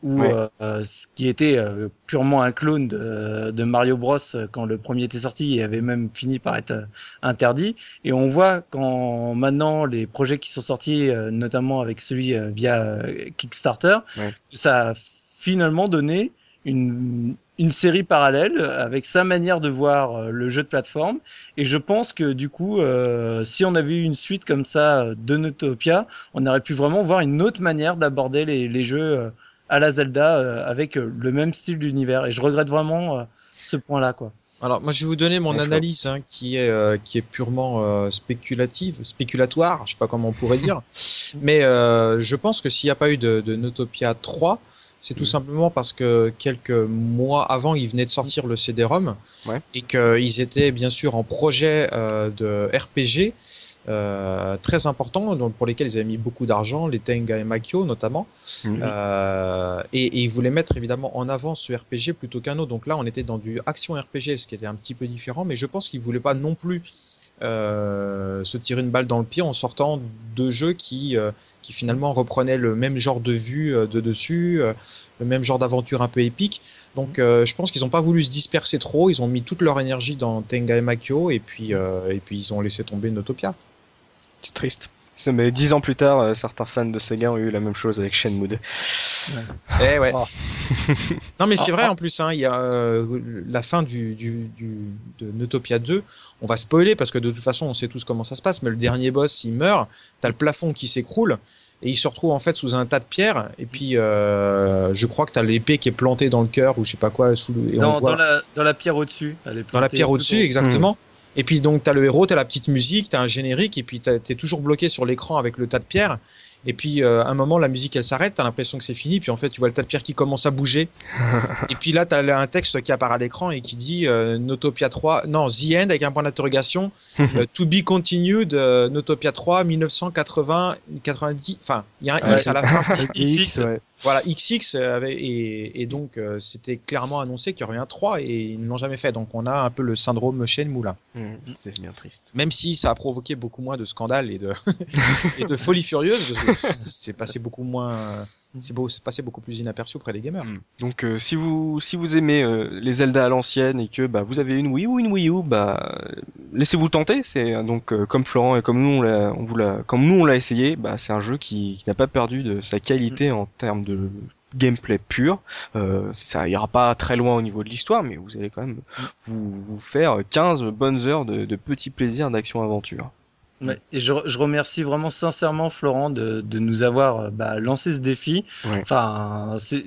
où Ouais. euh, ce qui était euh, purement un clone de, de Mario Bros quand le premier était sorti et avait même fini par être euh, interdit et on voit quand maintenant les projets qui sont sortis euh, notamment avec celui euh, via Kickstarter Ouais. ça finalement donné une, une série parallèle avec sa manière de voir euh, le jeu de plateforme et je pense que du coup, euh, si on avait eu une suite comme ça euh, de Notopia, on aurait pu vraiment voir une autre manière d'aborder les, les jeux à la Zelda avec le même style d'univers. Et je regrette vraiment ce point-là, quoi. Alors, moi, je vais vous donner mon analyse, hein, qui est euh, qui est purement euh, spéculative, spéculatoire, je sais pas comment on pourrait dire, mais euh, je pense que s'il n'y a pas eu de, de Notopia 3, c'est tout Mhm. simplement parce que quelques mois avant, ils venaient de sortir le CD-ROM Ouais. et qu'ils étaient bien sûr en projet euh, de RPG euh, très important, donc pour lesquels ils avaient mis beaucoup d'argent, les Tenga et Makio notamment. Mhm. Euh, et, et ils voulaient mettre évidemment en avant ce RPG plutôt qu'un autre. Donc là, on était dans du action RPG, ce qui était un petit peu différent, mais je pense qu'ils voulaient pas non plus se tirer une balle dans le pied en sortant de jeux qui, euh, qui finalement reprenaient le même genre de vue euh, de dessus, euh, le même genre d'aventure un peu épique. Donc euh, je pense qu'ils n'ont pas voulu se disperser trop, ils ont mis toute leur énergie dans Tenga et Makio et puis, euh, et puis ils ont laissé tomber Notopia. C'est triste. Mais dix ans plus tard, euh, certains fans de Sega ont eu la même chose avec Shenmue. Eh ouais. Oh. non mais c'est vrai en plus, hein, il y a euh, la fin du, du, du, de Notopia 2. On va spoiler parce que de toute façon on sait tous comment ça se passe, mais le dernier boss il meurt, t'as le plafond qui s'écroule et il se retrouve en fait sous un tas de pierres et puis euh, je crois que t'as l'épée qui est plantée dans le cœur ou je sais pas quoi sous le, et on Dans, voit- dans, la, dans la pierre au-dessus. dans la pierre au-dessus, au- exactement. Et puis donc t'as le héros, t'as la petite musique, t'as un générique, et puis t'es toujours bloqué sur l'écran avec le tas de pierres. Et puis euh, à un moment la musique elle s'arrête, t'as l'impression que c'est fini, puis en fait tu vois le tas de pierres qui commence à bouger. et puis là t'as un texte qui apparaît à l'écran et qui dit euh, Notopia 3, non The End avec un point d'interrogation, euh, To be continued, euh, Notopia 3, 1980, 90, enfin il y a un Ouais. X à la fin. X, ouais. Voilà, XX euh, avait, et, et donc euh, c'était clairement annoncé qu'il y aurait un 3 et ils ne l'ont jamais fait. Donc on a un peu le syndrome Shenmue là. Mhm. C'est bien triste. Même si ça a provoqué beaucoup moins de scandales et de, et de folie furieuse, parce que c'est passé beaucoup moins, c'est beau, c'est passé beaucoup plus inaperçu auprès des gamers. Mm. Donc euh, si vous si vous aimez euh, les Zelda à l'ancienne et que bah vous avez une Wii ou une Wii U, bah laissez-vous tenter. C'est euh, donc euh, comme Florent et comme nous on l'a on vous l'a comme nous on l'a essayé, bah c'est un jeu qui, qui n'a pas perdu de sa qualité en termes de gameplay pur. Euh, ça ira pas très loin au niveau de l'histoire, mais vous allez quand même vous vous faire 15 bonnes heures de, de petits plaisirs d'action aventure. Ouais. Et je, je remercie vraiment sincèrement Florent de, de nous avoir euh, bah, lancé ce défi. Ouais. Enfin, c'est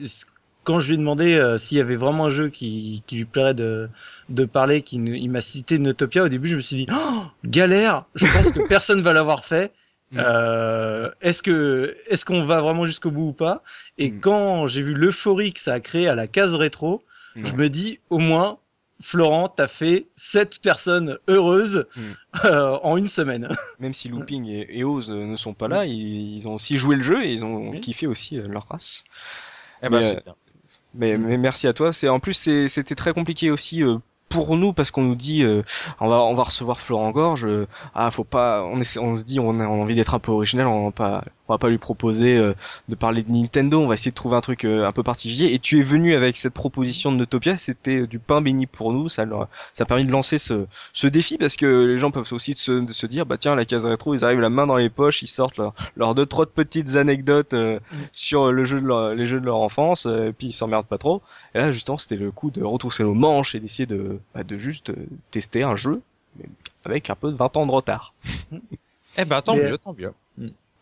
quand je lui ai demandé euh, s'il y avait vraiment un jeu qui, qui lui plairait de, de parler, qui, il m'a cité Notopia. Au début, je me suis dit oh, galère. Je pense que personne va l'avoir fait. Mm. Euh, est-ce que est-ce qu'on va vraiment jusqu'au bout ou pas? Et Mm. quand j'ai vu l'euphorie que ça a créé à la case rétro, Mm. je me dis au moins Florent, t'as fait sept personnes heureuses Mm. euh, en une semaine. Même si Looping et, et Oz euh, ne sont pas là, ils, ils ont aussi joué le jeu et ils ont Oui. kiffé aussi euh, leur race. Eh ben, Mais, c'est euh, bien. Mais, mais merci à toi. C'est en plus c'est- c'était très compliqué aussi euh, pour nous parce qu'on nous dit euh, on va on va recevoir Florent Gorge. euh, ah faut pas on essaie- on se dit on a, on a envie d'être un peu original. On va pas on va pas lui proposer euh, de parler de Nintendo, on va essayer de trouver un truc euh, un peu particulier. Et tu es venu avec cette proposition de Notopia, c'était du pain béni pour nous, ça leur, ça a permis de lancer ce, ce défi parce que les gens peuvent aussi se, se dire, bah tiens, la case rétro, ils arrivent la main dans les poches, ils sortent leurs leur deux trois petites anecdotes euh, mm. sur le jeu de leur, les jeux de leur enfance, et puis ils s'emmerdent pas trop. Et là, justement, c'était le coup de retrousser nos manches et d'essayer de, bah, de juste tester un jeu avec un peu de 20 ans de retard. eh ben, tant mieux, tant mieux.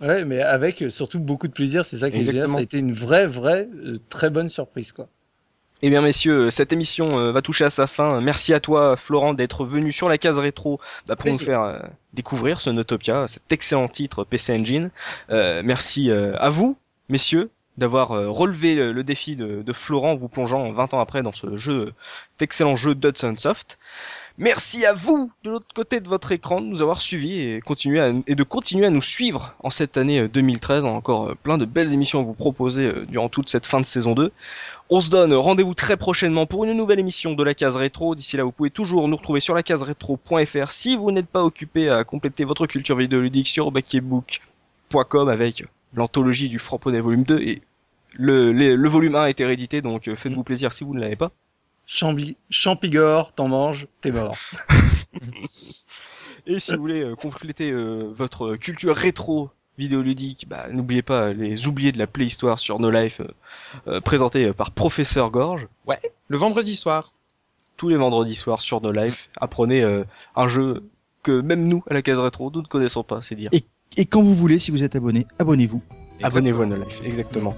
Ouais, mais avec euh, surtout beaucoup de plaisir, c'est ça qui est génial. Ça a été une vraie, vraie, euh, très bonne surprise, quoi. Eh bien messieurs, cette émission euh, va toucher à sa fin. Merci à toi Florent d'être venu sur la case rétro bah, pour nous faire découvrir ce Notopia, cet excellent titre PC Engine. merci à vous messieurs d'avoir relevé le, défi de, de, Florent vous plongeant 20 ans après dans ce jeu, cet excellent jeu Dodson Soft. Merci à vous de l'autre côté de votre écran de nous avoir suivis et, continuer de continuer à nous suivre en cette année 2013. Euh, On encore euh, plein de belles émissions à vous proposer euh, durant toute cette fin de saison 2. On se donne rendez-vous très prochainement pour une nouvelle émission de la case rétro. D'ici là, vous pouvez toujours nous retrouver sur la case rétro.fr si vous n'êtes pas occupé à compléter votre culture vidéoludique sur backbook.com avec l'anthologie du Framponnet volume 2 et le, volume 1 est hérédité donc faites-vous plaisir si vous ne l'avez pas. Chambi Champigore, t'en manges, t'es mort. Et si vous voulez euh, compléter euh, votre culture rétro vidéoludique, bah, n'oubliez pas les oubliés de la Playhistoire sur No Life, euh, présenté par Professeur Gorge. Ouais, le vendredi soir. Tous les vendredis soirs sur No Life, apprenez un jeu que même nous, à la case rétro, nous ne connaissons pas, c'est dire. Et, et quand vous voulez, si vous êtes abonné, abonnez-vous. Abonnez-vous à No Life, exactement.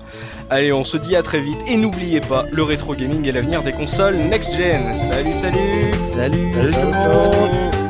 Allez, on se dit à très vite et n'oubliez pas, le rétro gaming est l'avenir des consoles next gen. Salut, salut Salut, salut tout le monde